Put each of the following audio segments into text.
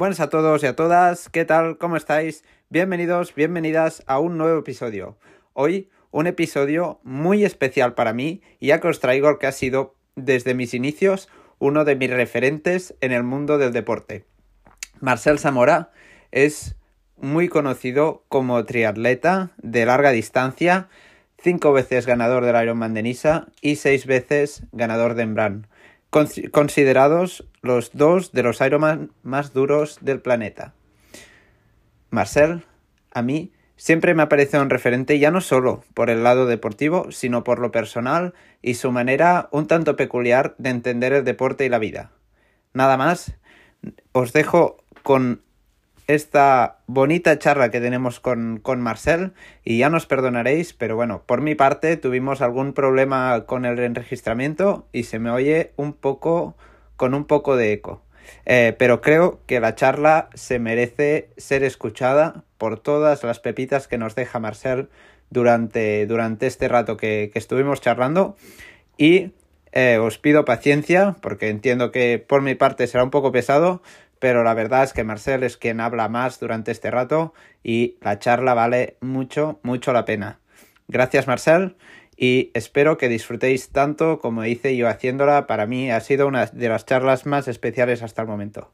Buenas a todos y a todas, ¿qué tal? ¿Cómo estáis? Bienvenidos, bienvenidas a un nuevo episodio. Hoy un episodio muy especial para mí, ya que os traigo el que ha sido desde mis inicios uno de mis referentes en el mundo del deporte. Marcel Zamora es muy conocido como triatleta de larga distancia, cinco veces ganador del Ironman de Nisa y seis veces ganador de Embran considerados los dos de los Ironman más duros del planeta. Marcel, a mí, siempre me ha parecido un referente ya no solo por el lado deportivo, sino por lo personal y su manera un tanto peculiar de entender el deporte y la vida. Nada más, os dejo con esta bonita charla que tenemos con, con, Marcel y ya nos perdonaréis, pero bueno, por mi parte tuvimos algún problema con el enregistramiento y se me oye un poco con un poco de eco. Eh, pero creo que la charla se merece ser escuchada por todas las pepitas que nos deja Marcel durante, durante este rato que, que estuvimos charlando y eh, os pido paciencia porque entiendo que por mi parte será un poco pesado, pero la verdad es que Marcel es quien habla más durante este rato y la charla vale mucho, mucho la pena. Gracias Marcel y espero que disfrutéis tanto como hice yo haciéndola. Para mí ha sido una de las charlas más especiales hasta el momento.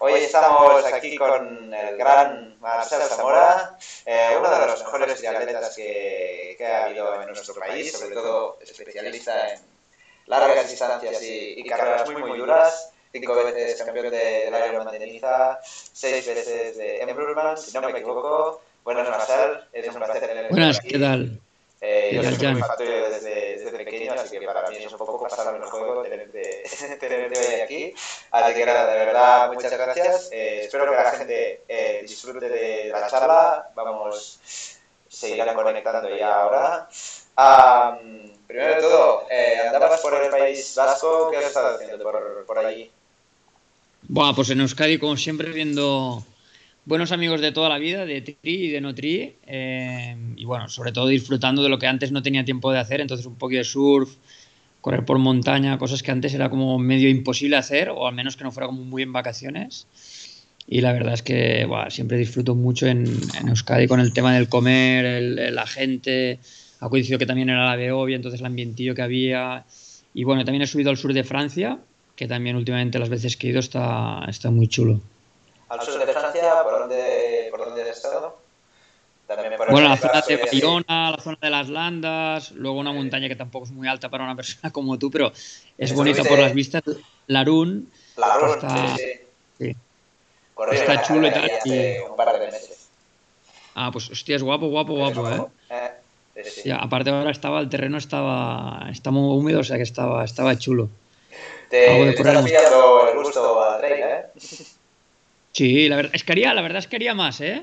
Hoy estamos aquí con el gran Marcel Zamora, eh, uno de los mejores triatletas que, que, ha habido en nuestro país, sobre todo especialista en largas distancias y, y carreras muy, muy duras. Cinco veces campeón de, del Ironman de Niza, seis veces de Embrulman, si no me equivoco. Buenas, Marcel, es un placer Buenas, ¿qué tal? Eh, yo soy muy factorio desde, desde, pequeño, así que para mí es un poco pasarme el juego tenerte, tenerte hoy aquí. Así que nada, de verdad, muchas gracias. Eh, espero que la gente eh, disfrute de la charla. Vamos, seguirán conectando ya ahora. Um, primero de todo, eh, andabas por el País Vasco, ¿qué has estado haciendo por, por allí? Buah, pues en Euskadi, como siempre, viendo buenos amigos de toda la vida, de tri y de no tri, eh, y bueno, sobre todo disfrutando de lo que antes no tenía tiempo de hacer, entonces un poquito de surf, correr por montaña, cosas que antes era como medio imposible hacer, o al menos que no fuera como muy en vacaciones. Y la verdad es que siempre disfruto mucho en, Euskadi con el tema del comer, la gente, ha coincidido que también era la Beovia, entonces el ambientillo que había. Y bueno, también he subido al sur de Francia, que también últimamente las veces que he ido está, está muy chulo. ¿Al sur de Francia? ¿Por dónde, por dónde has estado? También por bueno, la zona de Bayona, la zona de las Landas, luego una montaña que tampoco es muy alta para una persona como tú, pero es bonita por las vistas. Larún. Larún, está, sí, sí. sí. Está chulo y tal. Un par de meses. Ah, pues hostia, es guapo, guapo, guapo, ¿eh? eh sí, sí. aparte ahora estaba, el terreno estaba, está muy húmedo, o sea que estaba, estaba chulo. Te, te estás pillando el gusto a Drake, ¿eh? Sí, la verdad, es que haría, la verdad es que haría más, ¿eh?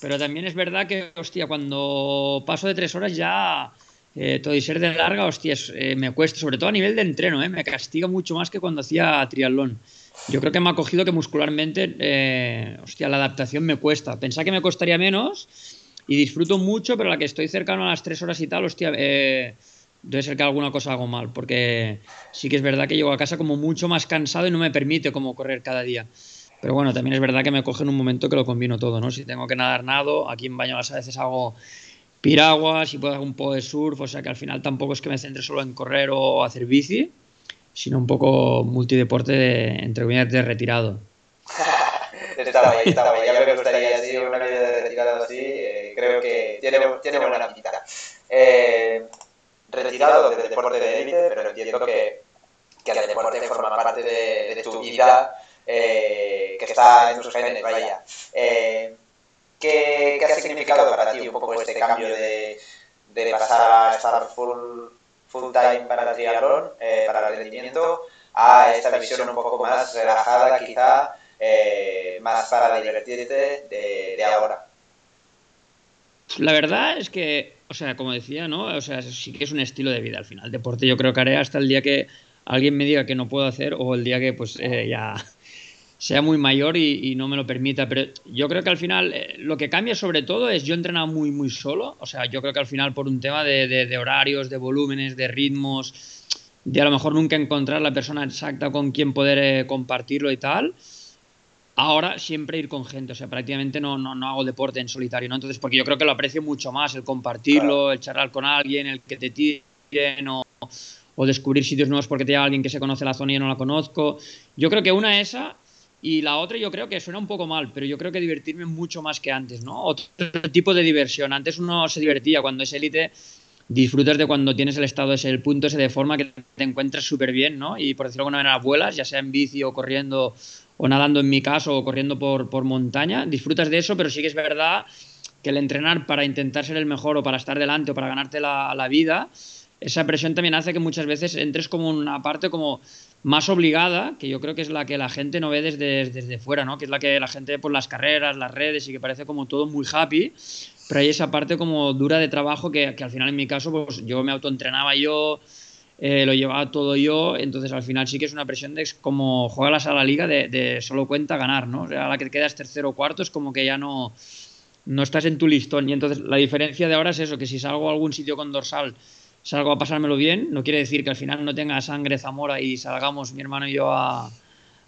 Pero también es verdad que, hostia, cuando paso de tres horas ya eh, todo y ser de larga, hostia, eh, me cuesta, sobre todo a nivel de entreno, ¿eh? Me castiga mucho más que cuando hacía triatlón. Yo creo que me ha cogido que muscularmente, eh, hostia, la adaptación me cuesta. Pensaba que me costaría menos y disfruto mucho, pero la que estoy cercano a las tres horas y tal, hostia, eh, debe ser que alguna cosa hago mal, porque sí que es verdad que llego a casa como mucho más cansado y no me permite como correr cada día. Pero bueno, también es verdad que me coge en un momento que lo combino todo, ¿no? Si tengo que nadar, nado. Aquí en Bañolas a veces hago piraguas y puedo hacer un poco de surf, o sea que al final tampoco es que me centre solo en correr o hacer bici, sino un poco multideporte, de, entre comillas, de retirado. estaba ahí, estaba ahí. Ya me gustaría así, una vida de retirado así. Eh, creo que tiene, tiene buena pinta. Eh, retirado del deporte de élite, pero entiendo que, que el deporte forma parte de, de tu vida eh, que está en tus genes, vaya. Eh, ¿qué, ¿qué, ha significado para ti un poco este cambio de, pasar a estar full, full time para el triatlón, eh, para el rendimiento, a esta visión un poco más relajada, quizá, eh, más para divertirte de, de ahora? La verdad es que, o sea, como decía, ¿no? O sea, sí que es un estilo de vida al final. Deporte yo creo que haré hasta el día que alguien me diga que no puedo hacer o el día que pues ya sea muy mayor y, no me lo permita. Pero yo creo que al final eh, lo que cambia sobre todo es yo entreno muy, muy solo. O sea, yo creo que al final por un tema de, horarios, de volúmenes, de ritmos, de a lo mejor nunca encontrar la persona exacta con quien poder eh, compartirlo y tal. Ahora siempre ir con gente, o sea, prácticamente no, no, no, hago deporte en solitario, ¿no? Entonces, porque yo creo que lo aprecio mucho más, el compartirlo, el charlar con alguien, el que te tiren o, o descubrir sitios nuevos porque te llega alguien que se conoce la zona y yo no la conozco. Yo creo que una es esa y la otra yo creo que suena un poco mal, pero yo creo que divertirme mucho más que antes, ¿no? Otro tipo de diversión. Antes uno se divertía cuando es élite, disfrutas de cuando tienes el estado ese, el punto ese de forma que te encuentras súper bien, ¿no? Y por decirlo de alguna manera, vuelas, ya sea en bici o corriendo o nadando en mi caso o corriendo por, por montaña, disfrutas de eso, pero sí que es verdad que el entrenar para intentar ser el mejor o para estar delante o para ganarte la, la vida, esa presión también hace que muchas veces entres como una parte como más obligada, que yo creo que es la que la gente no ve desde, desde fuera, ¿no? Que es la que la gente ve por las carreras, las redes y que parece como todo muy happy, pero hay esa parte como dura de trabajo que, que al final en mi caso pues yo me autoentrenaba yo, eh, lo llevaba todo yo, entonces al final sí que es una presión de como juegas a la liga de, de, solo cuenta ganar, ¿no? O a la que quedas tercero o cuarto es como que ya no, no estás en tu listón y entonces la diferencia de ahora es eso, que si salgo a algún sitio con dorsal salgo a pasármelo bien. No quiere decir que al final no tenga sangre Zamora y salgamos mi hermano y yo a,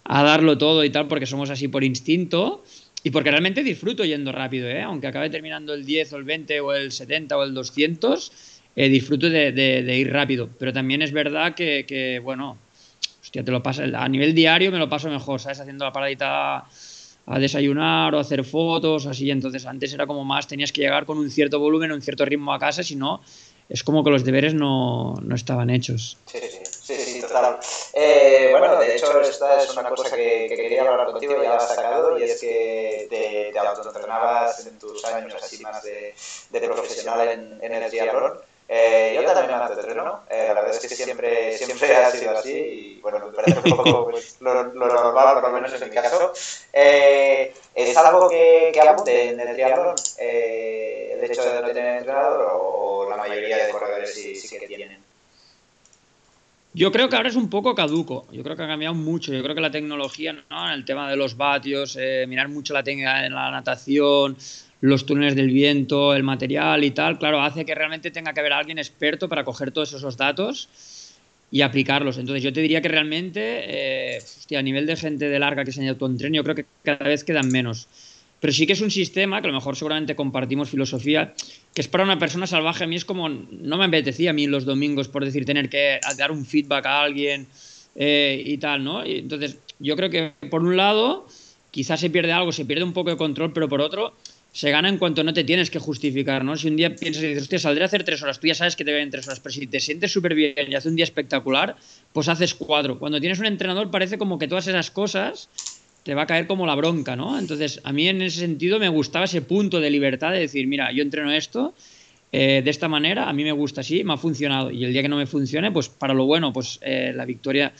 a darlo todo y tal, porque somos así por instinto y porque realmente disfruto yendo rápido, ¿eh? aunque acabe terminando el 10 o el 20 o el 70 o el 200, eh, disfruto de, ir rápido. Pero también es verdad que, que, bueno, hostia, te lo pasa, a nivel diario me lo paso mejor, ¿sabes? Haciendo la paradita a desayunar o hacer fotos, así. Entonces antes era como más, tenías que llegar con un cierto volumen, un cierto ritmo a casa, si no, es como que los deberes no, no estaban hechos. Sí, sí, sí, total. Eh, bueno, de hecho, esta es una cosa que, que, quería hablar contigo, ya la has sacado, y es que te, te autoentrenabas en tus años así más de, de profesional en, en el triatlón. Eh, yo también me autoentreno, eh, la verdad es que siempre, siempre ha sido así y bueno, me parece un poco pues, lo, lo, normal, por lo menos en mi caso. Eh, ¿Es algo que, que abunde en el triatlón, eh, el hecho de no tener entrenador o la mayoría de corredores sí, sí que tienen? Yo creo que ahora es un poco caduco. Yo creo que ha cambiado mucho. Yo creo que la tecnología, ¿no? El tema de los vatios, eh, mirar mucho la técnica en la natación, los túneles del viento, el material y tal, claro, hace que realmente tenga que haber alguien experto para coger todos esos datos y aplicarlos. Entonces yo te diría que realmente, eh, a nivel de gente de larga que se autoentrena, yo creo que cada vez quedan menos. Pero sí que es un sistema, que a lo mejor seguramente compartimos filosofía, que es para una persona salvaje. A mí es como, no me apetecía a mí los domingos, por decir, tener que dar un feedback a alguien eh, y tal, ¿no? Entonces yo creo que por un lado quizás se pierde algo, se pierde un poco de control, pero por otro se gana en cuanto no te tienes que justificar, ¿no? Si un día piensas y dices, hostia, saldré a hacer tres horas, tú ya sabes que te ven tres horas, pero si te sientes súper bien y hace un día espectacular, pues haces cuatro. Cuando tienes un entrenador parece como que todas esas cosas te va a caer como la bronca, ¿no? Entonces, a mí en ese sentido me gustaba ese punto de libertad de decir, mira, yo entreno esto eh, de esta manera, a mí me gusta así, me ha funcionado. Y el día que no me funcione, pues para lo bueno, pues eh, la victoria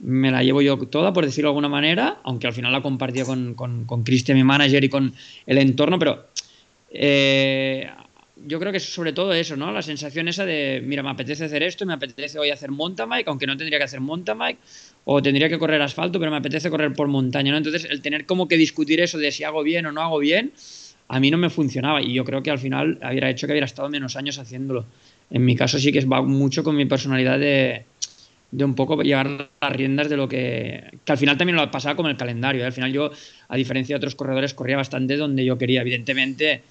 me la llevo yo toda, por decirlo de alguna manera, aunque al final la compartía con, con, con Cristian, mi manager, y con el entorno, pero eh, yo creo que es sobre todo eso, ¿no? La sensación esa de, mira, me apetece hacer esto, me apetece hoy hacer mountain bike, aunque no tendría que hacer mountain bike, o tendría que correr asfalto, pero me apetece correr por montaña, ¿no? Entonces, el tener como que discutir eso de si hago bien o no hago bien, a mí no me funcionaba y yo creo que al final hubiera hecho que hubiera estado menos años haciéndolo. En mi caso sí que va mucho con mi personalidad de, de un poco llevar las riendas de lo que... Que al final también lo pasaba con el calendario. ¿eh? Al final yo, a diferencia de otros corredores, corría bastante donde yo quería. Evidentemente,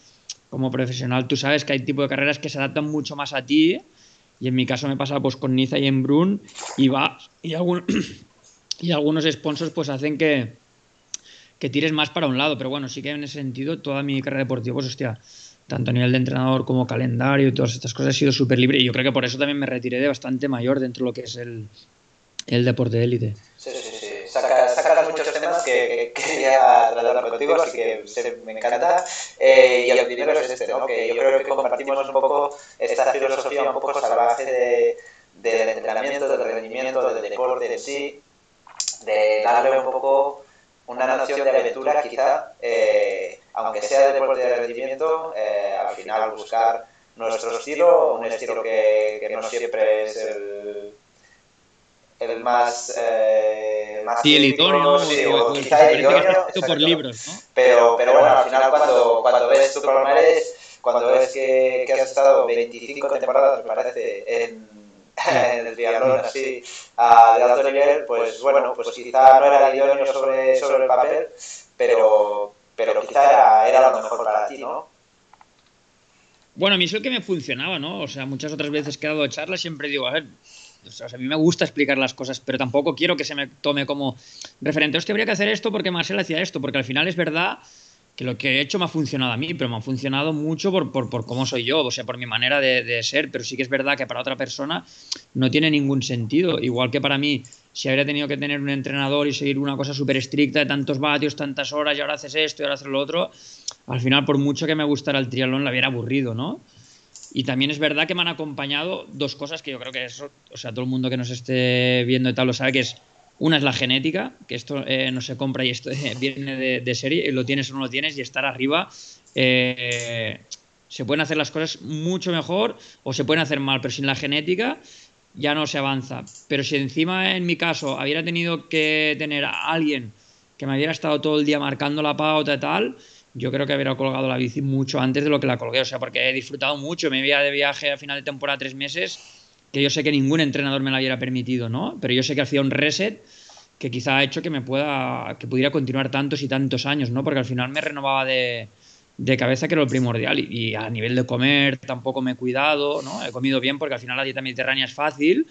como profesional, tú sabes que hay tipo de carreras que se adaptan mucho más a ti. Y en mi caso me pasa pues con Niza y en Brun. Y va... Y, algún, y algunos sponsors pues hacen que, que tires más para un lado. Pero bueno, sí que en ese sentido toda mi carrera deportiva, pues hostia tanto a nivel de entrenador como calendario y todas estas cosas, he sido súper libre y yo creo que por eso también me retiré de bastante mayor dentro de lo que es el, el deporte de élite. Sí, sí, sí. Sacas, muchos temas que, quería tratar contigo, así que me encanta. Eh, y el primero es este, ¿no? que yo creo que compartimos un poco esta filosofía un poco salvaje de, del entrenamiento, del rendimiento, del deporte en sí, de darle un poco una noción de aventura quizá. Eh, aunque sea de deporte de rendimiento, eh, al final buscar nuestro estilo, un estilo que, que no siempre es el, el más eh, más sí, el idóneo, sí, o, quizá el idóneo, por libros, ¿no? Pero, pero bueno, al final cuando, cuando ves tu palmarés, cuando ves que, que has estado 25 temporadas, me parece, en, en el triatlón así a, de alto nivel, pues bueno, pues quizá no era el idóneo sobre, sobre el papel, pero, pero quizá era, era lo mejor para ti, ¿no? Bueno, a mí es el que me funcionaba, ¿no? O sea, muchas otras veces que he dado charlas siempre digo, a ver, o sea, a mí me gusta explicar las cosas, pero tampoco quiero que se me tome como referente. Hostia, habría que hacer esto porque Marcel hacía esto, porque al final es verdad que lo que he hecho me ha funcionado a mí, pero me ha funcionado mucho por, por, por cómo soy yo, o sea, por mi manera de, ser, pero sí que es verdad que para otra persona no tiene ningún sentido, igual que para mí, si habría tenido que tener un entrenador y seguir una cosa súper estricta de tantos vatios, tantas horas, y ahora haces esto y ahora haces lo otro, al final, por mucho que me gustara el triatlón, la hubiera aburrido, ¿no? Y también es verdad que me han acompañado dos cosas que yo creo que eso, o sea, todo el mundo que nos esté viendo y tal lo sabe, que es una es la genética, que esto eh, no se compra y esto eh, viene de, de, serie, lo tienes o no lo tienes, y estar arriba. Eh, se pueden hacer las cosas mucho mejor o se pueden hacer mal, pero sin la genética ya no se avanza. Pero si encima, en mi caso, hubiera tenido que tener a alguien que me hubiera estado todo el día marcando la pauta y tal, yo creo que hubiera colgado la bici mucho antes de lo que la colgué. O sea, porque he disfrutado mucho. Me iba de viaje a final de temporada tres meses que yo sé que ningún entrenador me lo hubiera permitido, ¿no? Pero yo sé que hacía un reset que quizá ha hecho que me pueda, que pudiera continuar tantos y tantos años, ¿no? Porque al final me renovaba de, de cabeza, que era lo primordial. Y, a nivel de comer tampoco me he cuidado, ¿no? He comido bien porque al final la dieta mediterránea es fácil,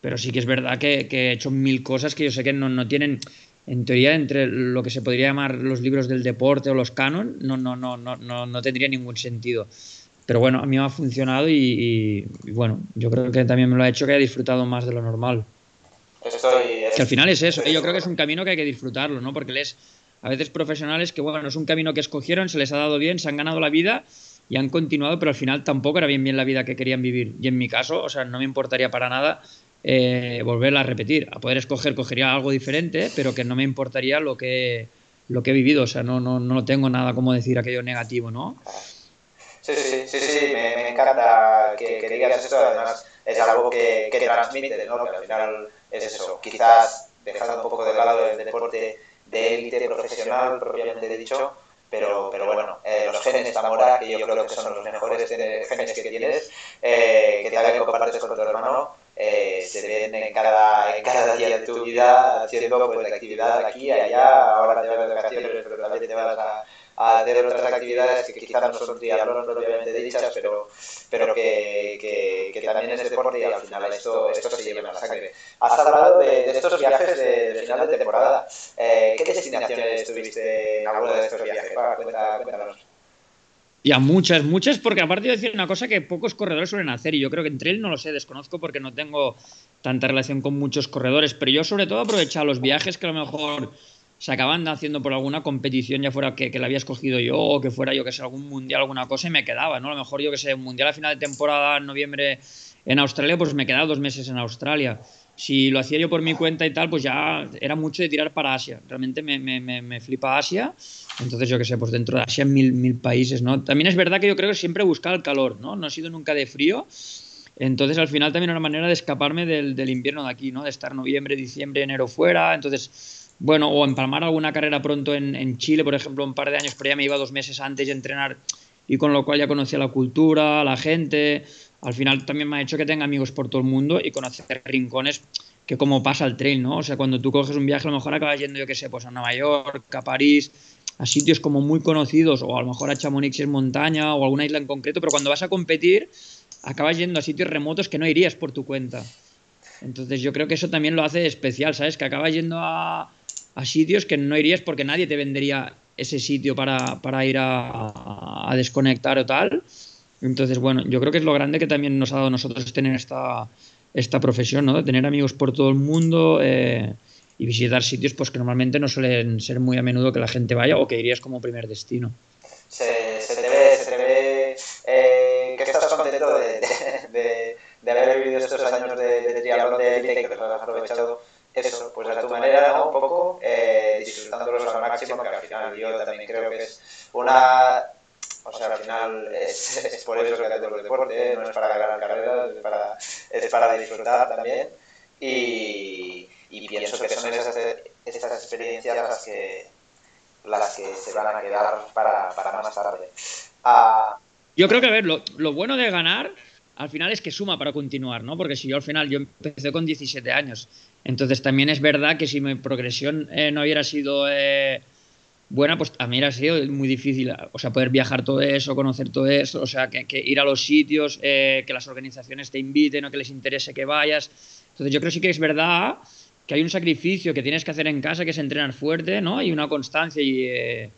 pero sí que es verdad que, que he hecho mil cosas que yo sé que no, no tienen, en teoría, entre lo que se podría llamar los libros del deporte o los canon, no, no, no, no, no, no tendría ningún sentido pero bueno, a mí me ha funcionado y, y, y, bueno, yo creo que también me lo ha hecho que haya disfrutado más de lo normal. Estoy, que al final es eso, yo creo que es un camino que hay que disfrutarlo, ¿no? Porque les a veces profesionales que bueno, es un camino que escogieron, se les ha dado bien, se han ganado la vida y han continuado, pero al final tampoco era bien bien la vida que querían vivir. Y en mi caso, o sea, no me importaría para nada eh, volverla a repetir. A poder escoger, cogería algo diferente, pero que no me importaría lo que, lo que he vivido. O sea, no, no, no tengo nada como decir aquello negativo, ¿no? Sí, sí, sí, sí, me, me encanta que, que, digas esto, además es algo que, que transmite, ¿no? Que al final es eso, quizás dejando un poco de lado el deporte de élite profesional, propiamente dicho, pero, pero bueno, eh, los genes Zamora, que yo creo que son los mejores genes que tienes, eh, que también compartes con tu hermano, eh, se ven en cada, en cada día de tu vida haciendo pues, la actividad aquí allá, ahora te te vas a a hacer otras actividades que quizás no son triatlón propiamente dichas, pero, pero que, que, que, también es deporte y al final esto, esto se lleva en la sangre. Has hablado de, de estos viajes de, de, final de temporada. Eh, ¿Qué destinaciones tuviste en alguno de estos viajes? Cuenta, cuéntanos. Y a muchas, muchas, porque aparte de decir una cosa que pocos corredores suelen hacer, y yo creo que entre él no lo sé, desconozco porque no tengo tanta relación con muchos corredores, pero yo sobre todo aprovechaba los viajes que a lo mejor se acaban haciendo por alguna competición, ya fuera que, que la había escogido yo o que fuera yo que sé, algún mundial, alguna cosa, y me quedaba, ¿no? A lo mejor yo que sé, un mundial a final de temporada en noviembre en Australia, pues me quedaba dos meses en Australia. Si lo hacía yo por mi cuenta y tal, pues ya era mucho de tirar para Asia. Realmente me, me, me, me flipa Asia. Entonces, yo que sé, pues dentro de Asia mil, mil países, ¿no? También es verdad que yo creo que siempre he buscado el calor, ¿no? No he sido nunca de frío. Entonces, al final también era una manera de escaparme del, del invierno de aquí, ¿no? De estar noviembre, diciembre, enero fuera. Entonces, bueno, o empalmar alguna carrera pronto en, en, Chile, por ejemplo, un par de años, pero ya me iba dos meses antes de entrenar y con lo cual ya conocía la cultura, la gente. Al final también me ha hecho que tenga amigos por todo el mundo y conocer rincones que como pasa el trail, ¿no? O sea, cuando tú coges un viaje, a lo mejor acabas yendo, yo qué sé, pues a Nueva York, a París, a sitios como muy conocidos, o a lo mejor a Chamonix en montaña, o alguna isla en concreto, pero cuando vas a competir, acabas yendo a sitios remotos que no irías por tu cuenta. Entonces yo creo que eso también lo hace especial, ¿sabes? Que acabas yendo a, a sitios que no irías porque nadie te vendería ese sitio para, para ir a, desconectar o tal. Entonces, bueno, yo creo que es lo grande que también nos ha dado a nosotros tener esta, esta profesión, ¿no? De tener amigos por todo el mundo eh, y visitar sitios pues que normalmente no suelen ser muy a menudo que la gente vaya o que irías como primer destino. Se, te ve, se te ve eh, que estás contento de, haber vivido estos años de, de triatlón élite que los has aprovechado eso, pues a tu manera, ¿no? Un poco, eh, disfrutándolos al máximo, que al final yo también creo que es una... O sea, al final es, es por eso que hacemos los deportes, ¿eh? no es para ganar carreras, es para, es para disfrutar también. Y, y pienso que son esas, estas experiencias las que, las que se van a quedar para, para más tarde. Ah, yo creo que, a ver, lo, lo, bueno de ganar al final es que suma para continuar, ¿no? Porque si yo al final, yo empecé con 17 años, entonces también es verdad que si mi progresión eh, no hubiera sido eh, buena, pues a mí hubiera sido muy difícil, o sea, poder viajar todo eso, conocer todo eso, o sea, que, ir a los sitios, eh, que las organizaciones te inviten o que les interese que vayas. Entonces yo creo sí que es verdad que hay un sacrificio que tienes que hacer en casa, que es entrenar fuerte, ¿no? Y una constancia y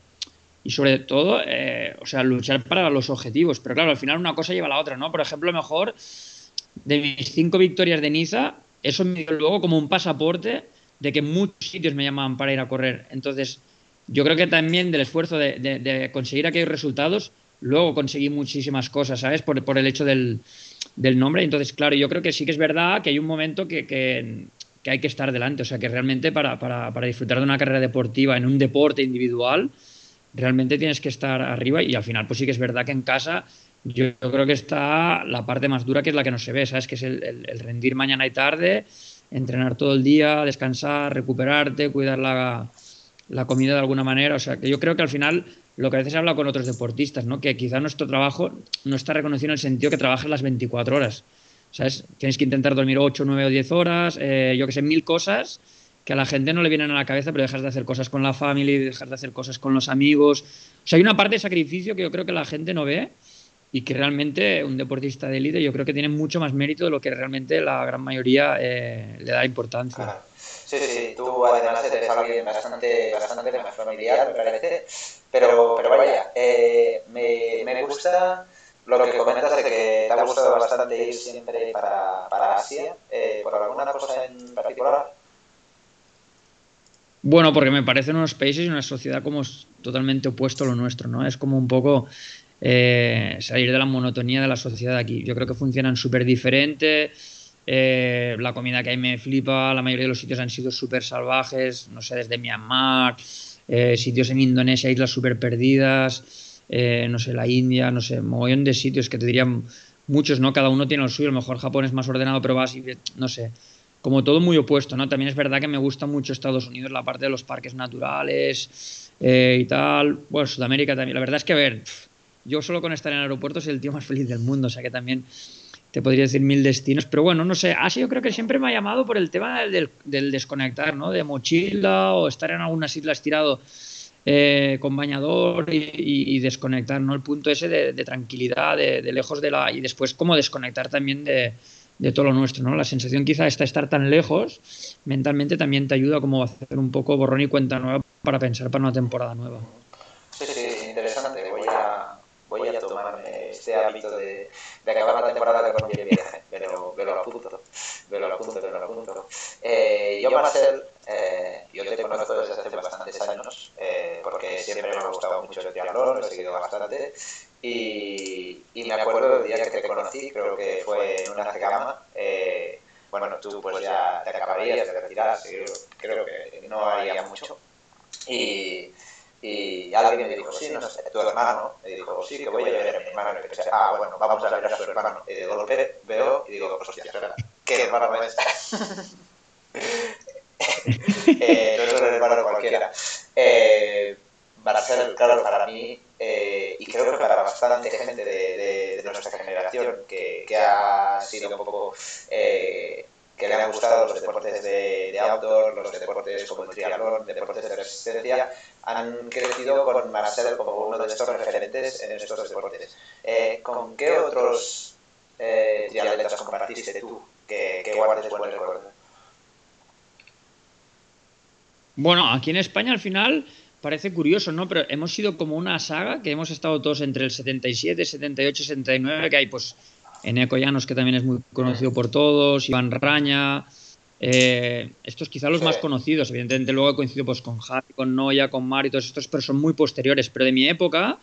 y sobre todo, eh, o sea, luchar para los objetivos. Pero claro, al final una cosa lleva a la otra, ¿no? Por ejemplo, mejor de mis cinco victorias de Niza, eso me dio luego como un pasaporte de que muchos sitios me llamaban para ir a correr. Entonces, yo creo que también del esfuerzo de, conseguir aquellos resultados, luego conseguí muchísimas cosas, ¿sabes? Por, por el hecho del, del, nombre. Entonces, claro, yo creo que sí que es verdad que hay un momento que, que, que hay que estar delante. O sea, que realmente para, para, para disfrutar de una carrera deportiva en un deporte individual, realmente tienes que estar arriba y al final pues sí que es verdad que en casa yo, creo que está la parte más dura que es la que no se ve, ¿sabes? Que es el, rendir mañana y tarde, entrenar todo el día, descansar, recuperarte, cuidar la, la, comida de alguna manera. O sea, que yo creo que al final lo que a veces habla con otros deportistas, ¿no? Que quizá nuestro trabajo no está reconocido en el sentido que trabajes las 24 horas. ¿Sabes? Tienes que intentar dormir 8, 9 o 10 horas, eh, yo que sé, mil cosas que a la gente no le vienen a la cabeza, pero dejas de hacer cosas con la familia, dejas de hacer cosas con los amigos. O sea, hay una parte de sacrificio que yo creo que la gente no ve y que realmente un deportista de élite yo creo que tiene mucho más mérito de lo que realmente la gran mayoría eh, le da importancia. Sí, sí, sí, tú además eres alguien bastante, bastante más familiar, me parece, pero, pero vaya, eh, me, me gusta lo que comentas de que te ha gustado bastante ir siempre para, para Asia, eh, ¿por alguna cosa en particular? Bueno, porque me parecen unos países y una sociedad como totalmente opuesto a lo nuestro, ¿no? Es como un poco eh, salir de la monotonía de la sociedad aquí. Yo creo que funcionan súper diferente. Eh, la comida que hay me flipa. La mayoría de los sitios han sido súper salvajes. No sé, desde Myanmar, eh, sitios en Indonesia, islas súper perdidas. no sé, la India, no sé, mogollón de sitios que te dirían muchos, ¿no? Cada uno tiene lo suyo. A lo mejor Japón es más ordenado, pero vas y no sé como todo muy opuesto, ¿no? También es verdad que me gusta mucho Estados Unidos, la parte de los parques naturales y tal. Bueno, Sudamérica también. La verdad es que, a ver, yo solo con estar en el aeropuerto soy el tío más feliz del mundo, o sea que también te podría decir mil destinos. Pero bueno, no sé, Asia yo creo que siempre me ha llamado por el tema del, desconectar, ¿no? De mochila o estar en algunas islas tirado eh, con bañador y, desconectar, ¿no? El punto ese de, tranquilidad, de, lejos de la... y después como desconectar también de todo lo nuestro, ¿no? La sensación quizá está estar tan lejos, mentalmente también te ayuda como a hacer un poco borrón y cuenta nueva para pensar para una temporada nueva. Sí, interesante. Voy a, voy a tomarme este hábito de, de acabar la temporada con mi viaje, pero me lo apunto, me lo apunto, me lo apunto. Eh, yo, Marcel, eh, yo te conozco desde hace bastantes años, eh, porque siempre me ha gustado mucho el triatlón, lo he seguido bastante, y, y, me acuerdo del día que te conocí, creo que fue en una cama. Eh, bueno, tú pues ya te acabarías de retirar, creo, que no haría mucho. Y, y alguien me dijo, sí, no sé, tu hermano. Me dijo, sí, que voy a ver a mi hermano. Y pensé, ah, bueno, vamos a ver a su hermano. Y de golpe veo y digo, hostia, espera, ¿qué hermano es? eh, no es un hermano cualquiera. Eh, ser, claro, para mí eh, y creo que para bastante gente de, nuestra generación que, ha sido un poco eh, que le han gustado los deportes de, outdoor, los deportes como el triatlón, deportes de resistencia, han crecido con Marcel como uno de estos referentes en estos deportes. Eh, ¿Con qué otros eh, triatletas compartiste tú que, que guardes buen recuerdo? Bueno, aquí en España al final parece curioso, ¿no? Pero hemos sido como una saga que hemos estado todos entre el 77, 78, 79, que hay pues en Llanos, que también es muy conocido por todos, Iván Raña, eh, estos quizá los más conocidos, evidentemente luego he coincidido pues con Javi, con Noya, con Mari, todos estos, pero son muy posteriores, pero de mi época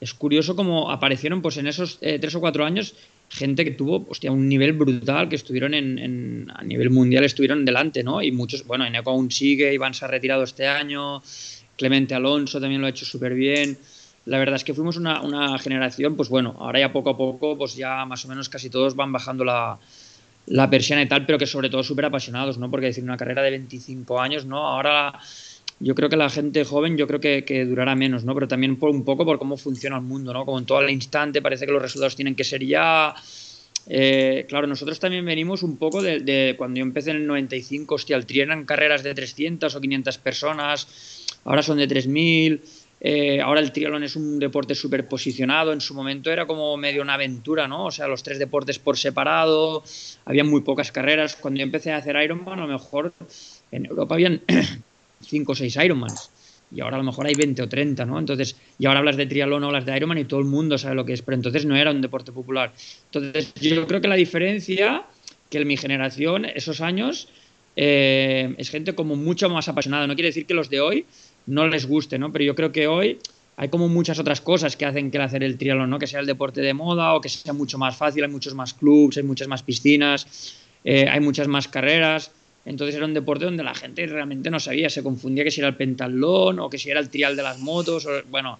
es curioso cómo aparecieron pues en esos eh, tres o cuatro años gente que tuvo hostia, un nivel brutal, que estuvieron en, a nivel mundial, estuvieron delante, ¿no? Y muchos, bueno, Eneco aún sigue, Iván se ha retirado este año, Clemente Alonso también lo ha hecho súper bien. La verdad es que fuimos una, generación, pues bueno, ahora ya poco a poco, pues ya más o menos casi todos van bajando la, la persiana y tal, pero que sobre todo súper apasionados, ¿no? Porque decir, una carrera de 25 años, ¿no? Ahora yo creo que la gente joven yo creo que, durará menos, ¿no? Pero también por un poco por cómo funciona el mundo, ¿no? Como en todo el instante parece que los resultados tienen que ser ya... Eh, claro, nosotros también venimos un poco de, cuando yo empecé en el 95, hostia, el tri eran carreras de 300 o 500 personas, ahora son de 3000, eh, ahora el triatlón es un deporte súper posicionado, en su momento era como medio una aventura, ¿no? O sea, los tres deportes por separado, había muy pocas carreras, cuando yo empecé a hacer Ironman, a lo mejor en Europa habían 5 o 6 Ironmans. Y ahora a lo mejor hay 20 o 30, ¿no? Entonces, y ahora hablas de triatlón o hablas de Ironman y todo el mundo sabe lo que es, pero entonces no era un deporte popular. Entonces, yo creo que la diferencia, que en mi generación, esos años, eh, es gente como mucho más apasionada. No quiere decir que los de hoy no les guste, ¿no? Pero yo creo que hoy hay como muchas otras cosas que hacen que hacer el triatlón, ¿no? Que sea el deporte de moda o que sea mucho más fácil, hay muchos más clubs, hay muchas más piscinas, eh, hay muchas más carreras. Entonces era un deporte donde la gente realmente no sabía, se confundía que si era el pentatlón o que si era el trial de las motos, bueno,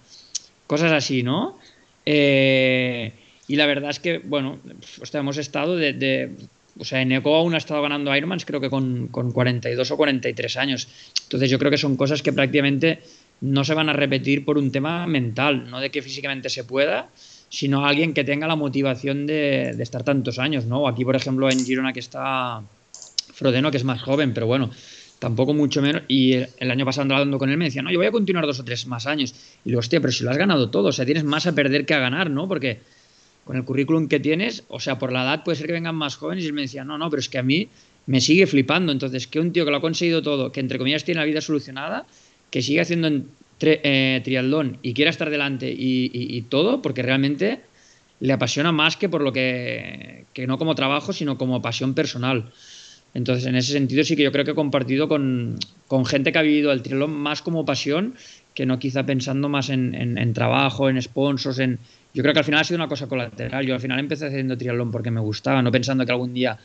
cosas así, ¿no? Eh, y la verdad es que, bueno, pues, hemos estado de, o sea, en Eco aún ha estado ganando Ironmans creo que con, con 42 o 43 años. Entonces yo creo que son cosas que prácticamente no se van a repetir por un tema mental, no de que físicamente se pueda, sino alguien que tenga la motivación de, de estar tantos años, ¿no? Aquí, por ejemplo, en Girona que está Frodeno, que es más joven, pero bueno, tampoco mucho menos. Y el, año pasado andando con él me decía, no, yo voy a continuar dos o tres más años. Y digo, hostia, pero si lo has ganado todo, o sea, tienes más a perder que a ganar, ¿no? Porque con el currículum que tienes, o sea, por la edad puede ser que vengan más jóvenes. Y me decía, no, no, pero es que a mí me sigue flipando. Entonces, que un tío que lo ha conseguido todo, que entre comillas tiene la vida solucionada, que sigue haciendo eh, triatlón y quiera estar delante y, y, todo, porque realmente le apasiona más que por lo que, que no como trabajo, sino como pasión personal. Entonces, en ese sentido sí que yo creo que he compartido con, gente que ha vivido el triatlón más como pasión que no quizá pensando más en, trabajo, en sponsors, en... Yo creo que al final ha sido una cosa colateral. Yo al final empecé haciendo triatlón porque me gustaba, no pensando que algún día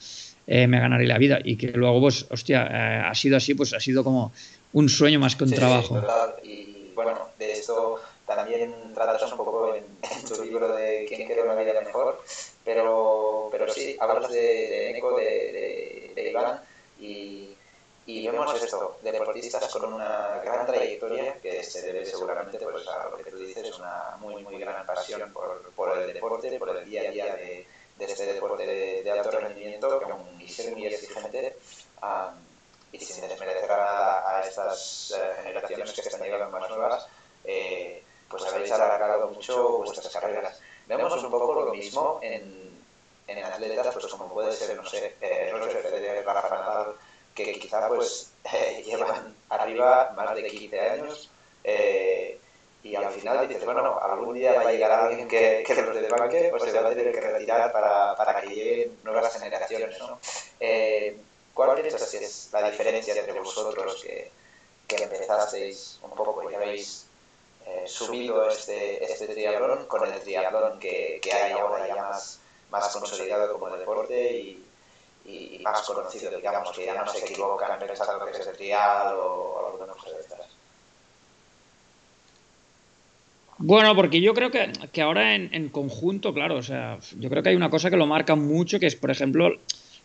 eh, me ganaré la vida y que luego, pues, hostia, eh, ha sido así, pues ha sido como un sueño más que un trabajo. Y bueno, de esto también tratas un poco en, tu libro de ¿Quién quiere una vida mejor? Pero, pero sí, hablas de, de de, de, Iván, y, y vemos esto, deportistas con una gran trayectoria que se debe seguramente pues, a lo que tú dices, una muy, muy gran pasión por, por el deporte, por el día a día de, de este deporte de, alto rendimiento, que aún y ser muy exigente, y sin desmerecer a estas uh, generaciones que están llegando más nuevas, eh, pues habéis alargado mucho vuestras carreras. Vemos un poco lo mismo en, en atletas, pues como puede ser, no sé, eh, Roger Federer, Rafa Nadal, que quizá pues eh, llevan arriba más de 15 años eh, y al final dices, bueno, algún día va a llegar alguien que, que los desbanque, pues se va a tener que retirar para, para que lleguen nuevas generaciones, ¿no? Eh, ¿Cuál crees que es la diferencia entre vosotros que, que empezasteis un poco, ya veis, eh, subido este, este triatlón con el triatlón que, que hay ahora ya más, más consolidado como deporte y, y, más conocido, digamos, que ya no se equivocan pensando que es el trial o, alguna cosa de estas. Bueno, porque yo creo que, que ahora en, en, conjunto, claro, o sea, yo creo que hay una cosa que lo marca mucho, que es, por ejemplo,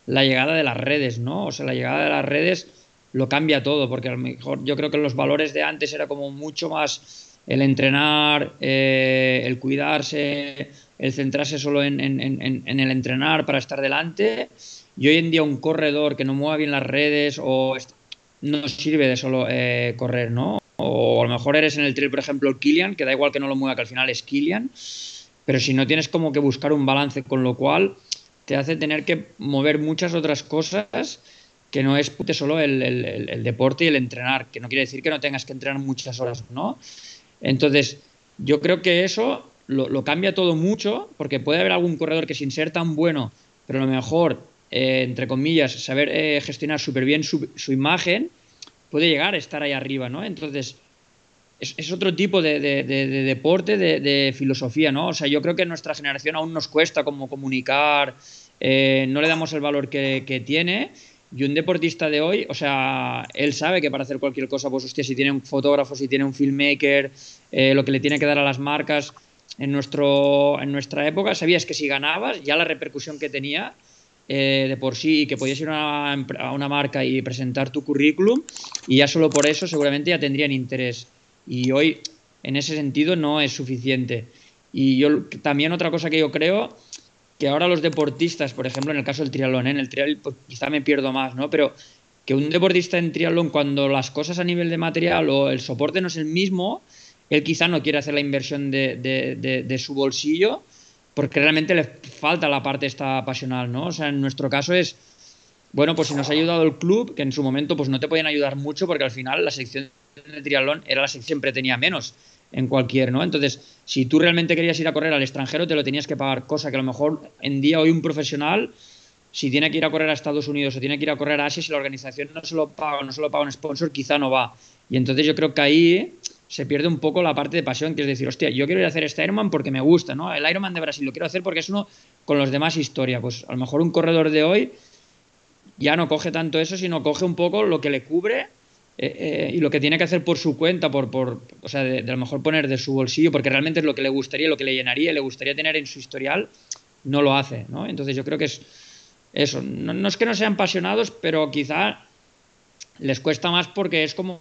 la llegada de las redes, ¿no? O sea, la llegada de las redes lo cambia todo, porque a lo mejor yo creo que los valores de antes era como mucho más el entrenar, eh, el cuidarse, el centrarse solo en, el entrenar para estar delante. Y hoy en día un corredor que no mueva bien las redes o no sirve de solo eh, correr, ¿no? O a lo mejor eres en el trail, por ejemplo, el Kilian, que da igual que no lo mueva, que al final es Kilian, pero si no tienes como que buscar un balance, con lo cual te hace tener que mover muchas otras cosas que no es solo el, el deporte y el entrenar, que no quiere decir que no tengas que entrenar muchas horas, ¿no? Entonces, yo creo que eso lo, cambia todo mucho, porque puede haber algún corredor que sin ser tan bueno, pero a lo mejor, eh, entre comillas, saber eh, gestionar súper bien su, imagen, puede llegar a estar ahí arriba, ¿no? Entonces, es, otro tipo de, deporte, de, filosofía, ¿no? O sea, yo creo que nuestra generación aún nos cuesta como comunicar, eh, no le damos el valor que, tiene y un deportista de hoy, o sea, él sabe que para hacer cualquier cosa, pues hostia, si tiene un fotógrafo, si tiene un filmmaker, lo que le tiene que dar a las marcas, en, nuestro, en nuestra época sabías que si ganabas, ya la repercusión que tenía eh, de por sí y que podías ir a una, marca y presentar tu currículum y ya solo por eso seguramente ya tendrían interés. Y hoy en ese sentido no es suficiente. Y yo también otra cosa que yo creo que ahora los deportistas, por ejemplo, en el caso del triatlón, ¿eh? en el triatlón pues, quizá me pierdo más, ¿no? Pero que un deportista en triatlón, cuando las cosas a nivel de material o el soporte no es el mismo, él quizá no quiere hacer la inversión de, de, de, su bolsillo porque realmente le falta la parte esta pasional, ¿no? O sea, en nuestro caso es, bueno, pues si nos ha ayudado el club, que en su momento pues no te podían ayudar mucho porque al final la sección de triatlón era la sección que siempre tenía menos en cualquier, ¿no? Entonces, si tú realmente querías ir a correr al extranjero, te lo tenías que pagar, cosa que a lo mejor en día hoy un profesional, si tiene que ir a correr a Estados Unidos o tiene que ir a correr a Asia, si la organización no se lo paga no se lo paga un sponsor, quizá no va. Y entonces yo creo que ahí se pierde un poco la parte de pasión, que es decir, hostia, yo quiero ir a hacer este Ironman porque me gusta, ¿no? El Ironman de Brasil lo quiero hacer porque es uno con los demás historia. Pues a lo mejor un corredor de hoy ya no coge tanto eso, sino coge un poco lo que le cubre eh, eh, y lo que tiene que hacer por su cuenta, por, por o sea, de, a lo mejor poner de su bolsillo, porque realmente es lo que le gustaría, lo que le llenaría, le gustaría tener en su historial, no lo hace, ¿no? Entonces yo creo que es eso. No, es que no sean apasionados, pero quizá les cuesta más porque es como,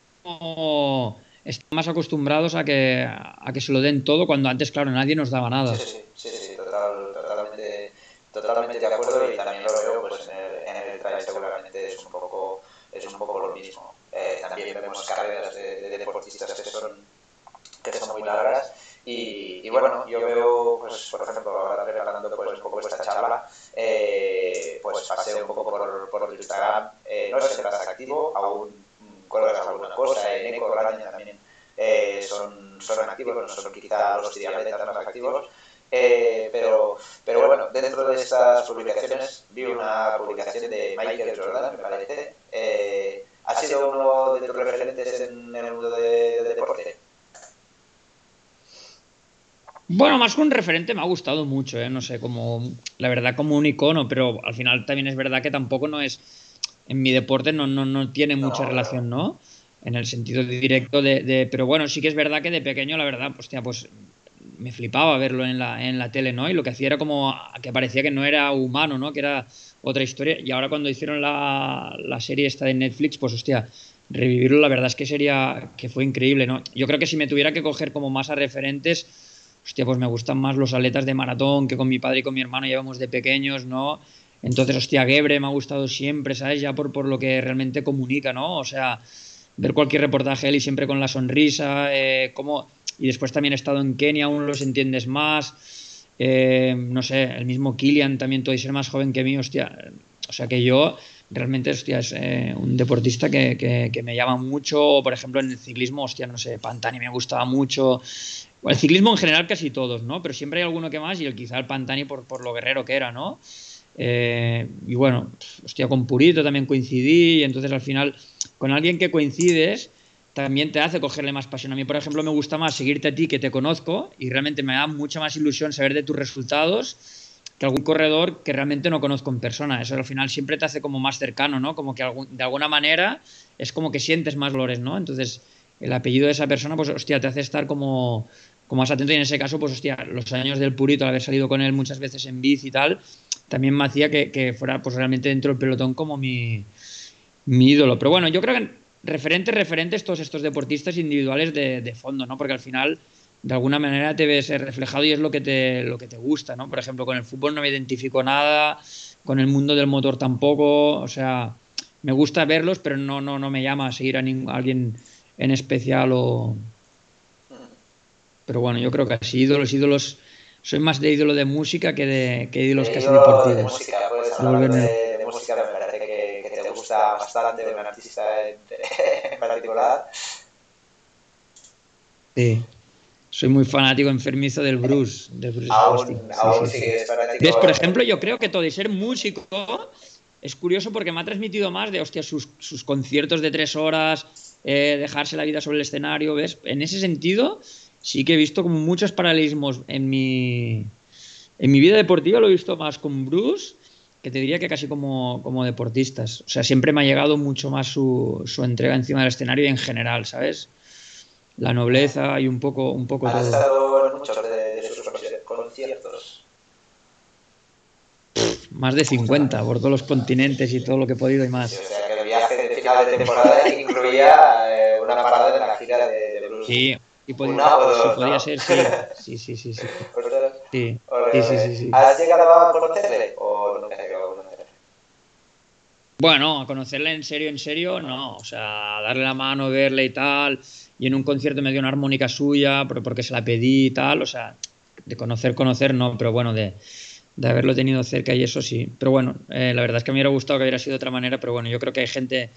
están más acostumbrados a que, a que se lo den todo cuando antes, claro, nadie nos daba nada. Sí, sí, sí, totalmente, totalmente de acuerdo y también lo veo pues en el, en el trail seguramente es un poco, es un poco lo mismo. Eh, también vemos carreras de, de, deportistas que son, que son muy largas. Y, y, bueno, yo veo, pues, por ejemplo, ahora preparando pues, un poco esta charla, eh, pues pasé un poco por, por Instagram, eh, no sé si estás activo, aún cuelgas alguna cosa, en Eco, Araña también eh, son, son activos, no son quizá los idealistas más activos, eh, pero, pero bueno, dentro de estas publicaciones vi una publicación de Michael Jordan, me parece, eh, ha sido uno de los referentes en el mundo de deporte. Bueno, más que un referente me ha gustado mucho, ¿eh? no sé, como la verdad como un icono, pero al final también es verdad que tampoco no es, en mi deporte no, no, no tiene mucha relación, ¿no? En el sentido directo de, de, pero bueno, sí que es verdad que de pequeño, la verdad, hostia, pues me flipaba verlo en la, en la tele, ¿no? Y lo que hacía era como que parecía que no era humano, ¿no? Que era otra historia. Y ahora cuando hicieron la, la serie esta de Netflix, pues hostia, revivirlo la verdad es que sería, que fue increíble, ¿no? Yo creo que si me tuviera que coger como más a referentes, hostia, pues me gustan más los atletas de maratón que con mi padre y con mi hermano llevamos de pequeños, ¿no? Entonces, hostia, Gebre me ha gustado siempre, ¿sabes? Ya por, por lo que realmente comunica, ¿no? O sea, ver cualquier reportaje él y siempre con la sonrisa, eh. Y después también he estado en Kenia, aún los entiendes más. Eh, no sé, el mismo Kilian también, todo ser más joven que mí, hostia. O sea que yo realmente, hostia, es eh, un deportista que, que, que, me llama mucho. Por ejemplo, en el ciclismo, hostia, no sé, Pantani me gustaba mucho. El ciclismo en general casi todos, ¿no? Pero siempre hay alguno que más y el, quizá el Pantani por, por lo guerrero que era, ¿no? Eh, y bueno, hostia, con Purito también coincidí y entonces al final con alguien que coincides también te hace cogerle más pasión. A mí, por ejemplo, me gusta más seguirte a ti que te conozco y realmente me da mucha más ilusión saber de tus resultados que algún corredor que realmente no conozco en persona. Eso al final siempre te hace como más cercano, ¿no? Como que de alguna manera es como que sientes más valores, ¿no? Entonces, el apellido de esa persona, pues, hostia, te hace estar como, más atento y en ese caso, pues, hostia, los años del Purito, al haber salido con él muchas veces en bici y tal, también me hacía que, fuera, pues, realmente dentro del pelotón como mi, ídolo. Pero bueno, yo creo que referentes, referentes todos estos deportistas individuales de, de, fondo, ¿no? Porque al final, de alguna manera, te ves reflejado y es lo que te, lo que te gusta, ¿no? Por ejemplo, con el fútbol no me identifico nada, con el mundo del motor tampoco, o sea, me gusta verlos, pero no, no, no me llama a seguir a, a alguien en especial o... Pero bueno, yo creo que así, ídolos, ídolos, soy más de ídolo de música que de, que ídolos casi deportivos. De música, hablar de, de música, me parece que, que te gusta bastante de un artista en, en particular. Sí. Soy muy fanático enfermizo del Bruce. De Bruce aún, aún sí, sí, sí. ¿Ves? Por ejemplo, yo creo que todo y ser músico es curioso porque me ha transmitido más de, hostia, sus, sus conciertos de tres horas, eh, dejarse la vida sobre el escenario, ¿ves? En ese sentido, sí que he visto como muchos paralelismos en mi, en mi vida deportiva, lo he visto más con Bruce que te diría que casi como, como deportistas. O sea, siempre me ha llegado mucho más su, su entrega encima del escenario y en general, ¿sabes? La nobleza y un poco, un poco ¿Has todo. estado en muchos de, de sus conciertos? más de 50 por todos los continentes y todo lo que he podido y más. o sea que el viaje de final de temporada incluía eh, una parada en la gira de, de blues. Sí, y podía, Una o dos, sí, podía ¿no? ser, sí. Sí, sí, sí, sí. Sí, sí, sí. ¿Has llegado a conocerle o nunca has llegado a conocerle? Bueno, a conocerla en serio, en serio, no. O sea, darle la mano, verle y tal. Y en un concierto me dio una armónica suya porque se la pedí y tal. O sea, de conocer, conocer, no. Pero bueno, de, de haberlo tenido cerca y eso sí. Pero bueno, eh, la verdad es que me hubiera gustado que hubiera sido de otra manera. Pero bueno, yo creo que hay gente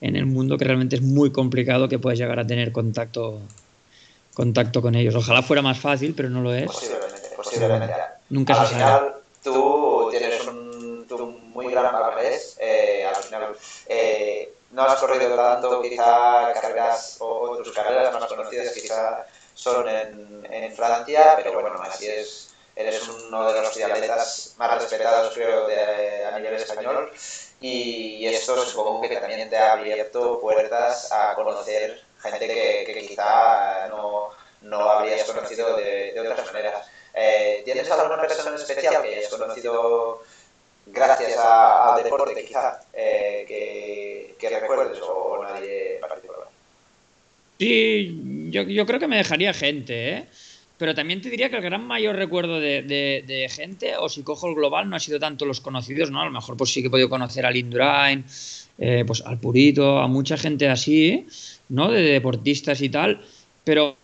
en el mundo que realmente es muy complicado que puedas llegar a tener contacto, contacto con ellos. Ojalá fuera más fácil, pero no lo es. Posiblemente, posiblemente. Nunca al se sabe. final, tú tienes un, tú muy gran palmarés. Eh, al final, eh, no has corrido tanto, quizá carreras o, tus carreras más conocidas quizá son en, en Francia, pero bueno, así es. Eres uno de los triatletas más respetados, creo, de, a nivel español. Y esto supongo que también te ha abierto puertas a conocer gente que, quizá no, no habrías conocido de, otras maneras. Eh, ¿Tienes alguna persona especial que hayas conocido gracias a- al deporte, quizá, eh, que, recuerdes o nadie en particular? Sí, yo, yo creo que me dejaría gente, ¿eh? Pero también te diría que el gran mayor recuerdo de, de- de gente, o si cojo el global, no ha sido tanto los conocidos, ¿no? A lo mejor pues sí que he podido conocer al Indurain, eh, pues al Purito, a mucha gente así, ¿no? De deportistas y tal, pero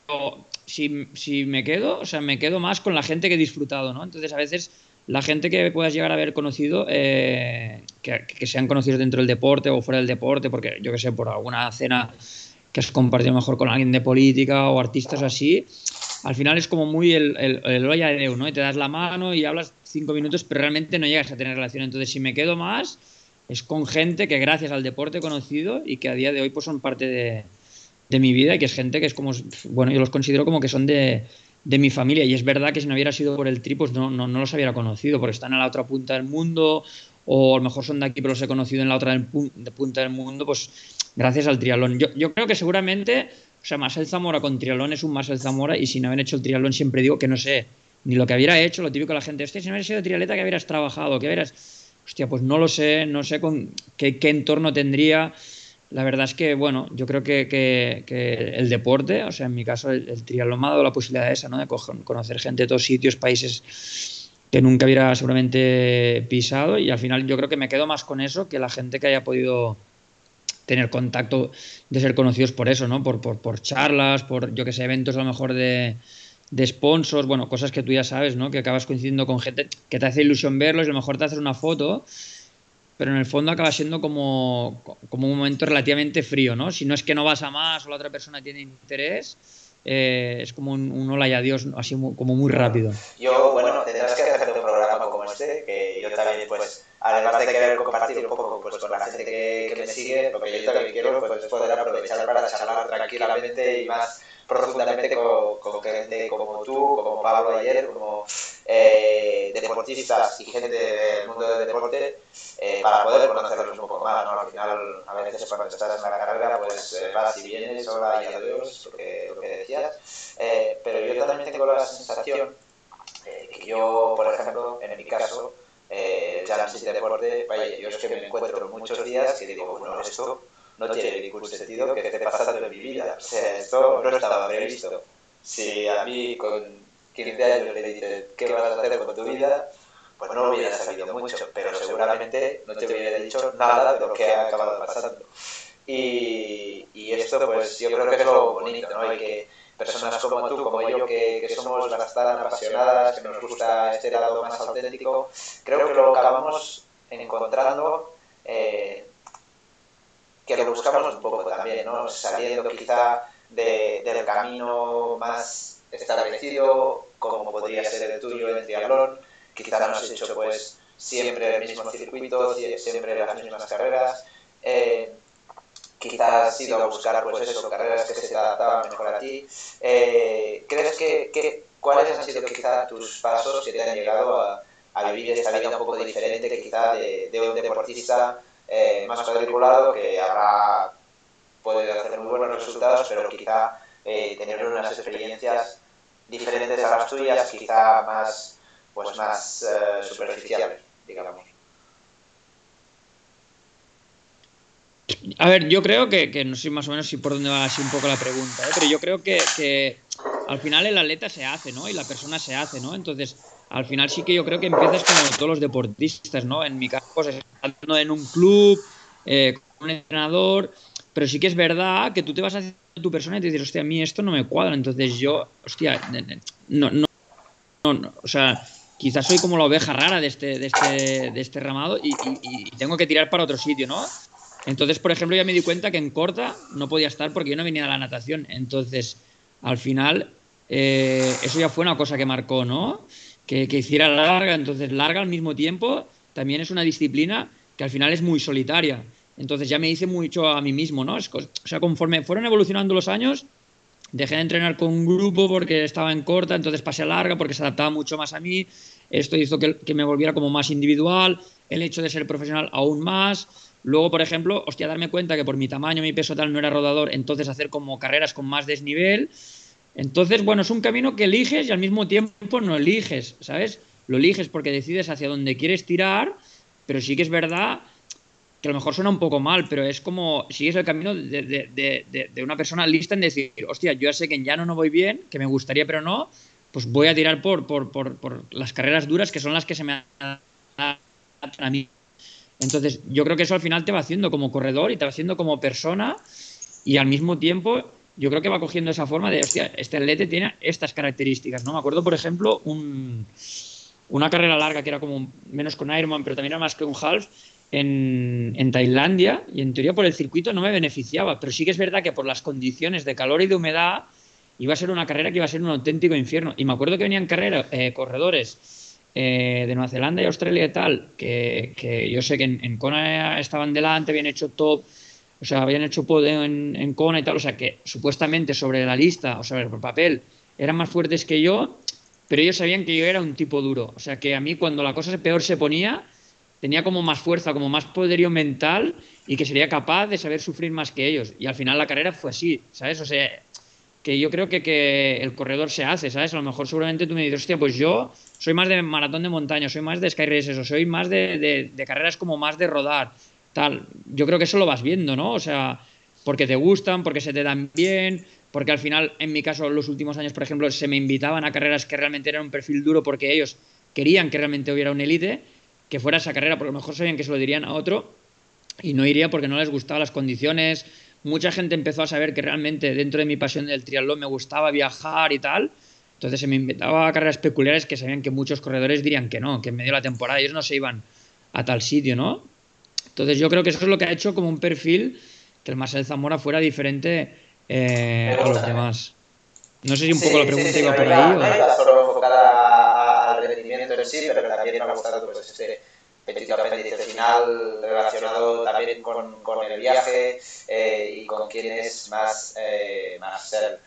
si, si me quedo, o sea, me quedo más con la gente que he disfrutado, ¿no? Entonces a veces la gente que puedas llegar a haber conocido, eh, que, que sean conocidos dentro del deporte o fuera del deporte, porque yo que sé, por alguna cena que has compartido mejor con alguien de política o artistas así, al final es como muy el, el, el olla de Déu, ¿no? Y te das la mano y hablas cinco minutos, pero realmente no llegas a tener relación. Entonces, si me quedo más, es con gente que gracias al deporte he conocido y que a día de hoy pues son parte de, de mi vida y que es gente que es como, bueno, yo los considero como que son de, de mi familia. Y es verdad que si no hubiera sido por el tri, pues no, no, no los hubiera conocido, porque están en la otra punta del mundo, o a lo mejor son de aquí, pero los he conocido en la otra del de punta del mundo, pues gracias al triatlón. Yo, yo creo que seguramente, o sea, Marcel Zamora con triatlón es un Marcel Zamora, y sin haber hecho el triatlón siempre digo que no sé ni lo que hubiera hecho, lo típico de la gente, hostia, si no hubieras sido triatleta, que hubieras trabajado, que hubieras... Hostia, pues no lo sé, no sé con qué, entorno tendría. La verdad es que, bueno, yo creo que, que- el deporte, o sea, en mi caso, el, el triatlón me la posibilidad esa, ¿no? De conocer gente de todos sitios, países que nunca hubiera seguramente pisado y al final yo creo que me quedo más con eso que la gente que haya podido tener contacto de ser conocidos por eso, ¿no? Por, por, por charlas, por, yo que sé, eventos a lo mejor de, de sponsors, bueno, cosas que tú ya sabes, ¿no? Que acabas coincidiendo con gente que te hace ilusión verlos y a lo mejor te haces una foto, pero en el fondo acaba siendo como, como un momento relativamente frío, ¿no? Si no es que no vas a más o la otra persona tiene interés, eh, es como un, un hola y adiós, así mu- como muy rápido. Yo, bueno, tendrás que hacer un programa como este, que yo también, pues, además de querer compartir un poco pues, con la gente que, que me sigue, lo que yo también quiero pues, es poder aprovechar para charlar tranquilamente y más profundamente con, gente como tú, como Pablo ayer, como eh, deportistas y gente del mundo del deporte, eh, para poder conocerlos un poco más, ¿no? Al final, a veces cuando estás en la carrera, pues eh, vas y vienes, hola y adiós, lo que, lo que decías, eh, pero yo también tengo la sensación eh, que yo, por ejemplo, en mi caso, eh, ya en deporte, vaya, yo es que me encuentro muchos días que digo, bueno, esto no tiene ningún sentido que esté pasando en mi vida. O sea, esto no estaba previsto. Si a mí con 15 años le dicen qué vas a hacer con tu vida, pues no lo hubiera sabido mucho, pero seguramente no te hubiera dicho nada de lo que ha acabado pasando. Y, y esto, pues yo creo que es lo bonito, ¿no? Y que personas como tú, como yo, que, que somos bastante apasionadas, que nos gusta este lado más auténtico, creo que lo acabamos encontrando, eh, que lo buscamos un poco también, ¿no? Saliendo quizá de, del camino más establecido, como podría ser el tuyo en triatlón, quizá no has hecho pues siempre el mismo circuito, siempre las mismas carreras, eh, quizás has ido a buscar pues eso, carreras que se te adaptaban mejor a ti. Eh, ¿Crees que, que, cuáles han sido quizá tus pasos que te han llegado a, a vivir esta vida un poco diferente quizá de, de un deportista eh, más cuadriculado que habrá podido hacer muy buenos resultados, pero quizá eh, tener unas experiencias diferentes a las tuyas, quizá más, pues más eh, superficiales? digamos. A ver, yo creo que, que, no sé más o menos si por dónde va así un poco la pregunta, ¿eh? pero yo creo que, que, al final el atleta se hace, ¿no? Y la persona se hace, ¿no? Entonces, al final sí que yo creo que empiezas como todos los deportistas, ¿no? En mi caso, pues estando en un club, eh, con un entrenador, pero sí que es verdad que tú te vas haciendo tu persona y te dices, hostia, a mí esto no me cuadra, entonces yo, hostia, no, no, no, o sea, quizás soy como la oveja rara de este, de este, de este ramado y, y, y tengo que tirar para otro sitio, ¿no? Entonces, por ejemplo, ya me di cuenta que en corta no podía estar porque yo no venía de la natación. Entonces, al final, eh, eso ya fue una cosa que marcó, ¿no? Que, que, hiciera larga. Entonces, larga al mismo tiempo también es una disciplina que al final es muy solitaria. Entonces, ya me hice mucho a mí mismo, ¿no? O sea, conforme fueron evolucionando los años, dejé de entrenar con un grupo porque estaba en corta, entonces pasé a larga porque se adaptaba mucho más a mí. Esto hizo que, que me volviera como más individual. El hecho de ser profesional aún más Luego, por ejemplo, hostia, darme cuenta que por mi tamaño, mi peso tal no era rodador, entonces hacer como carreras con más desnivel. Entonces, bueno, es un camino que eliges y al mismo tiempo no eliges, ¿sabes? Lo eliges porque decides hacia dónde quieres tirar, pero sí que es verdad que a lo mejor suena un poco mal, pero es como sigues el camino de, una persona lista en decir, hostia, yo ya sé que en llano no voy bien, que me gustaría, pero no, pues voy a tirar por, por, las carreras duras que son las que se me a mí. Entonces, yo creo que eso al final te va haciendo como corredor y te va haciendo como persona y al mismo tiempo yo creo que va cogiendo esa forma de, hostia, este atleta tiene estas características, ¿no? Me acuerdo, por ejemplo, un, una carrera larga que era como menos con Ironman, pero también era más que un half en, en, Tailandia y en teoría por el circuito no me beneficiaba, pero sí que es verdad que por las condiciones de calor y de humedad iba a ser una carrera que iba a ser un auténtico infierno. Y me acuerdo que venían eh, corredores eh, de Nueva Zelanda y Australia y tal, que, que yo sé que en, en, Kona estaban delante, habían hecho top, o sea, habían hecho podio en, en, Kona y tal, o sea, que supuestamente sobre la lista, o sea, por papel, eran más fuertes que yo, pero ellos sabían que yo era un tipo duro, o sea, que a mí cuando la cosa peor se ponía, tenía como más fuerza, como más poderío mental y que sería capaz de saber sufrir más que ellos. Y al final la carrera fue así, ¿sabes? O sea, que yo creo que, que el corredor se hace, ¿sabes? A lo mejor seguramente tú me dices, hostia, pues yo soy más de maratón de montaña, soy más de sky races, o soy más de, de, carreras como más de rodar, tal. Yo creo que eso lo vas viendo, ¿no? O sea, porque te gustan, porque se te dan bien, porque al final, en mi caso, los últimos años, por ejemplo, se me invitaban a carreras que realmente eran un perfil duro porque ellos querían que realmente hubiera un élite, que fuera esa carrera, porque a lo mejor sabían que se lo dirían a otro y no iría porque no les gustaban las condiciones. Mucha gente empezó a saber que realmente dentro de mi pasión del triatlón me gustaba viajar y tal entonces se me inventaba carreras peculiares que sabían que muchos corredores dirían que no, que en medio de la temporada ellos no se iban a tal sitio, ¿no? Entonces yo creo que eso es lo que ha hecho como un perfil que el Marcel Zamora fuera diferente eh, a los demás. No sé si un poco sí, la pregunta sí, sí, iba por ahí. No solo enfocada al rendimiento en sí, pero también me ha gustado pues, este petito apéndice final relacionado también con, con el viaje eh, y con quién es más, eh, más ser.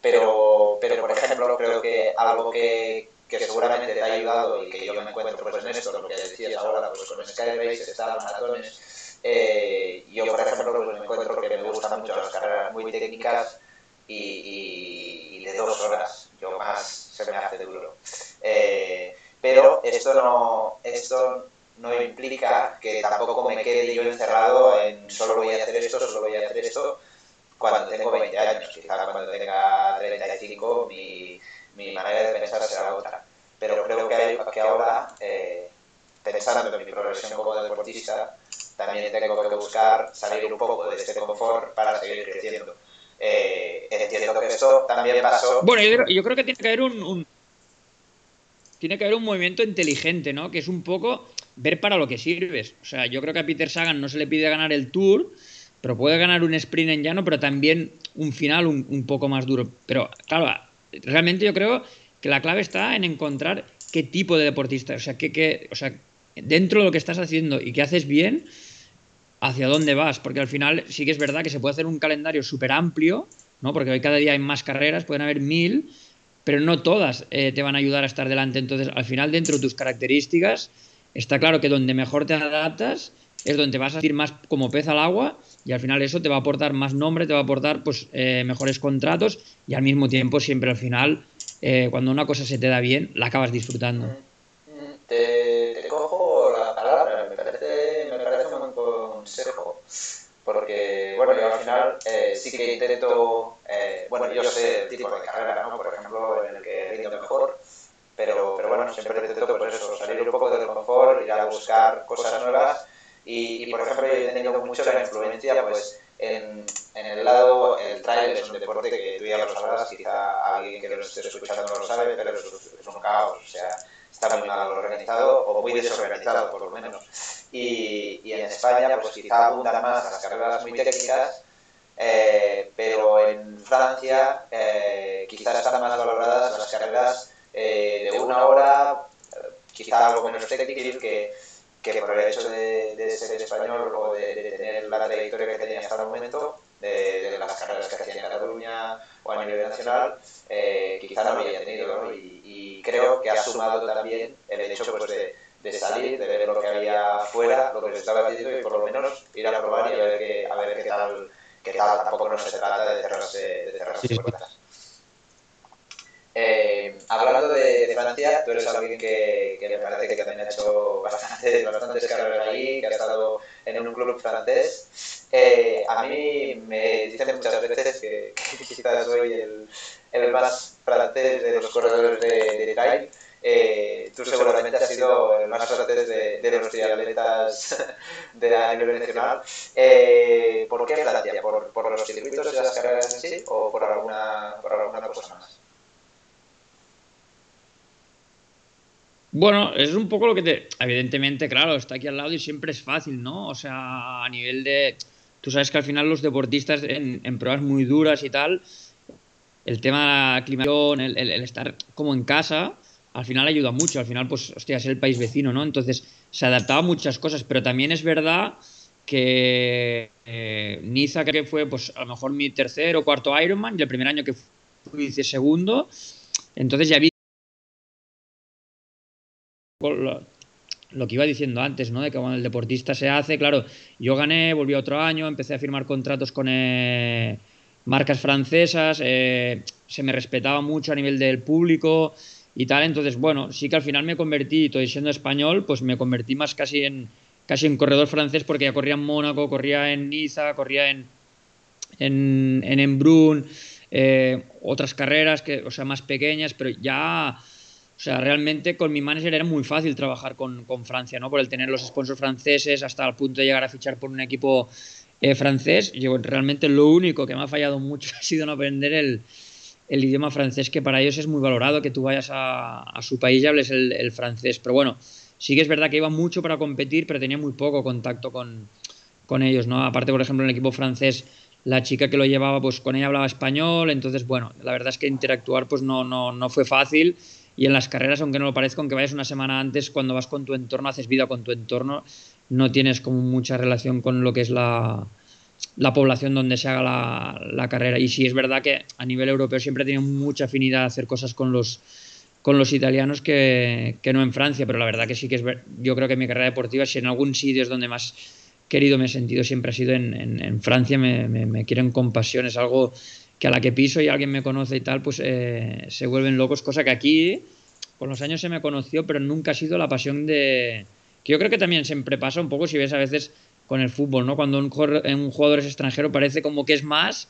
Pero, pero, por ejemplo, creo que algo que, que seguramente te ha ayudado y que yo me encuentro pues, en esto, lo que decías ahora, pues con Sky Race, está maratones, eh, yo, por ejemplo, pues, me encuentro que me gustan mucho las carreras muy técnicas y, y, y de dos horas, yo más se me hace duro. Eh, pero esto no, esto no implica que tampoco me quede yo encerrado en solo voy a hacer esto, solo voy a hacer esto, cuando tengo 20 años, quizá cuando tenga 35 mi, mi manera de pensar será otra. Pero creo que, hay, que ahora, eh, pensando en mi progresión como deportista, también tengo que buscar salir un poco de este confort para seguir creciendo. Eh, entiendo que esto también pasó... Bueno, yo, creo que tiene que haber un, un, tiene que haber un movimiento inteligente, ¿no? Que es un poco ver para lo que sirves. O sea, yo creo que a Peter Sagan no se le pide ganar el Tour, pero puede ganar un sprint en llano, pero también un final un, poco más duro. Pero claro, realmente yo creo que la clave está en encontrar qué tipo de deportista, o sea, qué, qué, o sea, dentro de lo que estás haciendo y que haces bien, hacia dónde vas, porque al final sí que es verdad que se puede hacer un calendario súper amplio, ¿no? Porque hoy cada día hay más carreras, pueden haber mil, pero no todas eh, te van a ayudar a estar delante. Entonces, al final, dentro de tus características, está claro que donde mejor te adaptas es donde vas a ir más como pez al agua y al final eso te va a aportar más nombre, te va a aportar pues eh, mejores contratos y al mismo tiempo siempre al final eh, cuando una cosa se te da bien la acabas disfrutando. Te, te cojo la, consejo, porque, bueno, yo al final eh, sí que intento, eh, bueno, yo sé el tipo de carrera, ¿no? Por ejemplo, en el que rindo mejor, pero, pero bueno, siempre intento, por pues eso, salir un poco del confort, ir a buscar cosas nuevas y, por ejemplo, yo he tenido mucho la influencia, pues, en, en, el lado, el trail es un deporte que tú ya lo sabrás, quizá alguien que lo esté escuchando no lo sabe, pero es, un caos, o sea, está muy mal organizado o muy desorganizado por lo menos. Y, y en España pues quizá abundan más las carreras muy técnicas, eh, pero en Francia eh, quizás están más valoradas las carreras eh, de una hora, quizá algo menos técnicas que, que por el hecho de, de ser español o de, de, tener la trayectoria que tenía hasta el momento, de, de las carreras que hacía en Cataluña o a nivel nacional, eh, quizá no lo había tenido. ¿no? Y, y, creo que ha sumado también el hecho pues, de, de, salir, de ver lo que había fuera, lo que se estaba haciendo y por lo menos ir a probar y a ver qué, a ver qué, tal, qué tal. Tampoco no se trata de cerrarse, de cerrarse sí. puertas. Eh, hablando de, Francia, tú eres alguien que, me parece que también ha hecho bastante, bastantes carreras ahí, que ha estado en un club francés. Eh, a mí me dicen muchas veces que, quizás soy el, el, más francés de los corredores de, de trail. Eh, tú seguramente has sido el más francés de, los triatletas de a nivel nacional. Eh, ¿Por qué Francia? ¿Por, ¿Por los circuitos de las carreras en sí o por alguna, por alguna cosa más? Bueno, es un poco lo que te... Evidentemente, claro, está aquí al lado y siempre es fácil, ¿no? O sea, a nivel de... Tú sabes que al final los deportistas en, en pruebas muy duras y tal, el tema de la el, el, estar como en casa, al final ayuda mucho. Al final, pues, hostia, es el país vecino, ¿no? Entonces, se adaptaba a muchas cosas, pero también es verdad que eh, Niza, que fue, pues, a lo mejor mi tercer o cuarto Ironman, y el primer año que fui, hice segundo, entonces ya vi lo, que iba diciendo antes, ¿no? De que cuando el deportista se hace, claro, yo gané, volví otro año, empecé a firmar contratos con eh, marcas francesas, eh, se me respetaba mucho a nivel del público y tal, entonces, bueno, sí que al final me convertí, estoy siendo español, pues me convertí más casi en casi en corredor francés porque ya corría en Mónaco, corría en Niza, corría en en, en Embrun, eh, otras carreras que, o sea, más pequeñas, pero ya o sea, realmente con mi manager era muy fácil trabajar con, con, Francia, ¿no? Por el tener los sponsors franceses hasta el punto de llegar a fichar por un equipo eh, francés. Yo realmente lo único que me ha fallado mucho ha sido no aprender el, el idioma francés, que para ellos es muy valorado, que tú vayas a, su país y hables el, el, francés. Pero bueno, sí que es verdad que iba mucho para competir, pero tenía muy poco contacto con, con ellos, ¿no? Aparte, por ejemplo, en el equipo francés la chica que lo llevaba, pues con ella hablaba español, entonces, bueno, la verdad es que interactuar pues no, no, no fue fácil y en las carreras, aunque no lo parezca, aunque vayas una semana antes, cuando vas con tu entorno, haces vida con tu entorno, no tienes como mucha relación con lo que es la, la población donde se haga la, la, carrera. Y sí es verdad que a nivel europeo siempre tenido mucha afinidad a hacer cosas con los, con los italianos que, que no en Francia, pero la verdad que sí que es yo creo que mi carrera deportiva, si en algún sitio es donde más querido me he sentido, siempre ha sido en, Francia, me, quieren con pasión, es algo que a la que piso y alguien me conoce y tal, pues eh, se vuelven locos, cosa que aquí con los años se me conoció, pero nunca ha sido la pasión de... que yo creo que también siempre pasa un poco si ves a veces con el fútbol, ¿no? Cuando un jugador, es extranjero parece como que es más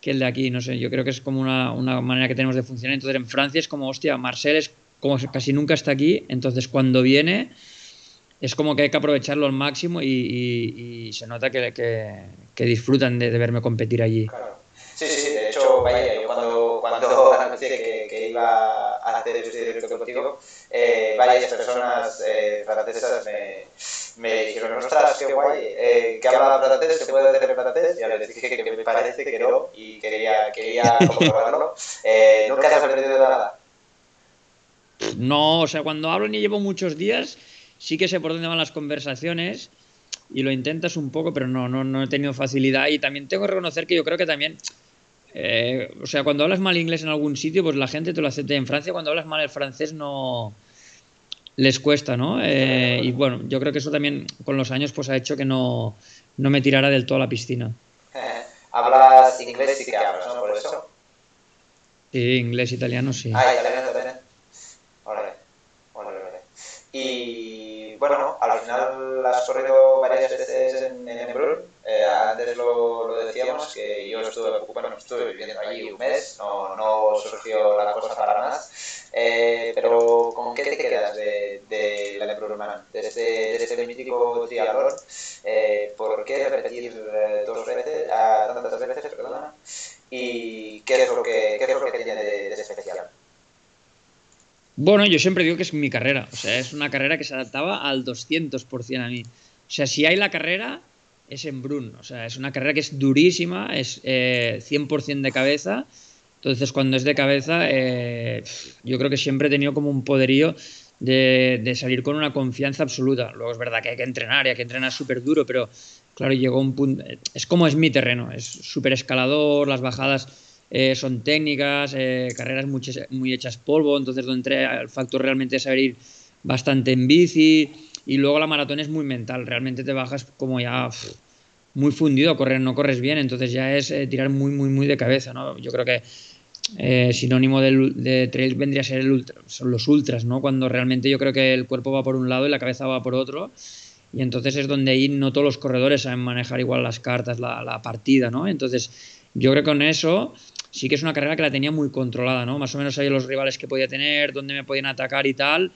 que el de aquí, no sé, yo creo que es como una, una manera que tenemos de funcionar. Entonces en Francia es como, hostia, Marcel es como casi nunca está aquí, entonces cuando viene es como que hay que aprovecharlo al máximo y, se nota que, que, que disfrutan de, de, verme competir allí. Claro. Vaya, yo cuando, cuando anuncié que, que iba a hacer este directo contigo, eh, varias personas eh, francesas me, me dijeron, ostras, qué guay, eh, que habla francés, se puede hacer francés, y les dije que me parece que no, y quería, quería comprobarlo. Eh, ¿Nunca te has aprendido nada? No, o sea, cuando hablo y llevo muchos días, sí que sé por dónde van las conversaciones y lo intentas un poco, pero no, no, no he tenido facilidad. Y también tengo que reconocer que yo creo que también eh, o sea, cuando hablas mal inglés en algún sitio, pues la gente te lo acepta. En Francia, cuando hablas mal el francés, no les cuesta, ¿no? Eh, y bueno, yo creo que eso también con los años pues ha hecho que no, no me tirara del todo a la piscina. Hablas inglés sí que hablas, ¿no? Por eso. Sí, inglés, italiano, sí. Ah, italiano también. Órale. Órale, órale. Y bueno, al final has corrido varias veces en, en Embrun. Eh, antes lo, lo, decíamos, que yo estuve, bueno, estuve viviendo allí un mes, no, no surgió la cosa para más. Eh, pero, ¿con qué te quedas de, de la Embrunman? De este, de este mítico triatlón. Eh, ¿Por qué repetir eh, dos veces, ah, tantas veces, perdona? ¿Y qué es lo que, qué es lo que tiene de, de especial? Bueno, yo siempre digo que es mi carrera. O sea, es una carrera que se adaptaba al 200% a mí. O sea, si hay la carrera, es en Brun. O sea, es una carrera que es durísima, es eh, 100% de cabeza. Entonces, cuando es de cabeza, eh, yo creo que siempre he tenido como un poderío de, de, salir con una confianza absoluta. Luego es verdad que hay que entrenar y hay que entrenar súper duro, pero claro, llegó un punto. Es como es mi terreno, es súper escalador, las bajadas eh, son técnicas, eh, carreras muy, muy, hechas polvo, entonces donde entré el factor realmente es saber ir bastante en bici y luego la maratón es muy mental, realmente te bajas como ya muy fundido a correr, no corres bien, entonces ya es eh, tirar muy, muy, muy de cabeza, ¿no? Yo creo que eh, sinónimo de, trail vendría a ser el ultra, los ultras, ¿no? Cuando realmente yo creo que el cuerpo va por un lado y la cabeza va por otro. Y entonces es donde ahí no todos los corredores saben manejar igual las cartas, la, la partida, ¿no? Entonces, yo creo que con eso sí que es una carrera que la tenía muy controlada, ¿no? Más o menos sabía los rivales que podía tener, dónde me podían atacar y tal.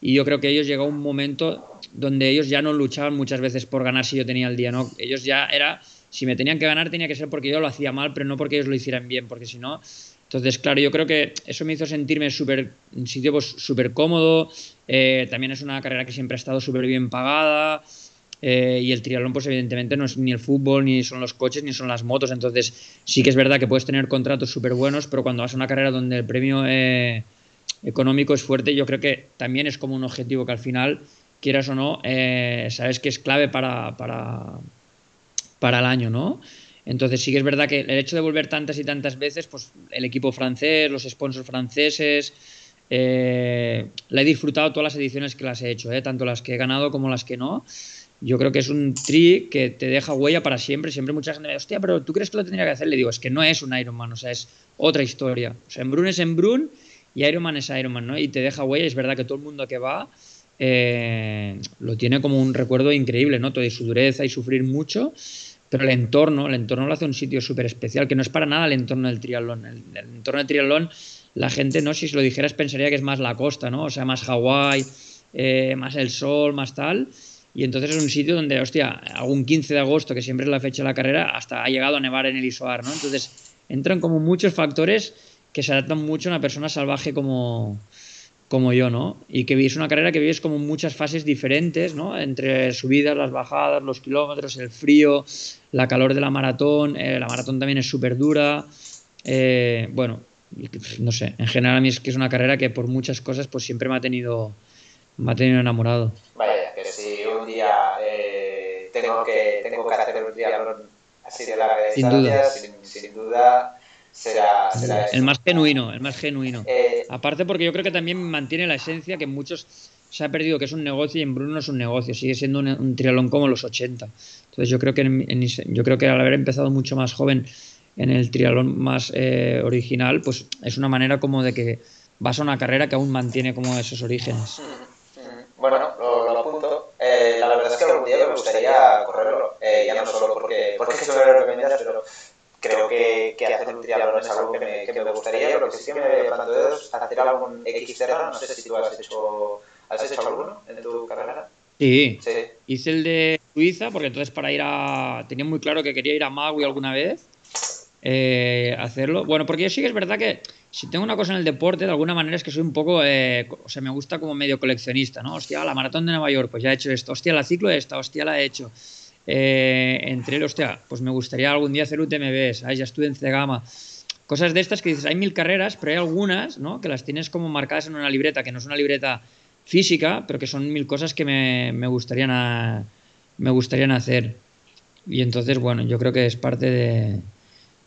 Y yo creo que ellos llegó un momento donde ellos ya no luchaban muchas veces por ganar si yo tenía el día, ¿no? Ellos ya era, si me tenían que ganar tenía que ser porque yo lo hacía mal, pero no porque ellos lo hicieran bien, porque si no... Entonces, claro, yo creo que eso me hizo sentirme súper, sitio pues súper cómodo. Eh, también es una carrera que siempre ha estado súper bien pagada. Eh, y el triatlón, pues evidentemente no es ni el fútbol, ni son los coches, ni son las motos. Entonces, sí que es verdad que puedes tener contratos súper buenos, pero cuando vas a una carrera donde el premio eh, económico es fuerte, yo creo que también es como un objetivo que al final, quieras o no, eh, sabes que es clave para, para, para el año, ¿no? Entonces sí que es verdad que el hecho de volver tantas y tantas veces, pues el equipo francés, los sponsors franceses, eh, la he disfrutado todas las ediciones que las he hecho, eh, tanto las que he ganado como las que no yo creo que es un tri que te deja huella para siempre. Siempre mucha gente me dice, hostia, pero ¿tú crees que lo tendría que hacer? Le digo, es que no es un Ironman, o sea, es otra historia. O sea, Embrun es Embrun y Ironman es Ironman, ¿no? Y te deja huella. Es verdad que todo el mundo que va eh, lo tiene como un recuerdo increíble, ¿no? Todo y su dureza y sufrir mucho. Pero el entorno, el entorno lo hace un sitio súper especial, que no es para nada el entorno del triatlón. El, el, entorno del triatlón, la gente, ¿no? Si se lo dijeras, pensaría que es más la costa, ¿no? O sea, más Hawái, eh, más el sol, más tal y entonces es un sitio donde, hostia, algún 15 de agosto, que siempre es la fecha de la carrera, hasta ha llegado a nevar en el Isoar, ¿no? Entonces entran como muchos factores que se adaptan mucho a una persona salvaje como, como yo, ¿no? Y que es una carrera que vives como muchas fases diferentes, ¿no? Entre subidas, las bajadas, los kilómetros, el frío, la calor de la maratón, eh, la maratón también es súper dura, eh, bueno, no sé, en general a mí es que es una carrera que por muchas cosas pues siempre me ha tenido, me ha tenido enamorado. Vaya, que si un día eh, tengo, que, tengo que hacer un triatlón así de larga distancia, sin duda, sin, sin duda será, será el más genuino, el más genuino. Eh, Aparte porque yo creo que también mantiene la esencia que muchos se ha perdido que es un negocio y en Bruno no es un negocio, sigue siendo un, un triatlón como los 80. Entonces yo creo que en, en, yo creo que al haber empezado mucho más joven en el triatlón más eh, original, pues es una manera como de que vas a una carrera que aún mantiene como esos orígenes. Bueno, lo, lo apunto. Eh, la verdad es que algún día me gustaría correrlo, eh, ya no solo porque, porque se me lo recomiendas, pero creo que, que hacer un triatlón es algo que me, que me gustaría. Lo que sí que me planteo es hacer algún XR, no sé si tú has hecho, ¿has hecho alguno en tu carrera. Sí. sí. hice el de Suiza porque entonces para ir a... Tenía muy claro que quería ir a Magui alguna vez. Eh, hacerlo. Bueno, porque yo sí que es verdad que si tengo una cosa en el deporte, de alguna manera es que soy un poco, eh, o sea, me gusta como medio coleccionista, ¿no? Hostia, la maratón de Nueva York, pues ya he hecho esto. Hostia, la ciclo esta, hostia, la he hecho. Eh, entre, hostia, pues me gustaría algún día hacer UTMB, ¿sabes? Ya estuve en Cegama. Cosas de estas que dices, hay mil carreras, pero hay algunas, ¿no? Que las tienes como marcadas en una libreta, que no es una libreta física, pero que son mil cosas que me, me gustarían, a, me gustarían hacer. Y entonces, bueno, yo creo que es parte de,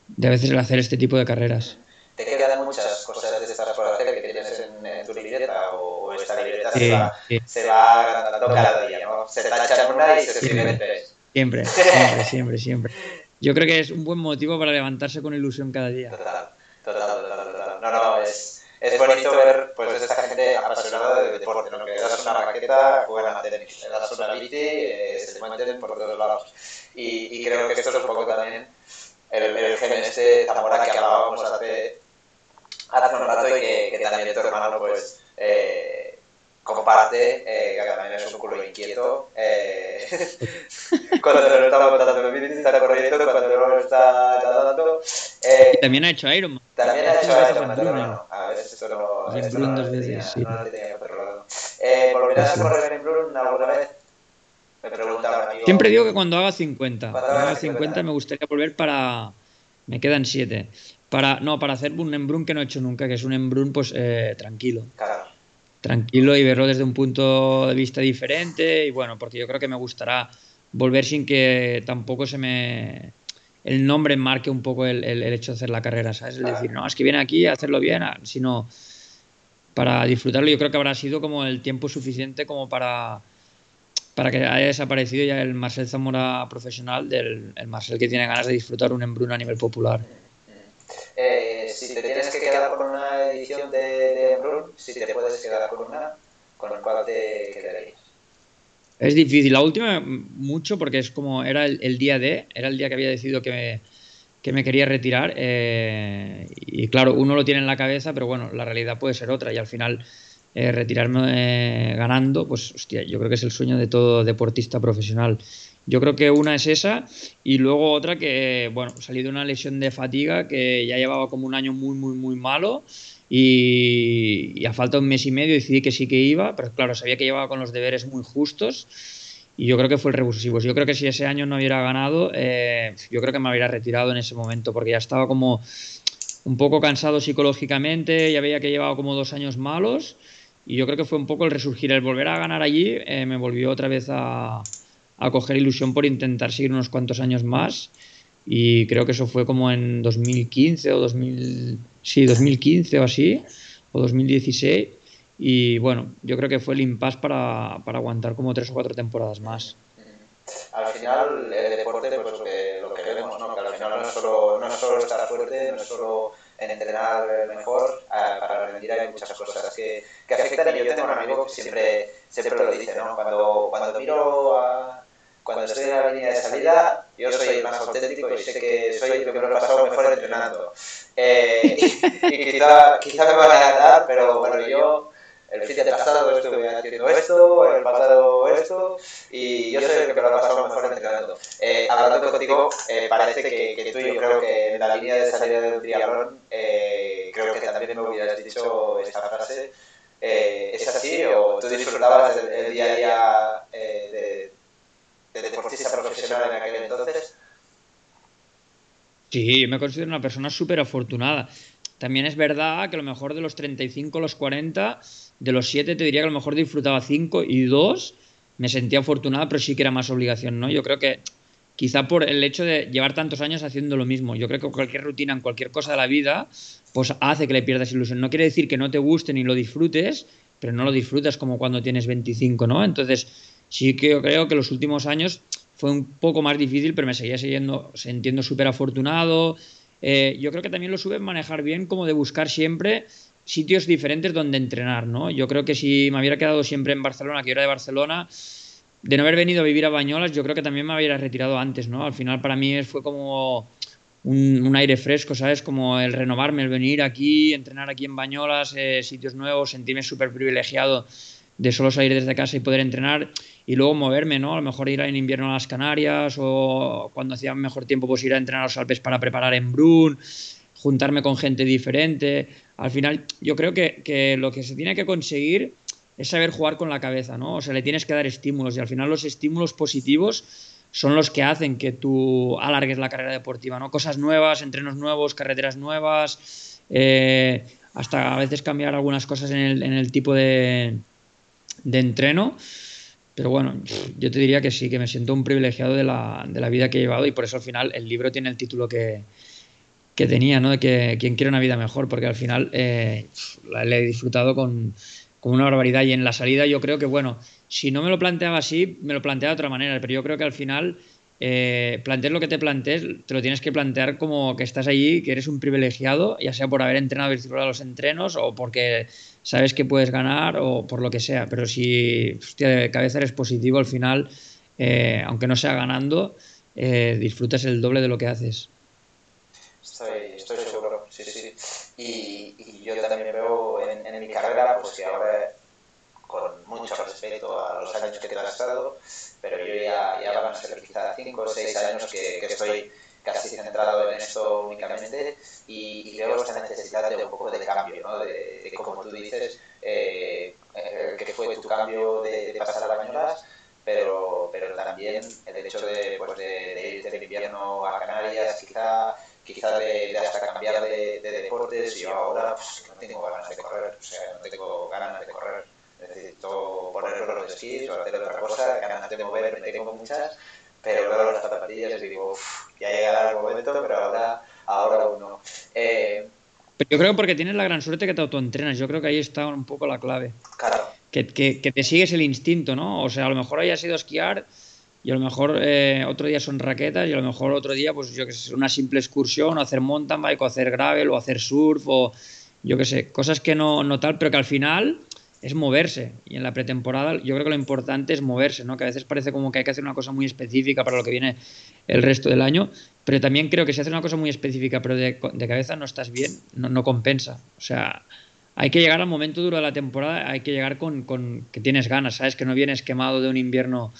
de a veces el hacer este tipo de carreras. ¿Te quedan muchas cosas de estas por hacer que tienes en, en tu libreta o, o esta libreta sí, se, va, sí. se va agrandando cada día, ¿no? Se tacha en una y se tres. Siempre, siempre, siempre, siempre. Yo creo que es un buen motivo para levantarse con ilusión cada día. Total, total, total. total. No, no, es, es bonito ver pues esta gente apasionada de deporte, ¿no? que das una raqueta, juegan a tenis, le das una bici, eh, se mueven por todos lados. Y, y, creo que esto es un poco también el, el gen este Zamora que hablábamos hace, hace un rato y que, que también tu hermano pues eh, comparte, eh, que también es un culo inquieto. Eh, cuando no está montando el bici, está corriendo, cuando no está nadando. Eh, y también ha hecho Ironman. También ha hecho Ironman, hermano. A ver, esto no. En Brun dos veces, sí. No lo tenía controlado. Eh, ¿Volverás a correr en Brun alguna vez? Me preguntaba, amigo. Siempre digo que cuando haga 50. Cuando haga haga 50 50 me gustaría volver para. Me quedan 7. Para, no, para hacer un embrun que no he hecho nunca, que es un embrun pues eh, tranquilo. Claro. Tranquilo y verlo desde un punto de vista diferente. Y bueno, porque yo creo que me gustará volver sin que tampoco se me. El nombre marque un poco el, el- el hecho de hacer la carrera, ¿sabes? Es decir, no, es que viene aquí a hacerlo bien, sino para disfrutarlo. Yo creo que habrá sido como el tiempo suficiente como para, para que haya desaparecido ya el Marcel Zamora profesional del el Marcel que tiene ganas de disfrutar un embrun a nivel popular. Eh, si te tienes que quedar con una edición de, de si te puedes quedar con una, ¿con cuál te quedarías? Es difícil. La última, mucho, porque es como era el, el día de, era el día que había decidido que me, que me quería retirar. eh, y claro, uno lo tiene en la cabeza, pero bueno, la realidad puede ser otra. Y al final, eh, retirarme eh, ganando, pues hostia, yo creo que es el sueño de todo deportista profesional. Yo creo que una es esa y luego otra que, bueno, salí de una lesión de fatiga que ya llevaba como un año muy, muy, muy malo y, a falta de un mes y medio decidí que sí que iba, pero claro, sabía que llevaba con los deberes muy justos y yo creo que fue el revulsivo. Yo creo que si ese año no hubiera ganado, eh, yo creo que me hubiera retirado en ese momento porque ya estaba como un poco cansado psicológicamente, ya veía que llevaba como dos años malos y yo creo que fue un poco el resurgir, el volver a ganar allí eh, me volvió otra vez a, a coger ilusión por intentar seguir unos cuantos años más y creo que eso fue como en 2015 o 2000, sí, 2015 o así, o 2016 y bueno, yo creo que fue el impasse para, para aguantar como tres o cuatro temporadas más. Al final, el deporte, pues lo que, lo que ¿no? Que al final no es solo, no es solo estar fuerte, no es solo entrenar mejor, a- para rendir hay muchas cosas que, que afectan. Y yo tengo un amigo que siempre, siempre lo dice, ¿no? Cuando, cuando miro a. Cuando estoy en la línea de salida, yo soy el más auténtico y sé que soy el que me lo he pasado mejor entrenando. Eh, y, y quizá, quizá me van a ganar, pero bueno, yo el fin de pasado estuve haciendo esto, el pasado esto, y yo soy el que me lo ha pasado mejor entrenando. Eh, hablando contigo, eh, parece que, que tú yo creo que en la línea de salida del triatlón, eh, creo que también me hubieras dicho esta frase. Eh, ¿Es así o tú disfrutabas el, el día a día eh, de, de deportista profesional en aquel entonces? Sí, yo me considero una persona súper afortunada. También es verdad que a lo mejor de los 35 a los 40, de los 7 te diría que a lo mejor disfrutaba 5 y 2 me sentía afortunada, pero sí que era más obligación, ¿no? Yo creo que quizá por el hecho de llevar tantos años haciendo lo mismo. Yo creo que cualquier rutina en cualquier cosa de la vida, pues hace que le pierdas ilusión. No quiere decir que no te guste ni lo disfrutes, pero no lo disfrutas como cuando tienes 25, ¿no? Entonces, sí que yo creo que los últimos años fue un poco más difícil, pero me seguía siguiendo, sintiendo súper afortunado. Eh, yo creo que también lo supe manejar bien, como de buscar siempre sitios diferentes donde entrenar, ¿no? Yo creo que si me hubiera quedado siempre en Barcelona, que yo era de Barcelona, de no haber venido a vivir a Bañolas, yo creo que también me hubiera retirado antes, ¿no? Al final para mí fue como un, un aire fresco, ¿sabes? Como el renovarme, el venir aquí, entrenar aquí en Bañolas, eh, sitios nuevos, sentirme súper privilegiado de solo salir desde casa y poder entrenar y luego moverme, ¿no? A lo mejor ir en invierno a las Canarias o cuando hacía mejor tiempo pues ir a entrenar a los Alpes para preparar en Brun, juntarme con gente diferente. Al final yo creo que, que lo que se tiene que conseguir es saber jugar con la cabeza, ¿no? O sea, le tienes que dar estímulos y al final los estímulos positivos son los que hacen que tú alargues la carrera deportiva, ¿no? Cosas nuevas, entrenos nuevos, carreteras nuevas, eh, hasta a veces cambiar algunas cosas en el, en el tipo de, de entreno. Pero bueno, yo te diría que sí, que me siento un privilegiado de la, de la vida que he llevado y por eso al final el libro tiene el título que, que tenía, ¿no? De que quien quiere una vida mejor, porque al final eh, la, he disfrutado con, con una barbaridad y en la salida yo creo que, bueno, si no me lo planteaba así, me lo planteaba de otra manera, pero yo creo que al final eh, plantees lo que te plantees, te lo tienes que plantear como que estás allí, que eres un privilegiado, ya sea por haber entrenado y a los entrenos o porque sabes que puedes ganar o por lo que sea. Pero si hostia, de cabeza eres positivo, al final, eh, aunque no sea ganando, eh, disfrutas el doble de lo que haces. Estoy, estoy seguro, sí, sí. Y, y yo también veo en, en mi carrera, pues que ahora con mucho respeto a los años que te has estado, pero yo ya, ya van a ser quizá 5 o 6 años que, que, estoy casi centrado en esto únicamente y, y, veo esta necesidad de un poco de cambio, ¿no? de, de como tú dices, eh, que fue tu cambio de, de pasar a Bañolas, pero, pero también el hecho de, pues, de, de ir del invierno a Canarias, quizá quizá de, de, hasta cambiar de, de, deportes y ahora pues, no tengo ganas de correr, o sea, no tengo ganas de correr necesito ponerlo los esquís o hacer otra cosa, ganas de moverme tengo muchas, pero veo las zapatillas y digo, uff, ya llegará el momento, pero ahora, ahora aún no. Eh, pero yo creo porque tienes la gran suerte que te autoentrenas, yo creo que ahí está un poco la clave. Claro. Que, que, que te sigues el instinto, ¿no? O sea, a lo mejor hayas ido a esquiar y a lo mejor eh, otro día son raquetas y a lo mejor otro día, pues yo que sé, una simple excursión, o hacer mountain bike, o hacer gravel, o hacer surf, o yo que sé, cosas que no, no tal, pero que al final es moverse. Y en la pretemporada yo creo que lo importante es moverse, ¿no? Que a veces parece como que hay que hacer una cosa muy específica para lo que viene el resto del año, pero también creo que si haces una cosa muy específica pero de, cabeza no estás bien, no, compensa. O sea, hay que llegar al momento duro de la temporada, hay que llegar con, que tienes ganas, ¿sabes? Que no vienes quemado de un invierno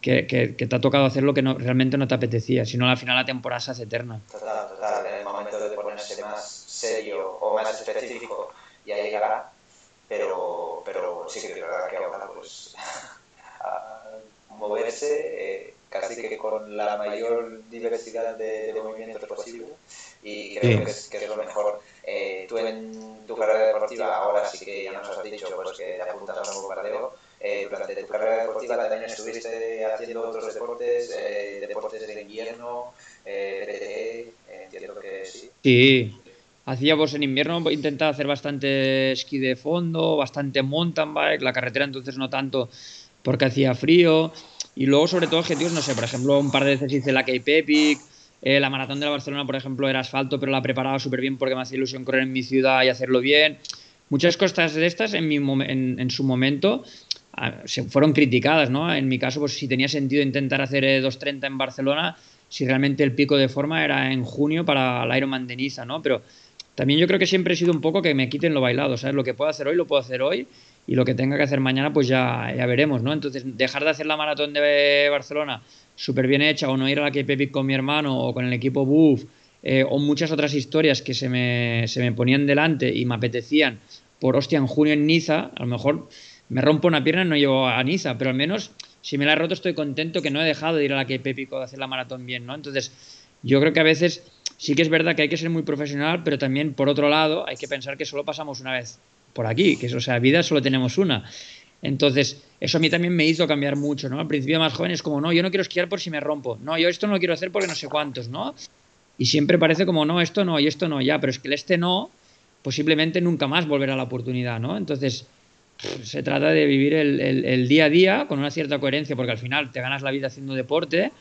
que te ha tocado hacer lo que no, realmente no te apetecía, sino al final la temporada se hace eterna. Total, total, en el momento de ponerse más serio o más específico, ya llegará pero, pero sí que es verdad que ahora pues a moverse eh, casi que con la mayor diversidad de, de movimientos posible y creo sí. que, es, que, es, lo mejor. Eh, tú en tu carrera deportiva ahora sí que ya nos has dicho pues, que te apuntas a un bombardeo. Eh, durante tu carrera deportiva también estuviste haciendo otros deportes, eh, deportes de invierno, eh, PTE, entiendo que sí. Sí, Hacía en invierno intentaba hacer bastante esquí de fondo, bastante mountain bike, la carretera entonces no tanto porque hacía frío. Y luego, sobre todo, objetivos, no sé, por ejemplo, un par de veces hice la Cape Epic, eh, la maratón de la Barcelona, por ejemplo, era asfalto, pero la preparaba súper bien porque me hacía ilusión correr en mi ciudad y hacerlo bien. Muchas cosas de estas en, mi, en, su momento se fueron criticadas, ¿no? En mi caso, pues si tenía sentido intentar hacer 2.30 en Barcelona, si realmente el pico de forma era en junio para el Ironman de Niza, ¿no? Pero también yo creo que siempre he sido un poco que me quiten lo bailado, ¿sabes? Lo que puedo hacer hoy lo puedo hacer hoy y lo que tenga que hacer mañana pues ya, ya veremos, ¿no? Entonces dejar de hacer la maratón de Barcelona súper bien hecha o no ir a la Epic con mi hermano o con el equipo Buff eh, o muchas otras historias que se me, se me ponían delante y me apetecían por hostia en junio en Niza, a lo mejor me rompo una pierna y no llevo a Niza, pero al menos si me la he roto estoy contento que no he dejado de ir a la Epic o de hacer la maratón bien, ¿no? Entonces yo creo que a veces sí que es verdad que hay que ser muy profesional, pero también, por otro lado, hay que pensar que solo pasamos una vez por aquí, que o sea, vida solo tenemos una. Entonces, eso a mí también me hizo cambiar mucho, ¿no? Al principio más joven es como, no, yo no quiero esquiar por si me rompo, no, yo esto no lo quiero hacer porque no sé cuántos, ¿no? Y siempre parece como, no, esto no y esto no, ya, pero es que el este no, posiblemente nunca más volverá la oportunidad, ¿no? Entonces, se trata de vivir el día a día con una cierta coherencia, porque al final te ganas la vida haciendo deporte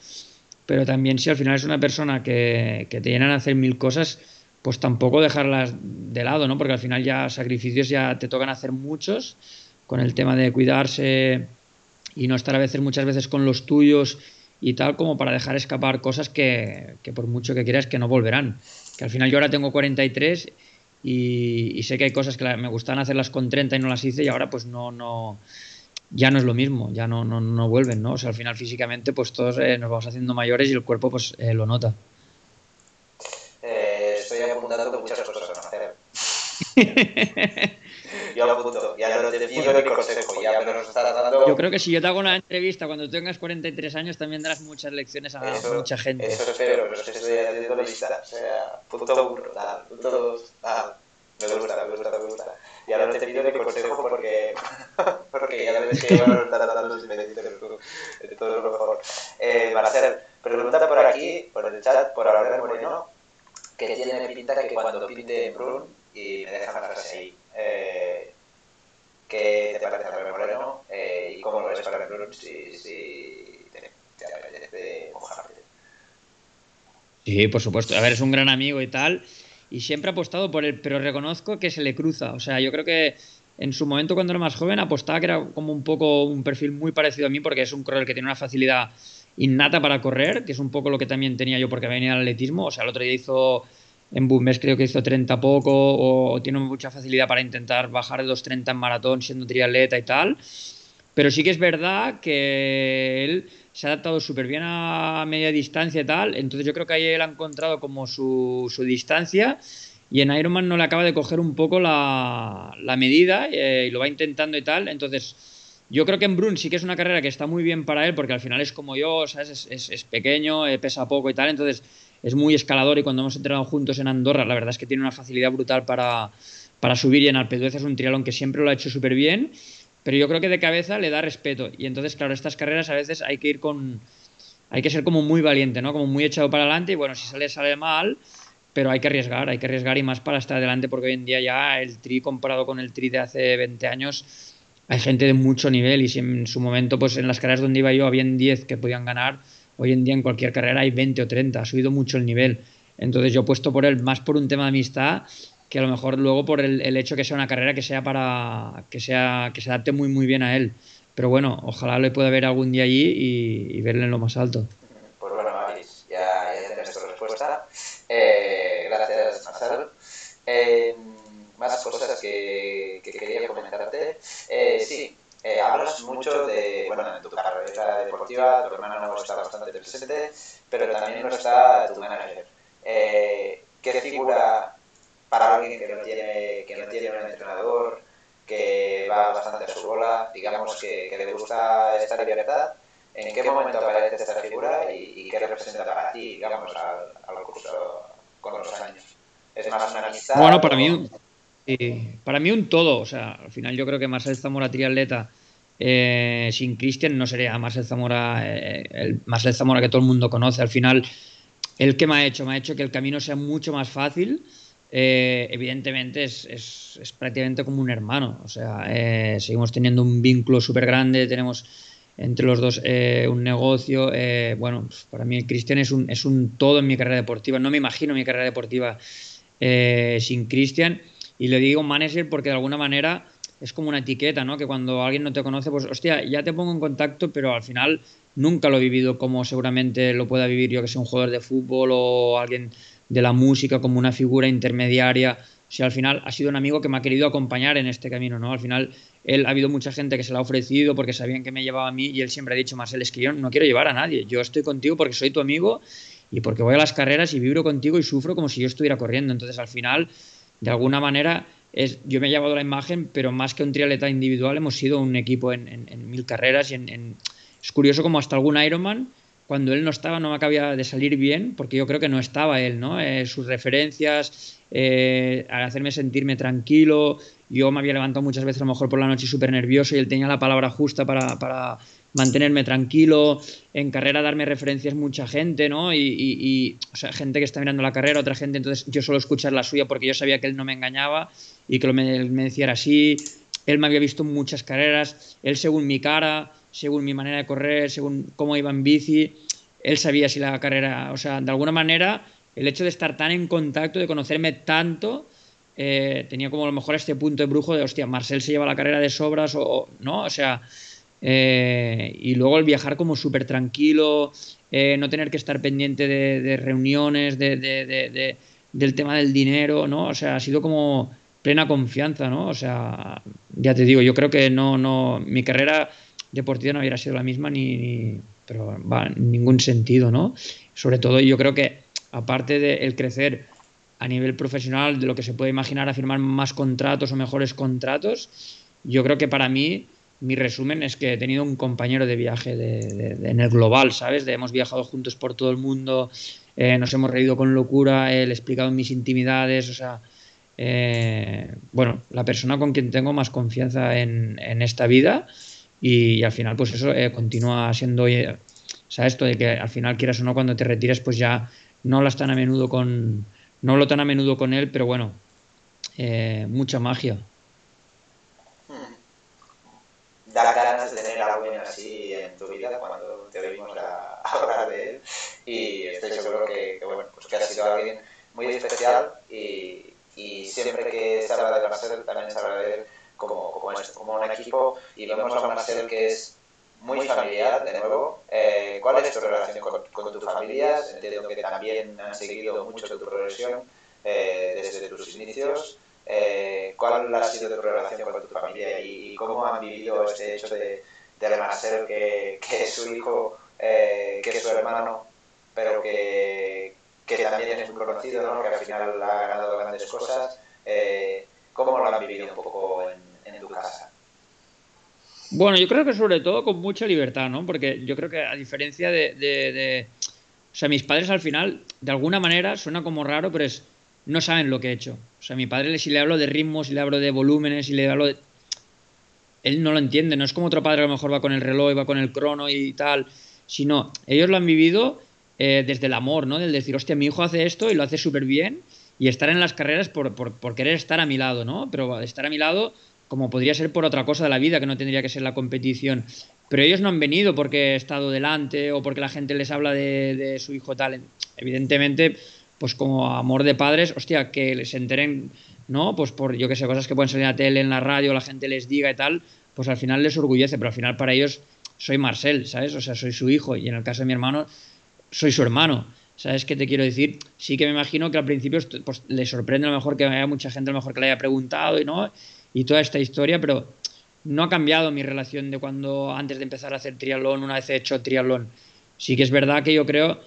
pero también si al final es una persona que, que te llenan a hacer mil cosas, pues tampoco dejarlas de lado, ¿no? Porque al final ya sacrificios ya te tocan hacer muchos con el tema de cuidarse y no estar a veces muchas veces con los tuyos y tal como para dejar escapar cosas que, que por mucho que quieras que no volverán. Que al final yo ahora tengo 43 y, y sé que hay cosas que me gustan hacerlas con 30 y no las hice y ahora pues no, no, ya no es lo mismo, ya no, no, no vuelven, ¿no? O sea, al final físicamente pues todos eh, nos vamos haciendo mayores y el cuerpo pues eh, lo nota. Eh, estoy apuntando muchas cosas a hacer. yo apunto, ya no te pido mi consejo, ya me lo estás dando. Yo creo que si yo te hago una entrevista cuando tengas 43 años también darás muchas lecciones a eso, mucha gente. Eso espero, pero es que estoy haciendo lista, o sea, punto uno, tal, punto dos, tal. Me gusta, me gusta, me gusta. Y ahora te pido mi consejo porque, porque ya debes que llevar los inmediatos de todo lo mejor. Eh, Marcel, pregunta por aquí, por el chat, por Aurelio Moreno, que tiene pinta que cuando pinte en Brun, y me deja una frase ahí, eh, ¿qué te parece Aurelio Moreno? Eh, ¿Y cómo lo ves para el Brun? Si, si te, te apetece mojarte. Sí, por supuesto. A ver, es un gran amigo y tal. Y siempre ha apostado por él, pero reconozco que se le cruza. O sea, yo creo que en su momento cuando era más joven apostaba que era como un poco un perfil muy parecido a mí porque es un corredor que tiene una facilidad innata para correr, que es un poco lo que también tenía yo porque venía al atletismo. O sea, el otro día hizo en Bumbes creo que hizo 30 poco o, tiene mucha facilidad para intentar bajar de los 30 en maratón siendo triatleta y tal. Pero sí que es verdad que él se ha adaptado súper bien a media distancia y tal. Entonces yo creo que ahí él ha encontrado como su, su distancia y en Ironman no le acaba de coger un poco la, la medida eh, y lo va intentando y tal. Entonces yo creo que en Brun sí que es una carrera que está muy bien para él porque al final es como yo, ¿sabes? Es, es, pequeño, eh, pesa poco y tal. Entonces es muy escalador y cuando hemos entrenado juntos en Andorra la verdad es que tiene una facilidad brutal para, para subir y en Alpeduez es un triatlón que siempre lo ha hecho súper bien pero yo creo que de cabeza le da respeto. Y entonces, claro, estas carreras a veces hay que ir con. Hay que ser como muy valiente, ¿no? Como muy echado para adelante. Y bueno, si sale, sale mal. Pero hay que arriesgar, hay que arriesgar y más para estar adelante, porque hoy en día ya el tri comparado con el tri de hace 20 años, hay gente de mucho nivel. Y si en su momento, pues en las carreras donde iba yo, habían 10 que podían ganar, hoy en día en cualquier carrera hay 20 o 30. Ha subido mucho el nivel. Entonces yo he puesto por él más por un tema de amistad que a lo mejor luego por el, el, hecho que sea una carrera que sea para que sea que se adapte muy muy bien a él. Pero bueno ojalá le pueda ver algún día allí y, y verle en lo más alto. Pues bueno Maris ya, ya tienes tu respuesta. Eh, gracias Marcelo eh, más cosas que, que, quería comentarte. Eh, sí eh, hablas mucho de, bueno, en tu carrera deportiva, tu hermano está bastante presente, pero también no está tu manager. ¿Qué figura para alguien que no tiene, que no tiene un entrenador, que va bastante a su bola, digamos que, que le gusta esta libertad, ¿en qué momento aparece esta figura y, y qué representa para ti, digamos, al, al curso con los años? ¿Es más una amistad? Bueno, para mí, eh, para mí un todo, o sea, al final yo creo que Marcel Zamora triatleta eh, sin Cristian no sería Marcel Zamora, eh, el Marcel Zamora que todo el mundo conoce, al final el que me ha hecho, me ha hecho que el camino sea mucho más fácil, eh, evidentemente es, es, es, prácticamente como un hermano. O sea, eh, seguimos teniendo un vínculo súper grande, tenemos entre los dos eh, un negocio. bueno, para mí Cristian es un, es un todo en mi carrera deportiva. No me imagino mi carrera deportiva sin Cristian. Y le digo manager porque de alguna manera es como una etiqueta, ¿no? Que cuando alguien no te conoce, pues, hostia, ya te pongo en contacto, pero al final nunca lo he vivido como seguramente lo pueda vivir yo, que sea un jugador de fútbol o alguien de la música como una figura intermediaria. O sea, al final ha sido un amigo que me ha querido acompañar en este camino, ¿no? Al final, él ha habido mucha gente que se lo ha ofrecido porque sabían que me llevaba a mí y él siempre ha dicho, Marcel, es no quiero llevar a nadie. Yo estoy contigo porque soy tu amigo y porque voy a las carreras y vibro contigo y sufro como si yo estuviera corriendo. Entonces, al final, de alguna manera, es, yo me he llevado la imagen, pero más que un triatleta individual, hemos sido un equipo en, en, en mil carreras y en, es curioso como hasta algún Ironman cuando él no estaba no me acababa de salir bien, porque yo creo que no estaba él, ¿no? Eh, sus referencias, eh, al hacerme sentirme tranquilo, yo me había levantado muchas veces a lo mejor por la noche súper nervioso y él tenía la palabra justa para, para, mantenerme tranquilo, en carrera darme referencias mucha gente, ¿no? Y, y, o sea, gente que está mirando la carrera, otra gente, entonces yo solo escuchar la suya porque yo sabía que él no me engañaba y que me, me decía así, él me había visto muchas carreras, él según mi cara, según mi manera de correr, según cómo iba en bici, él sabía si la carrera, o sea, de alguna manera, el hecho de estar tan en contacto, de conocerme tanto, eh, tenía como a lo mejor este punto de brujo de, hostia, Marcel se lleva la carrera de sobras, o, ¿no? O sea, eh, y luego el viajar como súper tranquilo, eh, no tener que estar pendiente de, reuniones, de, del tema del dinero, ¿no? O sea, ha sido como plena confianza, ¿no? O sea, ya te digo, yo creo que no, no, mi carrera deportiva no hubiera sido la misma ni, pero va, en ningún sentido, ¿no? Sobre todo yo creo que aparte del de crecer a nivel profesional, de lo que se puede imaginar a firmar más contratos o mejores contratos, yo creo que para mí mi resumen es que he tenido un compañero de viaje de, en el global, ¿sabes? hemos viajado juntos por todo el mundo, eh, nos hemos reído con locura, él he explicado mis intimidades, o sea, eh, bueno, la persona con quien tengo más confianza en, en esta vida y, al final pues eso eh, continúa siendo, eh, ¿sabes? Esto de que al final quieras o no cuando te retires pues ya no hablas tan a menudo con, no hablo tan a menudo con él, pero bueno, eh, mucha magia. Da ganas de tener a alguien así en tu vida cuando te oímos la, hablar de él y estoy seguro que, bueno, pues que ha sido alguien muy especial y, y siempre que se habla de Marcel también se de él como, como, como un equipo y vemos a Marcel que es muy familiar, de nuevo. Eh, ¿Cuál es tu relación con, con tu familia? Entiendo que también han seguido mucho tu progresión eh, desde tus inicios. Eh, ¿Cuál ha sido tu relación con tu familia y, cómo han vivido este hecho de, de Marcel, que, que, es su hijo, que es su hermano, pero que, que también es muy conocido, ¿no? que al final ha ganado grandes cosas? ¿Cómo lo han vivido un poco en, en tu casa? Bueno, yo creo que sobre todo con mucha libertad, ¿no? Porque yo creo que a diferencia de, O sea, mis padres al final, de alguna manera, suena como raro, pero es... No saben lo que he hecho. O sea, mi padre, si le hablo de ritmos, si le hablo de volúmenes, si le hablo de... Él no lo entiende. No es como otro padre a lo mejor va con el reloj, y va con el crono y tal. Sino, ellos lo han vivido eh, desde el amor, ¿no? Del decir, hostia, mi hijo hace esto y lo hace súper bien. Y estar en las carreras por, por, querer estar a mi lado, ¿no? Pero estar a mi lado como podría ser por otra cosa de la vida, que no tendría que ser la competición. Pero ellos no han venido porque he estado delante o porque la gente les habla de, su hijo tal. Evidentemente, pues como amor de padres, hostia, que se enteren, ¿no? Pues por, yo que sé, cosas que pueden salir en la tele, en la radio, la gente les diga y tal, pues al final les orgullece, pero al final para ellos soy Marcel, ¿sabes? O sea, soy su hijo y en el caso de mi hermano, soy su hermano. ¿Sabes qué te quiero decir? Sí que me imagino que al principio pues, le sorprende a lo mejor que haya mucha gente a lo mejor que le haya preguntado y no y toda esta historia, pero no ha cambiado mi relación de cuando antes de empezar a hacer triatlón, una vez he hecho triatlón. Sí que es verdad que yo creo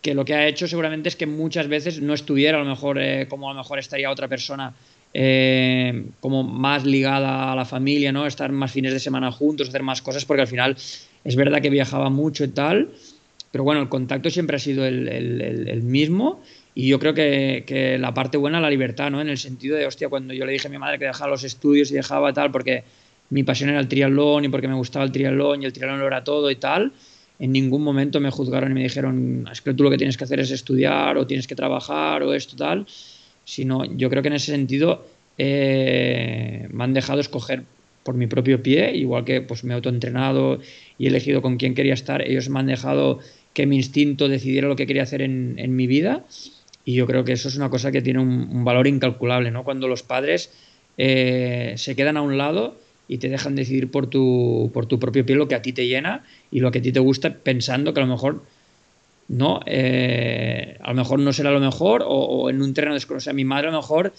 que lo que ha hecho seguramente es que muchas veces no estuviera a lo mejor eh, como a lo mejor estaría otra persona eh, como más ligada a la familia, ¿no? Estar más fines de semana juntos, hacer más cosas, porque al final es verdad que viajaba mucho y tal, pero bueno, el contacto siempre ha sido el, el, el mismo y yo creo que, que, la parte buena la libertad, ¿no? En el sentido de, hostia, cuando yo le dije a mi madre que dejaba los estudios y dejaba tal, porque mi pasión era el triatlón y porque me gustaba el triatlón y el triatlón lo era todo y tal, en ningún momento me juzgaron y me dijeron, es que tú lo que tienes que hacer es estudiar o tienes que trabajar o esto tal, sino yo creo que en ese sentido eh, me han dejado escoger por mi propio pie, igual que pues me he autoentrenado y he elegido con quién quería estar, ellos me han dejado que mi instinto decidiera lo que quería hacer en, en mi vida y yo creo que eso es una cosa que tiene un, valor incalculable, ¿no? Cuando los padres eh, se quedan a un lado y te dejan decidir por tu, por tu propio pie lo que a ti te llena y lo que a ti te gusta, pensando que a lo mejor no, eh, a lo mejor no será lo mejor o, en un terreno desconocido. O sea, mi madre a lo mejor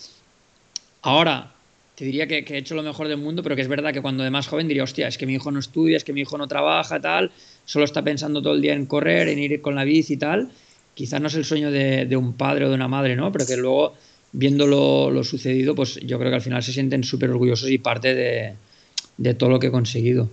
ahora te diría que, que, he hecho lo mejor del mundo, pero que es verdad que cuando de más joven diría, hostia, es que mi hijo no estudia, es que mi hijo no trabaja, tal, solo está pensando todo el día en correr, en ir con la bici y tal quizás no es el sueño de, un padre o de una madre, ¿no? Pero que luego, viendo lo, sucedido, pues yo creo que al final se sienten súper orgullosos y parte de, todo lo que he conseguido.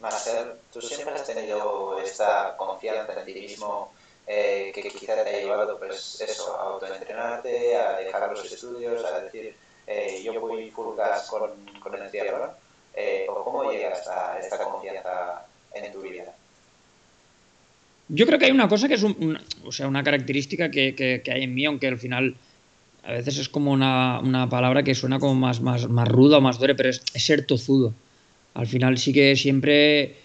Marcel, tú siempre has tenido esta confianza en ti mismo eh, que quizás te ha llevado, pues eso, a autoentrenarte, a dejar los estudios, a decir, eh, yo voy full con, con el triatlón, eh, o cómo llegas a esta confianza en tu vida. Yo creo que hay una cosa que es un, o sea, una característica que, que, hay en mí, aunque al final a veces es como una, una palabra que suena como más, más, más ruda o más dure, pero es, ser tozudo. Al final sí que siempre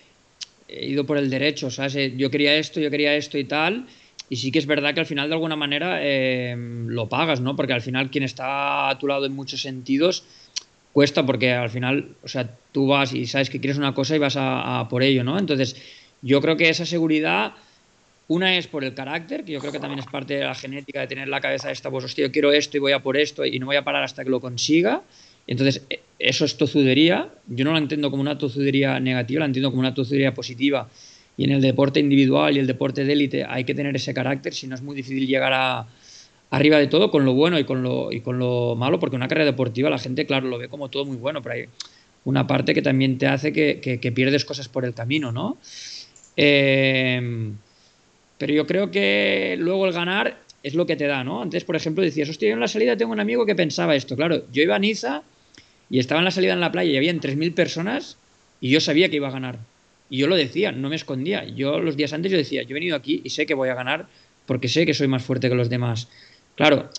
he ido por el derecho, ¿sabes? Eh, yo quería esto, yo quería esto y tal, y sí que es verdad que al final de alguna manera eh, lo pagas, ¿no? Porque al final quien está a tu lado en muchos sentidos cuesta porque al final, o sea, tú vas y sabes que quieres una cosa y vas a, a por ello, ¿no? Entonces, yo creo que esa seguridad una es por el carácter, que yo creo que también es parte de la genética de tener la cabeza esta, pues hostia, yo quiero esto y voy a por esto y no voy a parar hasta que lo consiga. Entonces, e, eso es tozudería. Yo no la entiendo como una tozudería negativa, la entiendo como una tozudería positiva. Y en el deporte individual y el deporte de élite hay que tener ese carácter, si no es muy difícil llegar a, arriba de todo con lo bueno y con lo, y con lo malo, porque una carrera deportiva la gente, claro, lo ve como todo muy bueno, pero hay una parte que también te hace que, que pierdes cosas por el camino, ¿no? Eh, pero yo creo que luego el ganar es lo que te da, ¿no? Antes, por ejemplo, decías, hostia, yo en la salida tengo un amigo que pensaba esto. Claro, yo iba a Niza y estaba en la salida en la playa y había 3.000 personas y yo sabía que iba a ganar. Y yo lo decía, no me escondía. Yo los días antes yo decía, yo he venido aquí y sé que voy a ganar porque sé que soy más fuerte que los demás. Claro,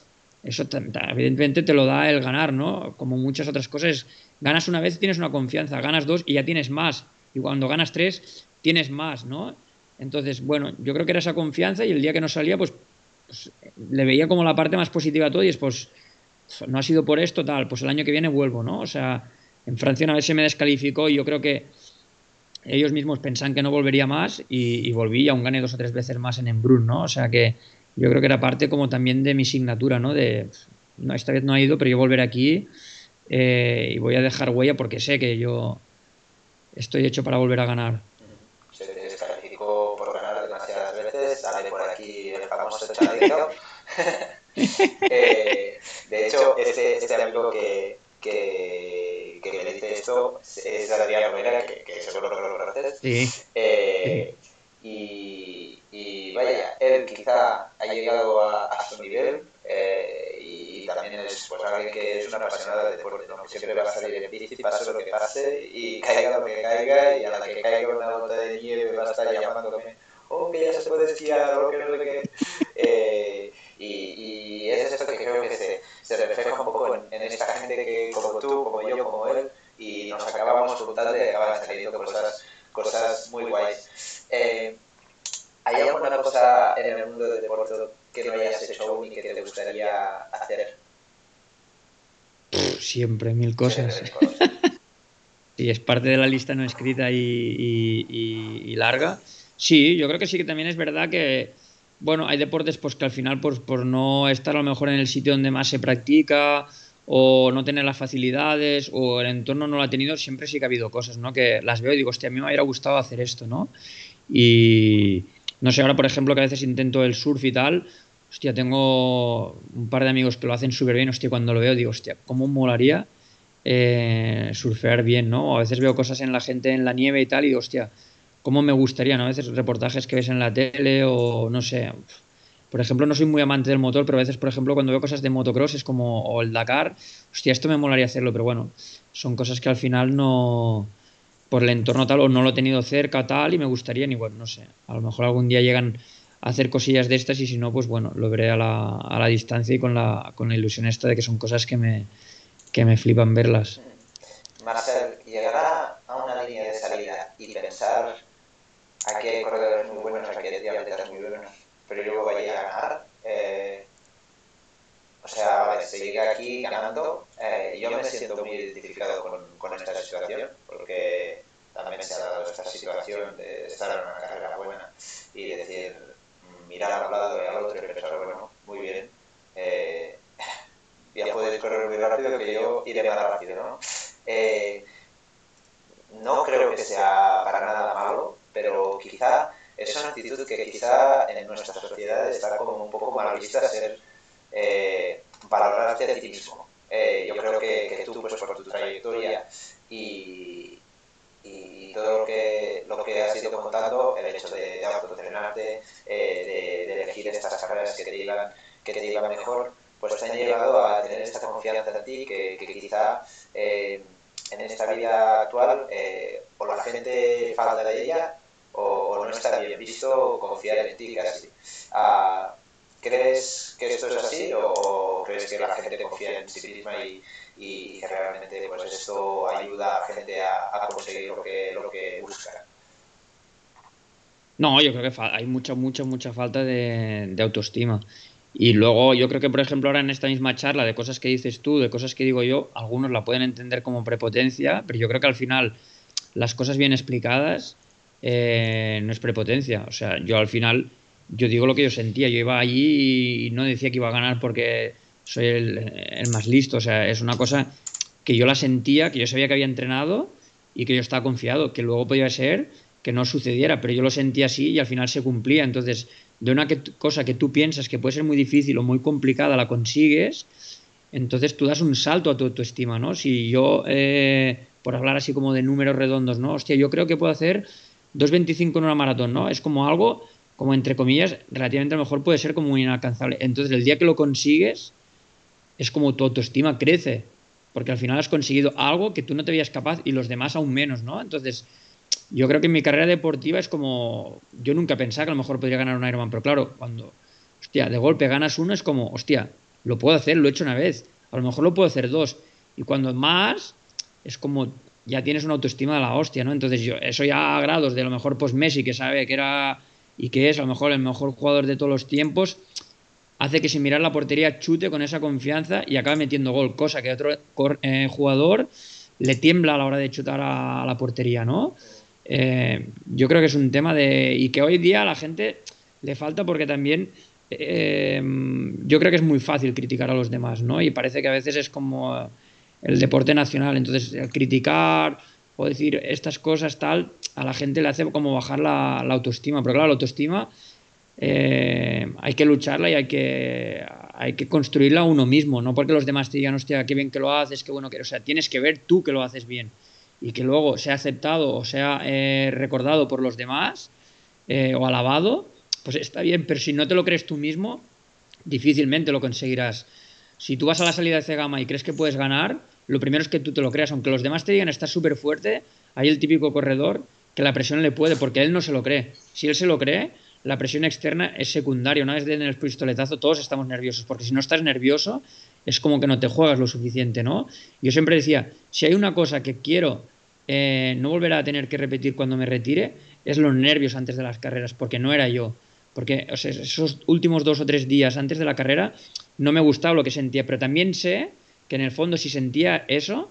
eso evidentemente te lo da el ganar, ¿no? Como muchas otras cosas. Ganas una vez tienes una confianza, ganas dos y ya tienes más. Y cuando ganas tres, tienes más, ¿no? Entonces, bueno, yo creo que era esa confianza y el día que no salía, pues, pues le veía como la parte más positiva a todo y es, pues, no ha sido por esto, tal, pues el año que viene vuelvo, ¿no? O sea, en Francia una vez se me descalificó y yo creo que ellos mismos pensaban que no volvería más y, volví y aún gané dos o tres veces más en Embrun, ¿no? O sea que yo creo que era parte como también de mi signatura, ¿no? De, no, esta vez no ha ido, pero yo volveré aquí eh, y voy a dejar huella porque sé que yo estoy hecho para volver a ganar. Se te descalificó por ganar demasiadas veces, sale por aquí el famoso eh, de hecho, este, este amigo que, que, que me dice esto es Adrián Romera, que, que seguro que lo conoces. Sí. Eh, y, y, vaya, él quizá ha llegado a, a su nivel eh, y también es pues, alguien que es una apasionada de deporte, ¿no? que siempre va a salir en bici, pase lo que pase y caiga lo que caiga y a la que caiga una gota de nieve va a estar llamándome oh, que ya se puede esquiar o que no sé qué. Eh, y, y, es esto que creo que se, se refleja un poco en, en, esta gente que, como tú, como yo, como él, y nos acabamos juntando y acaban saliendo cosas, cosas muy guays. Eh, ¿Hay alguna cosa en el mundo del deporte que no hayas hecho aún y que te gustaría hacer? Siempre, mil cosas. y es parte de la lista no escrita y, y, y, larga. Sí, yo creo que sí que también es verdad que, bueno, hay deportes pues que al final pues, por no estar a lo mejor en el sitio donde más se practica o no tener las facilidades o el entorno no lo ha tenido, siempre sí que ha habido cosas, ¿no? Que las veo y digo, hostia, a mí me hubiera gustado hacer esto, ¿no? Y no sé, ahora por ejemplo que a veces intento el surf y tal, hostia, tengo un par de amigos que lo hacen súper bien, hostia, cuando lo veo digo, hostia, ¿cómo molaría eh, surfear bien, ¿no? A veces veo cosas en la gente en la nieve y tal y digo, hostia, ¿cómo me gustaría, ¿no? A veces reportajes que ves en la tele o no sé. Por ejemplo, no soy muy amante del motor, pero a veces, por ejemplo, cuando veo cosas de motocross es como, o el Dakar, hostia, esto me molaría hacerlo, pero bueno, son cosas que al final no, por el entorno tal, o no lo he tenido cerca tal, y me gustaría, ni bueno, no sé, a lo mejor algún día llegan a hacer cosillas de estas y si no, pues bueno, lo veré a la, a la distancia y con la, con la ilusión esta de que son cosas que me, que me flipan verlas. Marcel, llegar a una línea de salida y pensar aquí hay corredores muy buenos, aquí hay atletas muy buenos, pero yo voy a ganar. Eh, o sea, vale, seguir aquí ganando. Eh, yo me siento muy identificado con, con, esta situación, porque también se ha dado esta situación de estar en una carrera buena y decir, mirar a un lado y al otro y pensar, bueno, muy bien, eh, ya puedes correr muy rápido que yo iré más rápido, ¿no? Eh, no creo que sea para nada malo, pero quizá es una actitud que quizá en nuestra sociedad está como un poco mal vista ser eh, valorarte a ti mismo. Eh, yo creo que, que, tú, pues por tu trayectoria y, y todo lo que, lo que has ido contando, el hecho de, de autoentrenarte, eh, de, de, elegir estas carreras que te digan que te digan mejor, pues te han llevado a tener esta confianza en ti que, que quizá eh, en esta vida actual eh, o la gente falta de ella o, o, no está bien visto confiar en ti casi. Ah, ¿Crees que esto es así o crees que la gente confía en sí misma y, que realmente pues esto ayuda a la gente a, conseguir lo que, lo que busca? No, yo creo que hay mucha, mucha, mucha falta de, autoestima. Y luego yo creo que, por ejemplo, ahora en esta misma charla de cosas que dices tú, de cosas que digo yo, algunos la pueden entender como prepotencia, pero yo creo que al final las cosas bien explicadas eh, no es prepotencia. O sea, yo al final yo digo lo que yo sentía. Yo iba allí y no decía que iba a ganar porque soy el, el, más listo. O sea, es una cosa que yo la sentía, que yo sabía que había entrenado y que yo estaba confiado, que luego podía ser que no sucediera, pero yo lo sentía así y al final se cumplía. Entonces, de una cosa que tú piensas que puede ser muy difícil o muy complicada, la consigues, entonces tú das un salto a tu autoestima, ¿no? Si yo, eh, por hablar así como de números redondos, ¿no? Hostia, yo creo que puedo hacer 2.25 en una maratón, ¿no? Es como algo como entre comillas, relativamente a lo mejor puede ser como inalcanzable. Entonces, el día que lo consigues, es como tu autoestima crece, porque al final has conseguido algo que tú no te veías capaz y los demás aún menos, ¿no? Entonces, yo creo que en mi carrera deportiva es como, yo nunca pensaba que a lo mejor podría ganar un Ironman, pero claro, cuando, hostia, de golpe ganas uno, es como, hostia, lo puedo hacer, lo he hecho una vez, a lo mejor lo puedo hacer dos, y cuando más, es como, ya tienes una autoestima de la hostia, ¿no? Entonces, yo, eso ya a grados de a lo mejor, pues Messi, que sabe que era y que es a lo mejor el mejor jugador de todos los tiempos, hace que sin mirar la portería chute con esa confianza y acabe metiendo gol, cosa que otro eh, jugador le tiembla a la hora de chutar a, la portería, ¿no? Eh, yo creo que es un tema de... y que hoy día a la gente le falta porque también eh, yo creo que es muy fácil criticar a los demás, ¿no? Y parece que a veces es como el deporte nacional, entonces criticar o decir estas cosas tal, a la gente le hace como bajar la, autoestima, pero la autoestima eh, hay que lucharla y hay que, hay que construirla uno mismo, no porque los demás te digan, hostia, qué bien que lo haces, qué bueno que... O sea, tienes que ver tú que lo haces bien y que luego sea aceptado o sea eh, recordado por los demás o alabado, pues está bien, pero si no te lo crees tú mismo, difícilmente lo conseguirás. Si tú vas a la salida de Cegama y crees que puedes ganar, lo primero es que tú te lo creas, aunque los demás te digan estás súper fuerte, hay el típico corredor que la presión le puede, porque él no se lo cree. Si él se lo cree, la presión externa es secundaria. Una vez en el pistoletazo todos estamos nerviosos, porque si no estás nervioso es como que no te juegas lo suficiente, ¿no? Yo siempre decía, si hay una cosa que quiero eh, no volver a tener que repetir cuando me retire, es los nervios antes de las carreras, porque no era yo. Porque esos últimos dos o tres días antes de la carrera no me gustaba lo que sentía, pero también sé que en el fondo si sentía eso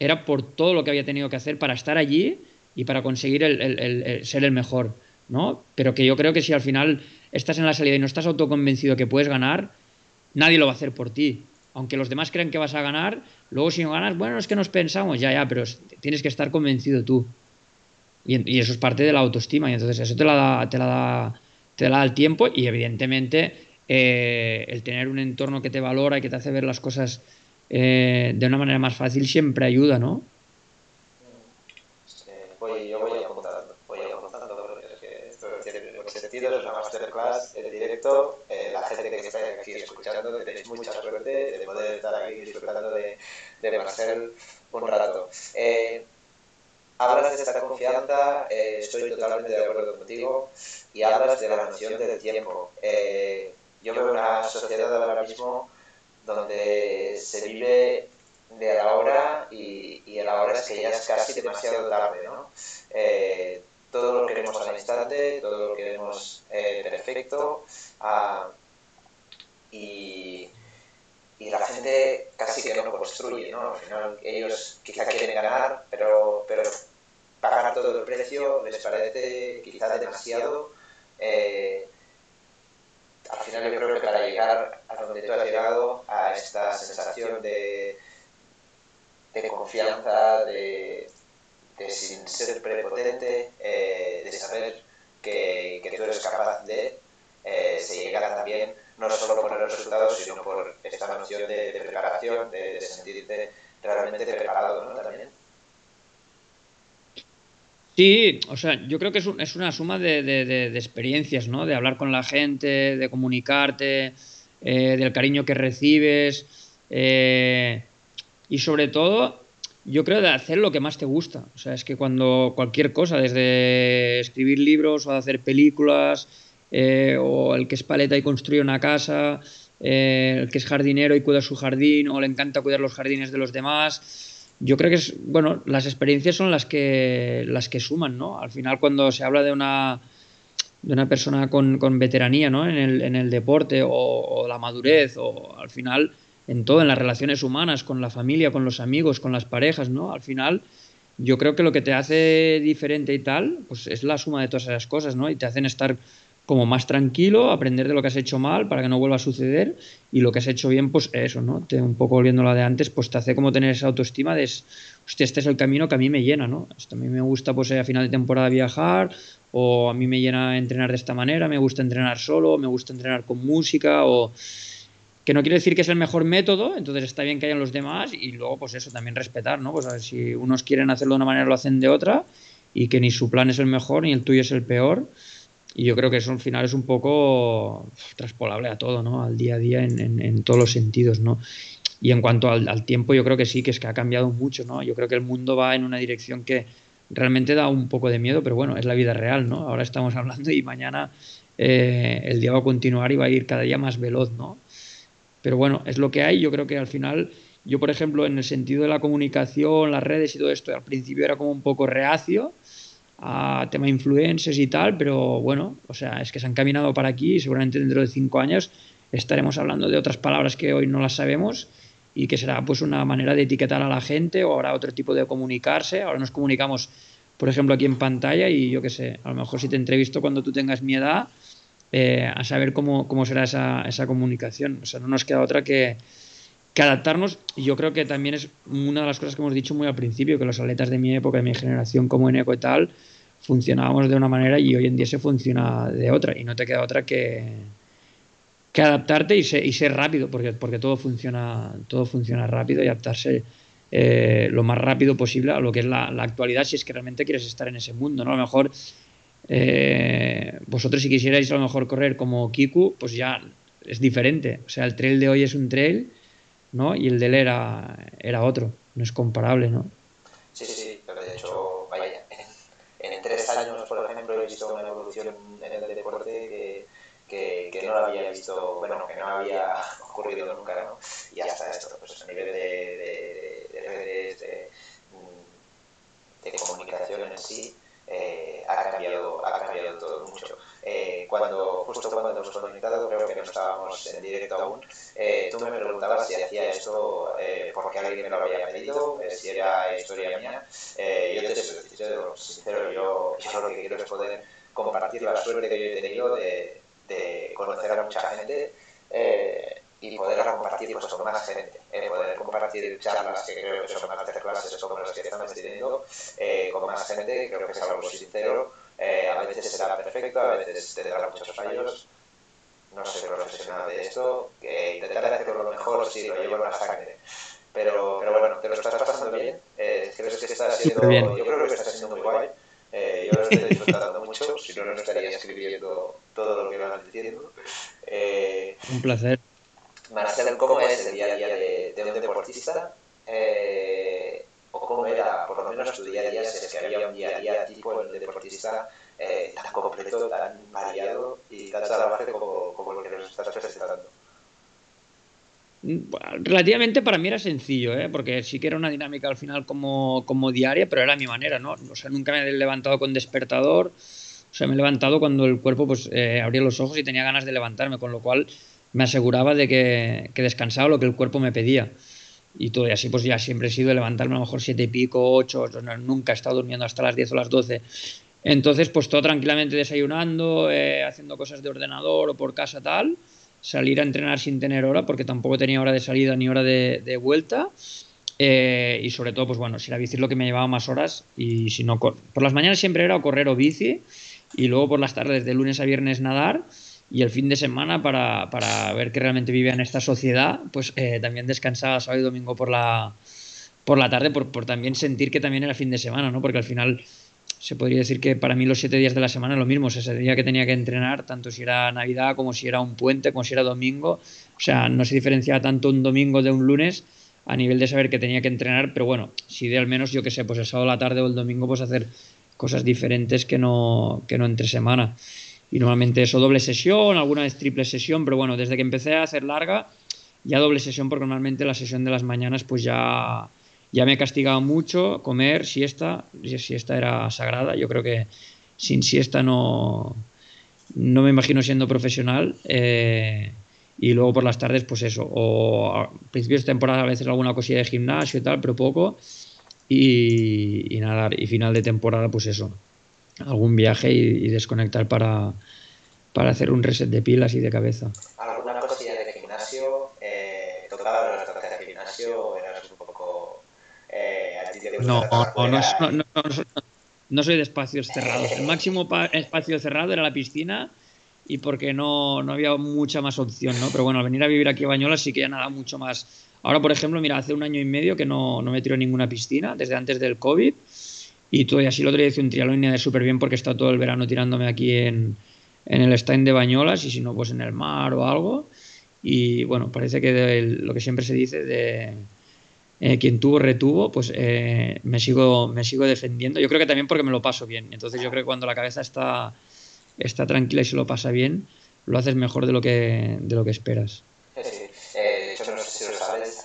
era por todo lo que había tenido que hacer para estar allí y para conseguir el, ser el mejor, ¿no? Pero que yo creo que si al final estás en la salida y no estás autoconvencido que puedes ganar, nadie lo va a hacer por ti. Aunque los demás crean que vas a ganar, luego si no ganas, bueno, es que nos pensamos, ya, ya, pero tienes que estar convencido tú. Y, eso es parte de la autoestima y entonces eso te la te la da te da el tiempo y evidentemente eh, el tener un entorno que te valora y que te hace ver las cosas eh, de una manera más fácil siempre ayuda, ¿no? voy, yo voy apuntando, voy apuntando porque es que esto tiene mucho sentido, es una masterclass en directo, eh, la gente que está aquí escuchando, tenéis mucha suerte de poder estar aquí disfrutando de, de Marcel un rato. Eh, hablas de esta confianza, eh, estoy totalmente de acuerdo contigo, y hablas de la noción del tiempo. Eh, yo veo una sociedad ahora mismo donde se vive de la hora y, y la hora es que ya es casi demasiado tarde, ¿no? Eh, todo lo queremos al instante, todo lo queremos perfecto ah, y, y la gente casi que no construye, ¿no? Al final ellos quizá quieren ganar, pero, pero pagar todo el precio les parece quizá demasiado. Eh, al final yo creo que para llegar a donde tú has llegado, a esta sensación de, de confianza, de, de, sin ser prepotente, eh, de saber que, tú eres capaz de, eh, se llega también no solo por los resultados, sino por esta noción de, preparación, de, de, sentirte realmente preparado ¿no? también. Sí, o sea, yo creo que es, una suma de, experiencias, ¿no? De hablar con la gente, de comunicarte, eh, del cariño que recibes eh, y sobre todo, yo creo de hacer lo que más te gusta. O sea, es que cuando cualquier cosa, desde escribir libros o hacer películas, eh, o el que es paleta y construye una casa, el que es jardinero y cuida su jardín, o le encanta cuidar los jardines de los demás yo creo que es, bueno, las experiencias son las que, las que suman, ¿no? Al final cuando se habla de una, de una persona con, con veteranía, ¿no? En el, en el deporte o, la madurez o al final en todo, en las relaciones humanas, con la familia, con los amigos, con las parejas, ¿no? Al final yo creo que lo que te hace diferente y tal, pues es la suma de todas esas cosas, ¿no? Y te hacen estar como más tranquilo, aprender de lo que has hecho mal para que no vuelva a suceder y lo que has hecho bien, pues eso, ¿no? Te, un poco volviendo a lo de antes, pues te hace como tener esa autoestima de, hostia, este es el camino que a mí me llena, ¿no? Esto a mí me gusta, pues a final de temporada viajar o a mí me llena entrenar de esta manera, me gusta entrenar solo, me gusta entrenar con música o que no quiere decir que es el mejor método, entonces está bien que hayan los demás y luego pues eso, también respetar, ¿no? Pues a ver si unos quieren hacerlo de una manera lo hacen de otra y que ni su plan es el mejor ni el tuyo es el peor y yo creo que eso al final es un poco traspolable a todo, ¿no? Al día a día en, en, todos los sentidos, ¿no? Y en cuanto al, tiempo, yo creo que sí, que es que ha cambiado mucho, ¿no? Yo creo que el mundo va en una dirección que realmente da un poco de miedo, pero bueno, es la vida real, ¿no? Ahora estamos hablando y mañana eh, el día va a continuar y va a ir cada día más veloz, ¿no? Pero bueno, es lo que hay. Yo creo que al final, yo por ejemplo, en el sentido de la comunicación, las redes y todo esto, al principio era como un poco reacio, a tema influencers y tal, pero bueno, o sea, es que se han caminado para aquí y seguramente dentro de cinco años estaremos hablando de otras palabras que hoy no las sabemos y que será pues una manera de etiquetar a la gente o habrá otro tipo de comunicarse. Ahora nos comunicamos, por ejemplo, aquí en pantalla y yo qué sé, a lo mejor si te entrevisto cuando tú tengas mi edad, eh, a saber cómo, cómo será esa, esa, comunicación. O sea, no nos queda otra que, que adaptarnos. Y yo creo que también es una de las cosas que hemos dicho muy al principio, que los atletas de mi época, de mi generación, como en Eco y tal, funcionábamos de una manera y hoy en día se funciona de otra. Y no te queda otra que, que adaptarte y, y ser rápido, porque, porque todo, funciona, todo funciona rápido y adaptarse eh, lo más rápido posible a lo que es la, la, actualidad si es que realmente quieres estar en ese mundo. ¿no? A lo mejor eh, vosotros si quisierais a lo mejor correr como Kiku, pues ya es diferente. O sea, el trail de hoy es un trail, ¿no? Y el de él era, era otro, no es comparable, ¿no? Sí, sí, pero de hecho, vaya, en, en tres años, por ejemplo, he visto una evolución en el deporte que, que, no lo había visto, bueno, que no había ocurrido nunca, ¿no? Y hasta esto, pues a nivel de, de, de redes, de, de comunicación en sí, eh, ha, cambiado, ha cambiado todo mucho. Eh, cuando, justo cuando hemos conectado, creo que no estábamos en directo aún, eh, tú me preguntabas si hacía esto eh, porque alguien me lo había pedido, eh, si era historia mía. Eh, yo te soy sincero, sincero yo, yo lo que quiero es poder compartir la suerte que yo he tenido de, de conocer a mucha gente. Eh, y poder compartir pues, con más gente, eh, poder compartir charlas que creo que son masterclasses como las que estamos teniendo eh, con más gente, creo que es algo sincero, eh, a veces será perfecto, a veces tendrá muchos fallos, no soy profesional de esto, que intentar hacerlo lo mejor si lo llevo en la sangre. Pero, pero bueno, te lo estás pasando bien, eh, creo que está siendo, yo creo que está siendo muy guay. Eh, yo lo estoy disfrutando mucho, si no, no estaría escribiendo todo lo que vas diciendo. Eh, Un placer. Marcel, ¿cómo es el día a día de, un deportista? Eh, ¿O cómo era, por lo menos, tu día a día, si es que había un día a día tipo el deportista eh, tan completo, tan variado y tan salvaje como, como lo que nos estás presentando? Relativamente para mí era sencillo, ¿eh? porque sí que era una dinámica al final como, como diaria, pero era mi manera, ¿no? O sea, nunca me he levantado con despertador, o sea, me he levantado cuando el cuerpo pues eh, abría los ojos y tenía ganas de levantarme, con lo cual me aseguraba de que, que, descansaba lo que el cuerpo me pedía. Y todo así pues ya siempre he sido levantarme a lo mejor siete y pico, ocho, nunca he estado durmiendo hasta las diez o las doce. Entonces pues todo tranquilamente desayunando, eh, haciendo cosas de ordenador o por casa tal, salir a entrenar sin tener hora porque tampoco tenía hora de salida ni hora de, de vuelta. Eh, y sobre todo, pues bueno, si la bici es lo que me llevaba más horas y si no, por las mañanas siempre era o correr o bici y luego por las tardes de lunes a viernes nadar y el fin de semana para, para ver que realmente vivía en esta sociedad, pues eh, también descansaba sábado y domingo por la, por la tarde por, por, también sentir que también era fin de semana, ¿no? Porque al final se podría decir que para mí los siete días de la semana es lo mismo, o sea, ese día que tenía que entrenar, tanto si era Navidad como si era un puente, como si era domingo, o sea, no se diferenciaba tanto un domingo de un lunes a nivel de saber que tenía que entrenar, pero bueno, si de al menos, yo que sé, pues el sábado a la tarde o el domingo, pues hacer cosas diferentes que no, que no entre semana y normalmente eso doble sesión, alguna vez triple sesión, pero bueno, desde que empecé a hacer larga, ya doble sesión porque normalmente la sesión de las mañanas pues ya, ya me castigaba mucho, comer, siesta, siesta era sagrada, yo creo que sin siesta no, no me imagino siendo profesional. Eh, y luego por las tardes, pues eso, o a principios de temporada a veces alguna cosilla de gimnasio y tal, pero poco. Y, y nada, y final de temporada, pues eso, algún viaje y, y, desconectar para, para hacer un reset de pilas y de cabeza. ¿Alguna cosilla de gimnasio? Eh, ¿Tocaba los toques de gimnasio o eras un poco... Eh, a ti te no, no, no, no, no, soy de espacios cerrados. El máximo espacio cerrado era la piscina y porque no, no había mucha más opción, ¿no? Pero bueno, al venir a vivir aquí a Bañolas sí que ya nada mucho más. Ahora, por ejemplo, mira, hace un año y medio que no, no me tiro ninguna piscina, desde antes del COVID. Y todo, y así el otro día hice un triatlón de súper bien porque he estado todo el verano tirándome aquí en, en el stand de Bañolas y si no, pues en el mar o algo. Y bueno, parece que lo que siempre se dice de eh, quien tuvo, retuvo, pues eh, me, sigo, me sigo defendiendo. Yo creo que también porque me lo paso bien. Entonces yo creo que cuando la cabeza está, está tranquila y se lo pasa bien, lo haces mejor de lo que, de lo que esperas. Eh, de hecho, no sé si lo sabes,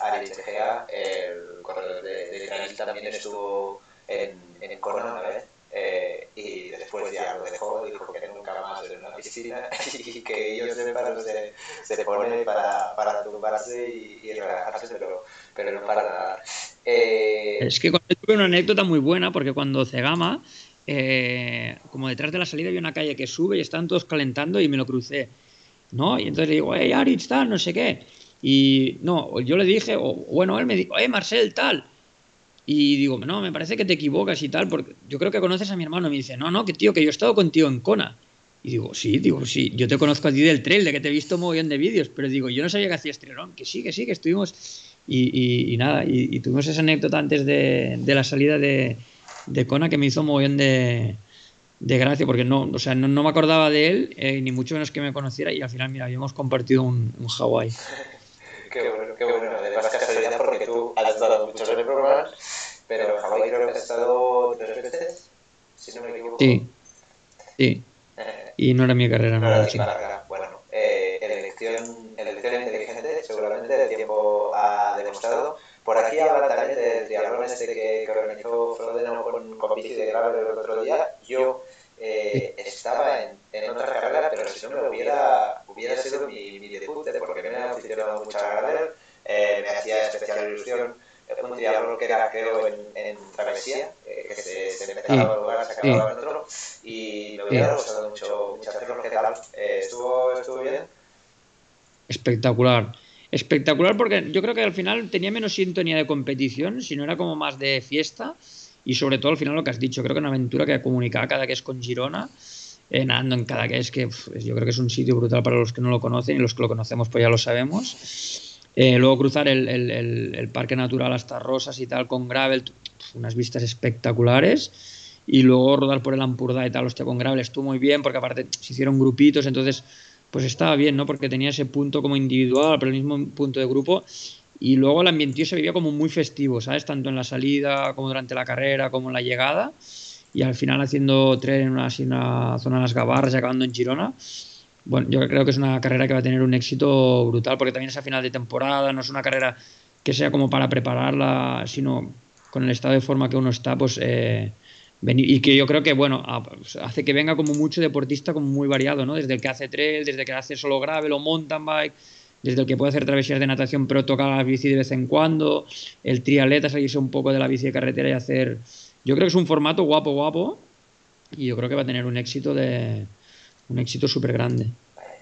el corredor de, de también estuvo en, en Kona una vez. Eh, y después ya lo dejó, dijo que nunca más en una piscina y que ellos se, se pone para, para tumbarse y, y relajarse, pero, pero no para nadar. Eh... Es que tuve una anécdota muy buena porque cuando Cegama, eh, como detrás de la salida había una calle que sube y están todos calentando y me lo crucé, ¿no? Y entonces le digo, hey, Aritz, tal, no sé qué. Y no, yo le dije, o bueno, él me dijo, eh, Marcel, tal. Y digo, no, me parece que te equivocas y tal, porque yo creo que conoces a mi hermano. Y me dice, no, no, que tío, que yo he estado contigo en Kona. Y digo, sí, digo, sí, yo te conozco a ti del trail, de que te he visto montón de vídeos, pero digo, yo no sabía que hacías triatlón, que sí, que sí, que estuvimos. Y, y, nada, y, tuvimos esa anécdota antes de, de la salida de, de, Kona que me hizo montón de, de gracia, porque no, o sea, no, no me acordaba de él, eh, ni mucho menos que me conociera, y al final, mira, habíamos compartido un, un Hawái. Qué bueno, qué bueno. Además, casualidad porque tú has estado muchos en el programa, pero en Hawái creo que has estado tres veces, si no me equivoco. Sí, sí. Eh, y no era mi carrera, no, no era mi carrera. Bueno, eh, elección, elección inteligente, seguramente el tiempo ha demostrado. Por aquí habla también del triatlón este que, que organizó Frodeno con, con bici de gravel el otro día. Yo eh, estaba en, en, otra carrera, pero si no me hubiera, hubiera sido mi, mi debut, porque me ha aficionado mucho a gravel, eh, me hacía especial ilusión un triatlón que era, creo, en, en travesía, eh, que se, se empezaba a lugar, se acababa en otro, y me hubiera gustado mucho, mucho hacerlo. ¿Qué tal? Eh, ¿estuvo, ¿Estuvo bien? Espectacular. Espectacular porque yo creo que al final tenía menos sintonía de competición, sino era como más de fiesta y sobre todo al final lo que has dicho, creo que una aventura que comunicaba cada que es con Girona, eh, nadando en cada que es que pff, yo creo que es un sitio brutal para los que no lo conocen y los que lo conocemos pues ya lo sabemos. Eh, luego cruzar el, el, parque natural hasta Rosas y tal con gravel, unas vistas espectaculares. Y luego rodar por el Ampurdá y tal, hostia, con gravel estuvo muy bien porque aparte se hicieron grupitos, entonces pues estaba bien, ¿no? Porque tenía ese punto como individual, pero el mismo punto de grupo y luego el ambientío se vivía como muy festivo, ¿sabes? Tanto en la salida como durante la carrera como en la llegada. Y al final haciendo tren en una, zona de las Gavarras y acabando en Girona. Bueno, yo creo que es una carrera que va a tener un éxito brutal porque también es a final de temporada, no es una carrera que sea como para prepararla, sino con el estado de forma que uno está, pues... Eh, y que yo creo que, bueno, hace que venga como mucho deportista como muy variado, ¿no? Desde el que hace trail, desde el que hace solo gravel o mountain bike, desde el que puede hacer travesías de natación pero tocar la bici de vez en cuando, el trialeta salirse un poco de la bici de carretera y hacer... Yo creo que es un formato guapo, guapo y yo creo que va a tener un éxito de un éxito súper grande.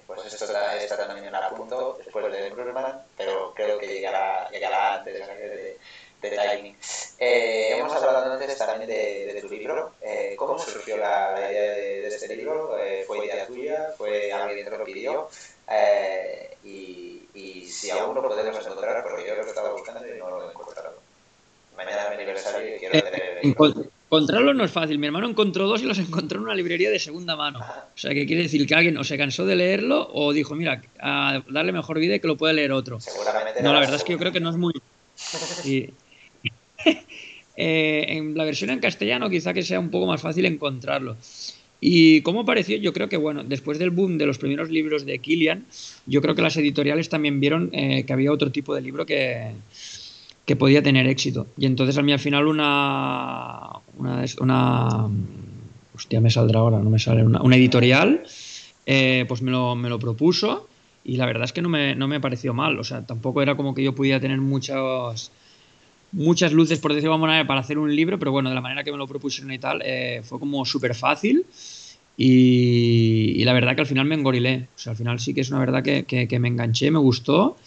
Pues esto está, está también a punto después de Brugman, pero creo que llegará, llegará antes de, de, de timing. Eh, hemos hablado antes también de, de tu libro. Eh, ¿Cómo surgió la, la idea de, de, este libro? Eh, ¿Fue idea tuya? ¿Fue alguien que te lo pidió? Eh, y, y, si aún lo podemos encontrar, porque yo lo estaba buscando y no lo he encontrado. Mañana es mi aniversario y quiero Eh, tener libro. Encontrarlo no es fácil. Mi hermano encontró dos y los encontró en una librería de segunda mano. O sea, que quiere decir que alguien o se cansó de leerlo o dijo, mira, a darle mejor vida y que lo puede leer otro. Seguramente No, la verdad es que yo creo que no es muy... Sí. Eh, en la versión en castellano quizá que sea un poco más fácil encontrarlo. ¿Y cómo pareció? Yo creo que, bueno, después del boom de los primeros libros de Kilian, yo creo que las editoriales también vieron eh, que había otro tipo de libro que, que podía tener éxito. Y entonces a mí al final una... una, una hostia, me saldrá ahora, no me sale. Una, una editorial, eh, pues me lo, me lo propuso y la verdad es que no me, no me pareció mal. O sea, tampoco era como que yo pudiera tener muchos muchas luces, por decirlo de alguna para hacer un libro, pero bueno, de la manera que me lo propusieron y tal, eh, fue como súper fácil y, la verdad que al final me engorilé. O sea, al final sí que es una verdad que, que, que me enganché, me gustó,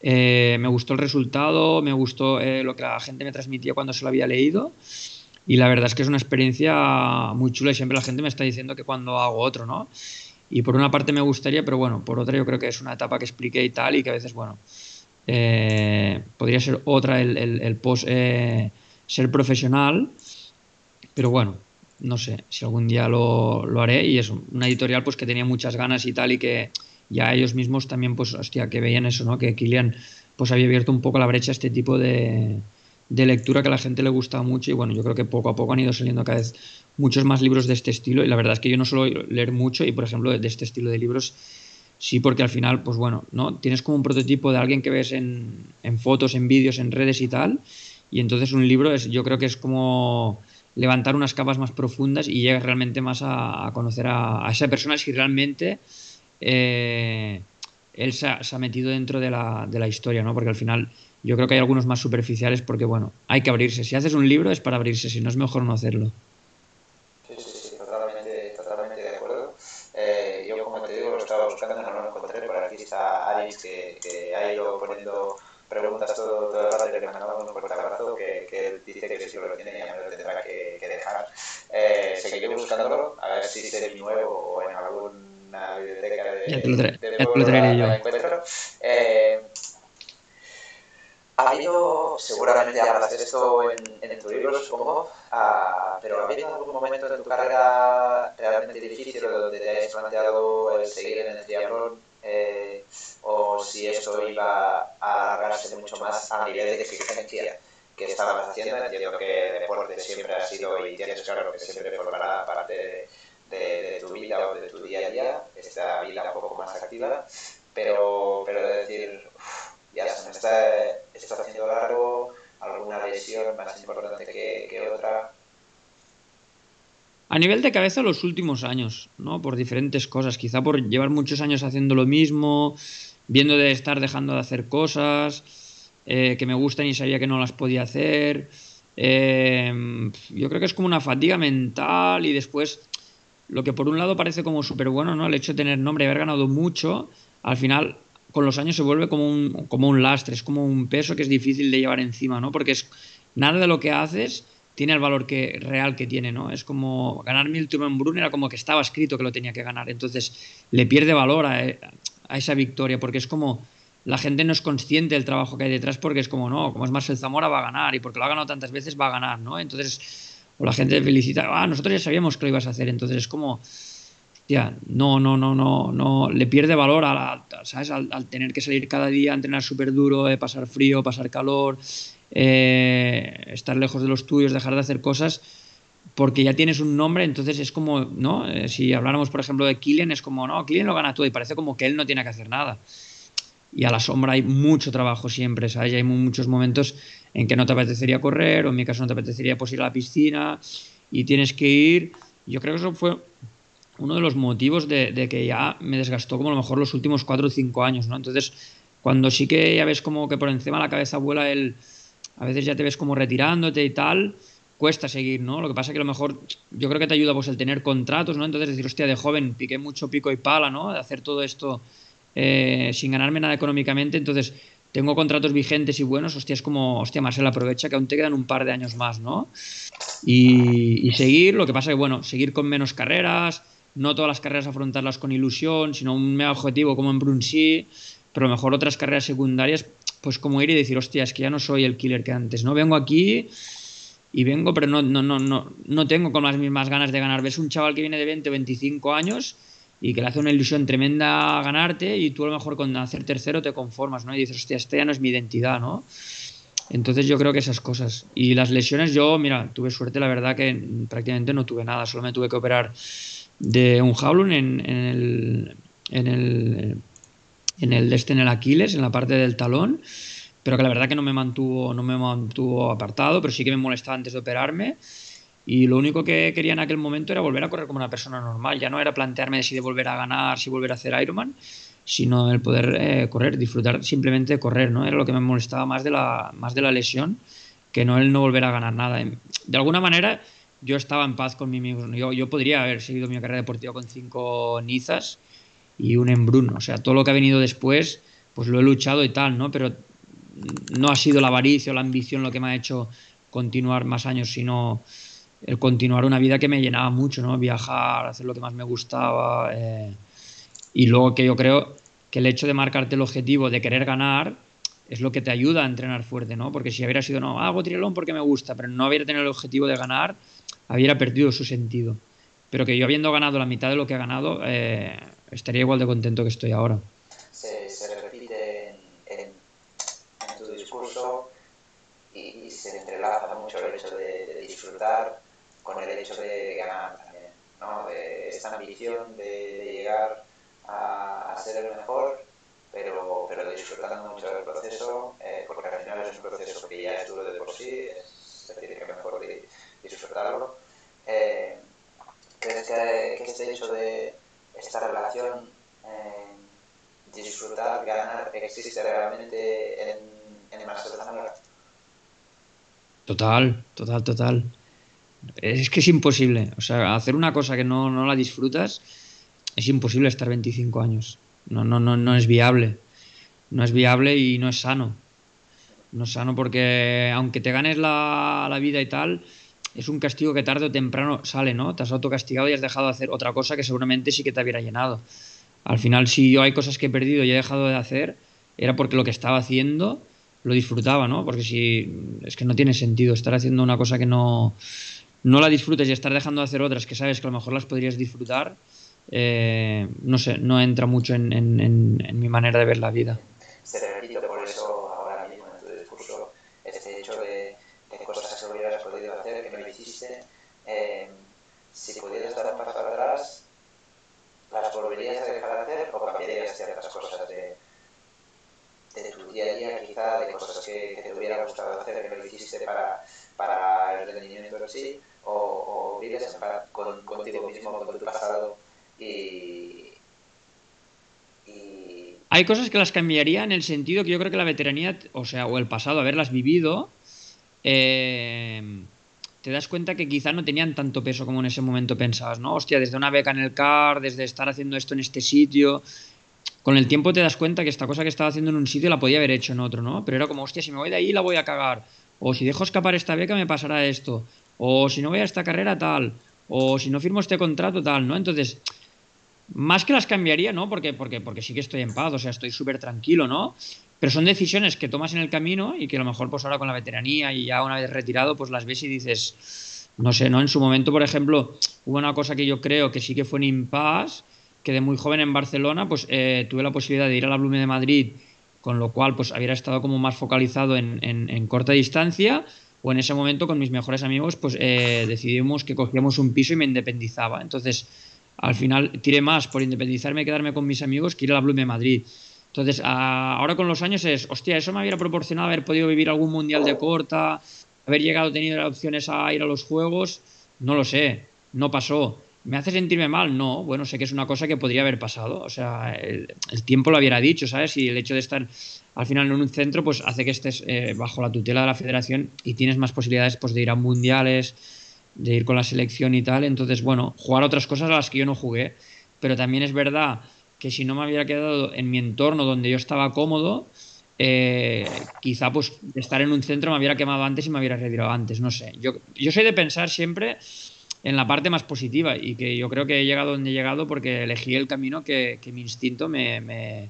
eh, me gustó el resultado, me gustó eh, lo que la gente me transmitía cuando se lo había leído y la verdad es que es una experiencia muy chula y siempre la gente me está diciendo que cuando hago otro, ¿no? Y por una parte me gustaría, pero bueno, por otra yo creo que es una etapa que expliqué y tal y que a veces, bueno, eh, podría ser otra el, el, post eh, ser profesional, pero bueno, no sé si algún día lo, lo, haré y eso, una editorial pues que tenía muchas ganas y tal y que ya ellos mismos también pues hostia, que veían eso, ¿no? Que Kilian pues había abierto un poco la brecha a este tipo de, de lectura que a la gente le gusta mucho y bueno, yo creo que poco a poco han ido saliendo cada vez muchos más libros de este estilo y la verdad es que yo no suelo leer mucho y por ejemplo de este estilo de libros sí porque al final, pues bueno, ¿no? Tienes como un prototipo de alguien que ves en, fotos, en vídeos, en redes y tal, y entonces un libro es, yo creo que es como levantar unas capas más profundas y llegas realmente más a, conocer a, esa persona si realmente eh, él se ha, metido dentro de la, de la, historia, ¿no? Porque al final yo creo que hay algunos más superficiales porque, bueno, hay que abrirse. Si haces un libro es para abrirse, si no es mejor no hacerlo. Sí, sí, sí, totalmente, totalmente de acuerdo. Eh, yo, como te no lo encontré. Por aquí está Aris, que, que ha ido poniendo preguntas todo, todo el rato y le mandamos un fuerte abrazo que, que él dice que si lo tiene ya me lo tendrá que, que dejar. Eh, seguiré buscándolo, a ver si es nuevo o en alguna biblioteca de, de, encuentro. Eh, ha habido, seguramente hablas de esto en, en tu libro, uh, pero ¿ha habido algún momento en tu carrera realmente difícil donde te has planteado el seguir en el triatlón eh, o si esto iba a alargarse mucho más a nivel de exigencia que estabas haciendo? Entiendo que el deporte siempre ha sido y tienes claro que siempre formará parte de, de tu vida o de tu día a día, esta vida un poco más activa, pero, pero de decir... Uf, ya se me está, está haciendo largo, alguna lesión más importante que, que otra. A nivel de cabeza los últimos años, ¿no? Por diferentes cosas, quizá por llevar muchos años haciendo lo mismo, viendo de estar dejando de hacer cosas eh, que me gustan y sabía que no las podía hacer. Eh, yo creo que es como una fatiga mental y después lo que por un lado parece como súper bueno, ¿no? El hecho de tener nombre y haber ganado mucho, al final con los años se vuelve como un, como un lastre, es como un peso que es difícil de llevar encima, ¿no? Porque es nada de lo que haces tiene el valor que, real que tiene, ¿no? Es como ganar Milton Brun era como que estaba escrito que lo tenía que ganar, entonces le pierde valor a, esa victoria, porque es como la gente no es consciente del trabajo que hay detrás, porque es como, no, como es Marcel Zamora va a ganar, y porque lo ha ganado tantas veces va a ganar, ¿no? Entonces, o la gente felicita, ah, nosotros ya sabíamos que lo ibas a hacer, entonces es como no, no, no, no, no, le pierde valor a la, ¿sabes? Al, tener que salir cada día a entrenar súper duro, eh, pasar frío, pasar calor, eh, estar lejos de los tuyos, dejar de hacer cosas, porque ya tienes un nombre, entonces es como, ¿no? Eh, si habláramos, por ejemplo, de Killian, es como, no, Killian lo gana todo y parece como que él no tiene que hacer nada. Y a la sombra hay mucho trabajo siempre, ¿sabes? Y hay muchos momentos en que no te apetecería correr, o en mi caso no te apetecería pues, ir a la piscina, y tienes que ir. Yo creo que eso fue uno de los motivos de, que ya me desgastó como a lo mejor los últimos cuatro o cinco años, ¿no? Entonces, cuando sí que ya ves como que por encima de la cabeza vuela el... A veces ya te ves como retirándote y tal, cuesta seguir, ¿no? Lo que pasa que a lo mejor yo creo que te ayuda pues el tener contratos, ¿no? Entonces decir, hostia, de joven piqué mucho pico y pala, ¿no? De hacer todo esto eh, sin ganarme nada económicamente, entonces tengo contratos vigentes y buenos, hostia, es como, hostia, Marcel, aprovecha que aún te quedan un par de años más, ¿no? Y, seguir, lo que pasa que, bueno, seguir con menos carreras, no todas las carreras afrontarlas con ilusión, sino un mega objetivo como en Brunsí, pero a lo mejor otras carreras secundarias, pues como ir y decir, hostia, es que ya no soy el killer que antes, ¿no? Vengo aquí y vengo, pero no, no, no, no, no tengo con las mismas ganas de ganar. Ves un chaval que viene de 20 o 25 años y que le hace una ilusión tremenda ganarte y tú a lo mejor con hacer tercero te conformas, ¿no? Y dices, hostia, esta ya no es mi identidad, ¿no? Entonces yo creo que esas cosas. Y las lesiones yo, mira, tuve suerte, la verdad que prácticamente no tuve nada, solo me tuve que operar de un jaulón en, en, el en el en el este en el Aquiles, en la parte del talón, pero que la verdad que no me mantuvo no me mantuvo apartado, pero sí que me molestaba antes de operarme. Y lo único que quería en aquel momento era volver a correr como una persona normal. Ya no era plantearme si de volver a ganar, si volver a hacer Ironman, sino el poder eh, correr, disfrutar simplemente de correr, ¿no? Era lo que me molestaba más de la, más de la lesión que no el no volver a ganar nada. De alguna manera, yo estaba en paz con mí mismo. Yo, yo podría haber seguido mi carrera deportiva con cinco Nizas y un Embrun. O sea, todo lo que ha venido después, pues lo he luchado y tal, ¿no? Pero no ha sido la avaricia o la ambición lo que me ha hecho continuar más años, sino el continuar una vida que me llenaba mucho, ¿no? Viajar, hacer lo que más me gustaba. Eh, y luego que yo creo que el hecho de marcarte el objetivo de querer ganar es lo que te ayuda a entrenar fuerte, ¿no? Porque si hubiera sido, no, hago triatlón porque me gusta, pero no hubiera tenido el objetivo de ganar, hubiera perdido su sentido. Pero que yo habiendo ganado la mitad de lo que he ganado, eh, estaría igual de contento que estoy ahora. Se, se repite en, en, en, tu discurso y, se entrelaza mucho el hecho de, de, disfrutar con el hecho de ganar también, ¿no? De esta ambición de, de llegar a, a, ser el mejor, pero, pero disfrutando mucho del proceso, eh, porque al final es un proceso que ya es duro de por sí, es decir, que mejor disfrutarlo. Eh, ¿Crees que, este hecho de esta relación, eh, disfrutar, ganar, existe realmente en, en Marcelo Zamora? Total, total, total. Es que es imposible. O sea, hacer una cosa que no, no la disfrutas es imposible estar 25 años. No, no, no, no es viable. No es viable y no es sano. No es sano porque aunque te ganes la, la vida y tal, es un castigo que tarde o temprano sale, ¿no? Te has autocastigado y has dejado de hacer otra cosa que seguramente sí que te hubiera llenado. Al final, si yo hay cosas que he perdido y he dejado de hacer, era porque lo que estaba haciendo lo disfrutaba, ¿no? Porque si es que no tiene sentido estar haciendo una cosa que no, no la disfrutes y estar dejando de hacer otras que sabes que a lo mejor las podrías disfrutar, eh, no sé, no entra mucho en, mi manera de ver la vida repito por eso ahora mismo en tu discurso este hecho de, de cosas que hubieras podido hacer que no hiciste. Eh, si pudieras dar un paso atrás, ¿las volverías a dejar de hacer o cambiarías ciertas cosas de, de tu día a día, quizá de cosas que, te hubiera gustado hacer que no hiciste para, para el rendimiento en sí? O, o en paz con, contigo mismo, con tu pasado y, y... Hay cosas que las cambiaría en el sentido que yo creo que la veteranía, o sea, o el pasado, haberlas vivido, eh, te das cuenta que quizá no tenían tanto peso como en ese momento pensabas, ¿no? Hostia, desde una beca en el CAR, desde estar haciendo esto en este sitio, con el tiempo te das cuenta que esta cosa que estaba haciendo en un sitio la podía haber hecho en otro, ¿no? Pero era como, hostia, si me voy de ahí la voy a cagar, o si dejo escapar esta beca me pasará esto, o si no voy a esta carrera tal, o si no firmo este contrato tal, ¿no? Entonces, más que las cambiaría, ¿no? Porque, porque, porque sí que estoy en paz, o sea, estoy súper tranquilo, ¿no? Pero son decisiones que tomas en el camino y que a lo mejor pues ahora con la veteranía y ya una vez retirado pues las ves y dices, no sé, ¿no? En su momento, por ejemplo, hubo una cosa que yo creo que sí que fue un impasse, que de muy joven en Barcelona pues eh, tuve la posibilidad de ir a la Blume de Madrid, con lo cual pues estado como más focalizado en, en, en corta distancia o en ese momento con mis mejores amigos pues eh, decidimos que cogíamos un piso y me independizaba. Entonces, al final tiré más por independizarme y quedarme con mis amigos que ir a la Blume de Madrid. Entonces, ahora con los años es, hostia, eso me hubiera proporcionado haber podido vivir algún mundial de corta, haber llegado, tenido opciones a ir a los juegos, no lo sé, no pasó. ¿Me hace sentirme mal? No, bueno, sé que es una cosa que podría haber pasado, o sea, el, el tiempo lo hubiera dicho, ¿sabes? Y el hecho de estar al final en un centro, pues hace que estés eh, bajo la tutela de la federación y tienes más posibilidades pues, de ir a mundiales, de ir con la selección y tal. Entonces, bueno, jugar otras cosas a las que yo no jugué, pero también es verdad que si no me hubiera quedado en mi entorno donde yo estaba cómodo, eh, quizá pues estar en un centro me hubiera quemado antes y me hubiera retirado antes, no sé. Yo, yo soy de pensar siempre en la parte más positiva y que yo creo que he llegado donde he llegado porque elegí el camino que, que mi instinto me, me,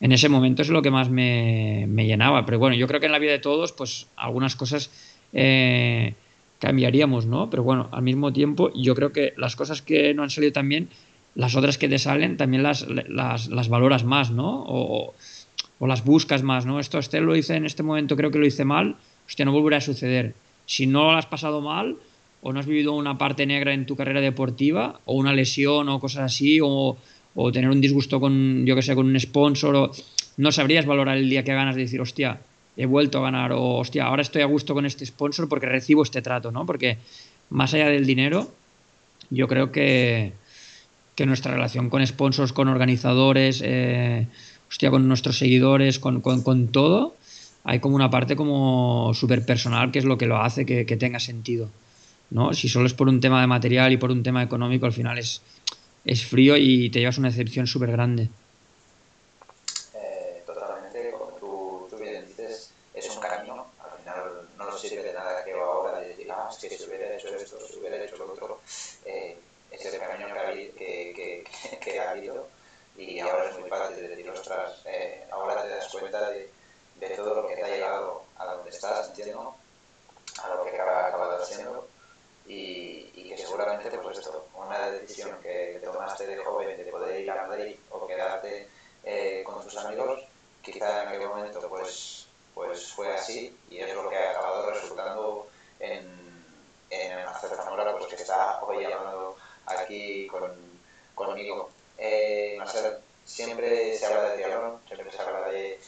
en ese momento es lo que más me, me, llenaba. Pero bueno, yo creo que en la vida de todos, pues algunas cosas eh, cambiaríamos, ¿no? Pero bueno, al mismo tiempo yo creo que las cosas que no han salido tan bien las otras que te salen también las, las, valoras más, ¿no? O, o, las buscas más, ¿no? Esto este lo hice en este momento, creo que lo hice mal, hostia, no volverá a suceder. Si no lo has pasado mal o no has vivido una parte negra en tu carrera deportiva o una lesión o cosas así o, o tener un disgusto con, yo que sé, con un sponsor o no sabrías valorar el día que ganas de decir, hostia, he vuelto a ganar o hostia, ahora estoy a gusto con este sponsor porque recibo este trato, ¿no? Porque más allá del dinero, yo creo que, que nuestra relación con sponsors, con organizadores, eh, hostia, con nuestros seguidores, con, todo, hay como una parte como súper personal que es lo que lo hace que, que, tenga sentido. ¿no? Si solo es por un tema de material y por un tema económico, al final es, es frío y te llevas una decepción súper grande. Eh, totalmente, como tú, tú, bien dices, es un camino, al final no nos sirve de nada que ahora de decir, ah, es que si hubiera hecho esto, si hubiera hecho lo otro. Eh, es el camino que, que, que, que, ha habido y ahora es muy fácil de decir, ostras, eh, ahora te das cuenta de, de, todo lo que te ha llegado a donde estás, entiendo, a lo que acaba, acabado haciendo y, y, que seguramente pues esto, una decisión que tomaste de joven de poder ir a Madrid o quedarte eh, con tus amigos, quizá en aquel momento pues, pues fue así y es lo que ha acabado resultando en, en Marcelo Zamora, pues que está hoy hablando aquí con, conmigo. Eh, Marcel, siempre se habla de triatlón, siempre se habla de,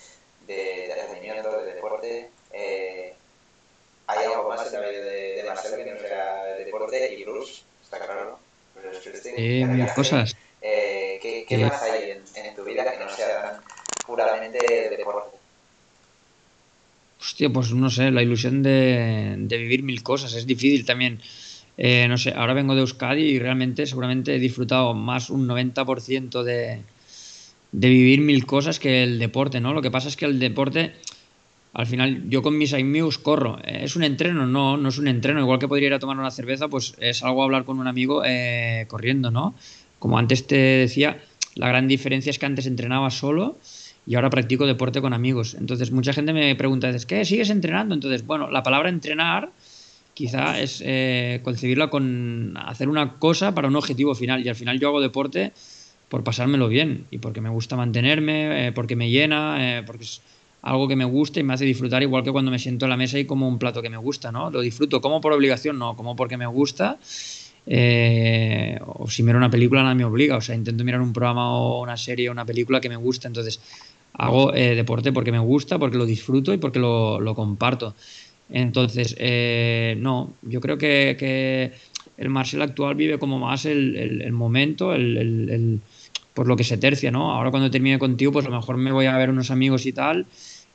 de, de rendimiento, de deporte. Eh, hay algo más en medio de, de Marcelo que no sea el deporte y Bruce, está claro, ¿no? Eh, mil cosas. Eh, ¿Qué, más hay en, en, tu vida que no sea tan puramente deporte? Hostia, pues no sé, la ilusión de, de vivir mil cosas es difícil también. Eh, no sé, ahora vengo de Euskadi y realmente seguramente he disfrutado más un 90% de, de vivir mil cosas que el deporte, ¿no? Lo que pasa es que el deporte, al final, yo con mis amigos corro. ¿Es un entreno? No, no es un entreno. Igual que podría ir a tomar una cerveza, pues es algo hablar con un amigo eh, corriendo, ¿no? Como antes te decía, la gran diferencia es que antes entrenaba solo y ahora practico deporte con amigos. Entonces, mucha gente me pregunta, ¿qué? ¿Sigues entrenando? Entonces, bueno, la palabra entrenar quizá es eh, concebirla con hacer una cosa para un objetivo final. Y al final yo hago deporte por pasármelo bien y porque me gusta mantenerme, eh, porque me llena, eh, porque es algo que me gusta y me hace disfrutar igual que cuando me siento en la mesa y como un plato que me gusta, ¿no? Lo disfruto como por obligación, no, como porque me gusta. Eh, o si miro una película nada me obliga, o sea, intento mirar un programa o una serie o una película que me gusta, entonces hago deporte porque me gusta, porque lo disfruto y porque lo, comparto. Entonces, no, yo creo que, el Marcel actual vive como más el momento, el, por lo que se tercia, ¿no? Ahora cuando termine contigo, pues a lo mejor me voy a ver unos amigos y tal,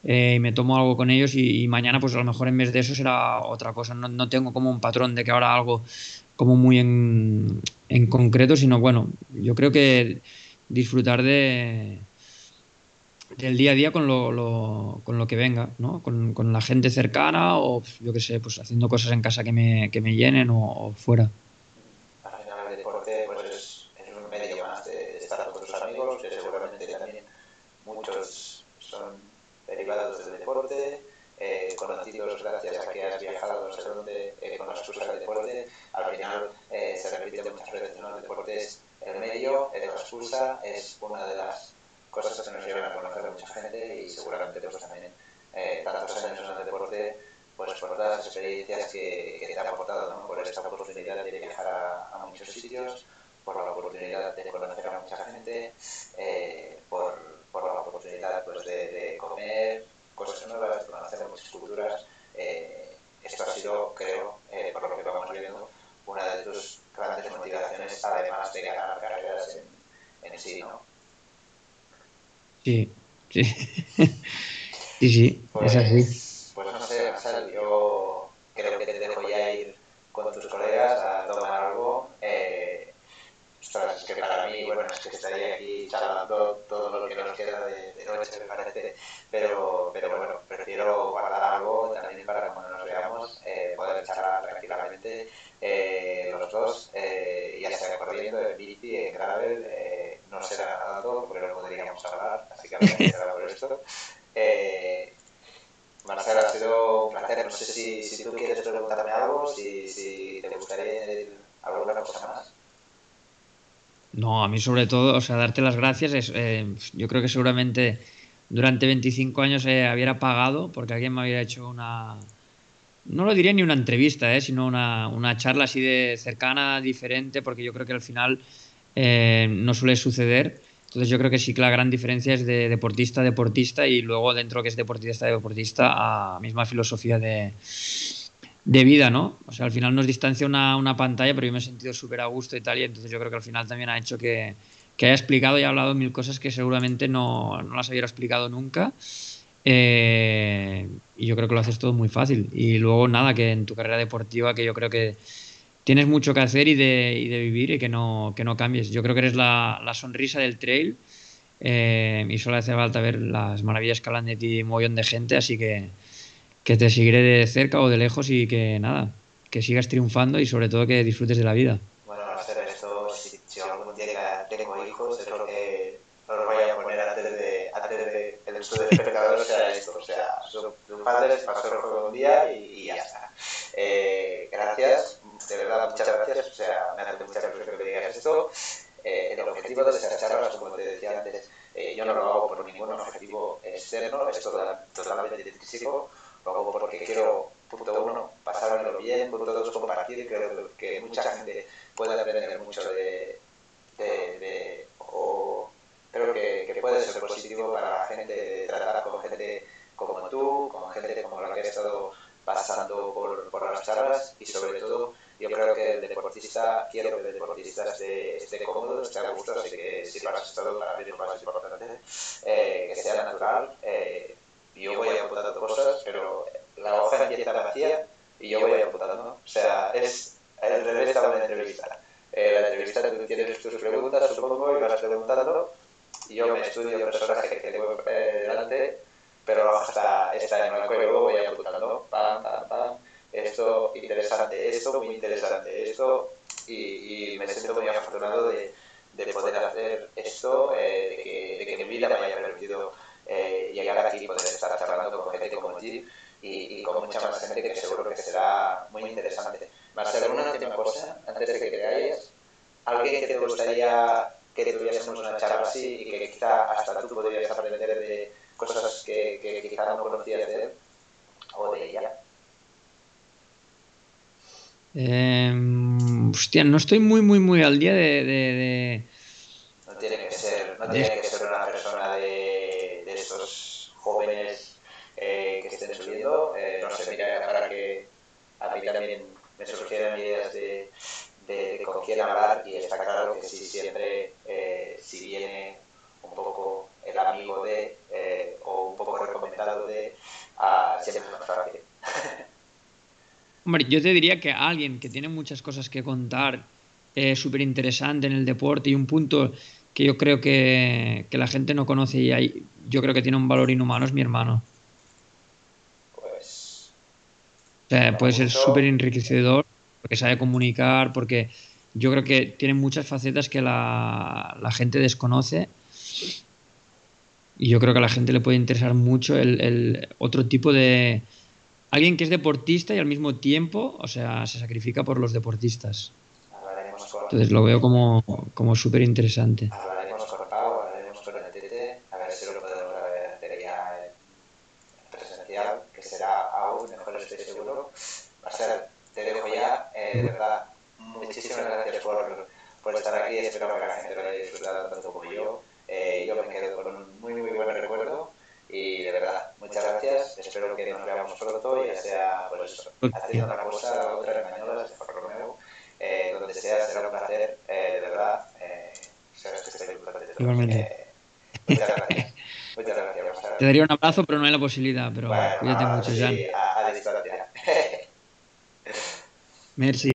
eh, y me tomo algo con ellos y, mañana pues a lo mejor en vez de eso será otra cosa. No, no tengo como un patrón de que ahora algo como muy en, en concreto, sino bueno, yo creo que disfrutar de del día a día con lo, con lo que venga, ¿no? Con, con, la gente cercana o yo qué sé, pues haciendo cosas en casa que me, que me llenen o fuera. derivados del deporte, eh, conocidos gracias a que has viajado no sé dónde eh, con la excusa del deporte, al final eh, se repite muchas veces, ¿no? El deporte es el medio, es la excusa, es una de las cosas que nos llevan a conocer a mucha gente y seguramente pues también eh, tantos años en el deporte pues por todas las experiencias que, que te ha aportado, ¿no? por esta oportunidad de viajar a, a muchos sitios, por la oportunidad de conocer a mucha gente, eh, por por la oportunidad pues, de, de, comer cosas nuevas, de conocer muchas culturas. Eh, esto ha sido, creo, eh, por lo que vamos viendo, una de tus grandes motivaciones, además de ganar carreras en, en sí, ¿no? Sí, sí. sí, sí, pues, es así. Pues no sé, Marcel, yo creo que te dejo ya ir con tus colegas a tomar algo. Ostras, es que para mí, bueno, es que estaría aquí charlando todo lo que nos queda de, de noche, me parece, pero, pero bueno, prefiero guardar algo también para cuando nos veamos, eh, poder charlar tranquilamente eh, los dos, eh, ya sea corriendo, en bici, en gravel, eh, no será nadando, porque no podríamos hablar, así que hablaré por esto. Eh, Marcelo, ha sido un placer. No sé si, si tú quieres preguntarme algo, si, si te gustaría alguna cosa más. No, a mí sobre todo, o sea, darte las gracias es, eh, yo creo que seguramente durante 25 años eh, hubiera pagado porque alguien me hubiera hecho una, no lo diría ni una entrevista, eh, sino una, una, charla así de cercana, diferente, porque yo creo que al final eh, no suele suceder. Entonces yo creo que sí que la gran diferencia es de deportista a deportista y luego dentro que es deportista a deportista a misma filosofía de, de vida, ¿no? O sea, al final nos distancia una, una pantalla, pero yo me he sentido súper a gusto y tal, y entonces yo creo que al final también ha hecho que, que haya explicado y hablado mil cosas que seguramente no, no las hubiera explicado nunca. Eh, y yo creo que lo haces todo muy fácil. Y luego, nada, que en tu carrera deportiva, que yo creo que tienes mucho que hacer y de, y de vivir y que no, que no cambies. Yo creo que eres la, la sonrisa del trail eh, y solo hace falta ver las maravillas que hablan de ti un montón de gente, así que que te seguiré de cerca o de lejos y que nada, que sigas triunfando y sobre todo que disfrutes de la vida. Bueno, no sé, esto, si, algún día tengo hijos, es lo que os voy a poner antes de, antes de el estudio de espectadores sea esto, o sea, su, su padre pasó el juego un día y, y ya está. Eh, gracias, de verdad, muchas gracias, o sea, me hace mucha ilusión que me digas esto. Eh, el objetivo de estas charlas, como te decía antes, eh, yo no lo hago por ningún objetivo externo, es totalmente intrínseco lo hago porque quiero, punto uno, pasármelo bien, punto dos, compartir, creo que mucha gente puede aprender mucho de, de, de o creo que, que, puede ser positivo para la gente de tratar con gente como tú, con gente como la que he estado pasando por, por las charlas y sobre todo yo creo que el deportista, quiero que el deportista esté, esté a gusto, así que si lo has estado para mí lo más importante, eh, que sea natural. Eh, yo voy apuntando cosas, pero la hoja empieza vacía y yo voy apuntando. O sea, es el revés de una entrevista. Eh, la entrevista tú tienes tus preguntas, supongo, y vas preguntando. Yo me estudio el personaje que tengo eh, delante, pero la hoja está, está en blanco y luego voy apuntando. Pam, pam, pam. Esto interesante, esto muy interesante, esto. Y, y me siento muy afortunado de, de poder hacer esto, eh, de, que, de que mi vida me haya permitido eh, llegar aquí y poder estar charlando con gente como ti y, y, con mucha más gente que seguro que será muy interesante. Marcelo, una última cosa, antes de que creáis, alguien que te gustaría que tuviésemos una charla así y que quizá hasta tú podrías aprender de cosas que, que quizá no conocías de él o de ella. Eh, hostia, no estoy muy, muy, muy al día de... de, de... No tiene que ser, no tiene que ser una persona de, de esos jóvenes eh, que estén subiendo. Eh, no sé, mira, para que a mí también me surgieron ideas de, de, con quién hablar y está claro que si siempre, eh, si viene un poco el amigo de eh, o un poco recomendado de, uh, siempre es más fácil. Hombre, yo te diría que alguien que tiene muchas cosas que contar, eh, súper interesante en el deporte y un punto que yo creo que, que la gente no conoce y hay, yo creo que tiene un valor inhumano es mi hermano. Pues. O sea, puede ser súper enriquecedor porque sabe comunicar, porque yo creo que tiene muchas facetas que la, la, gente desconoce y yo creo que a la gente le puede interesar mucho el, el otro tipo de, alguien que es deportista y al mismo tiempo, o sea, se sacrifica por los deportistas. Entonces lo veo como, como súper interesante. Eh, de verdad, muchísimas gracias por estar aquí, espero que la gente lo haya disfrutado tanto como yo. Eh, yo me quedo con un muy, muy buen recuerdo y de verdad, muchas gracias. Espero que nos veamos pronto, ya sea pues eso, haciendo una cosa, la otra en Mañolas, de Juan Romeo, eh, donde sea, será un placer, eh, de verdad. Eh, sabes que estoy muy contento. Igualmente. Eh, muchas gracias. Muchas gracias. Te daría un abrazo, pero no hay la posibilidad. Pero bueno, cuídate mucho, sí, Jan. A, a distancia. Merci.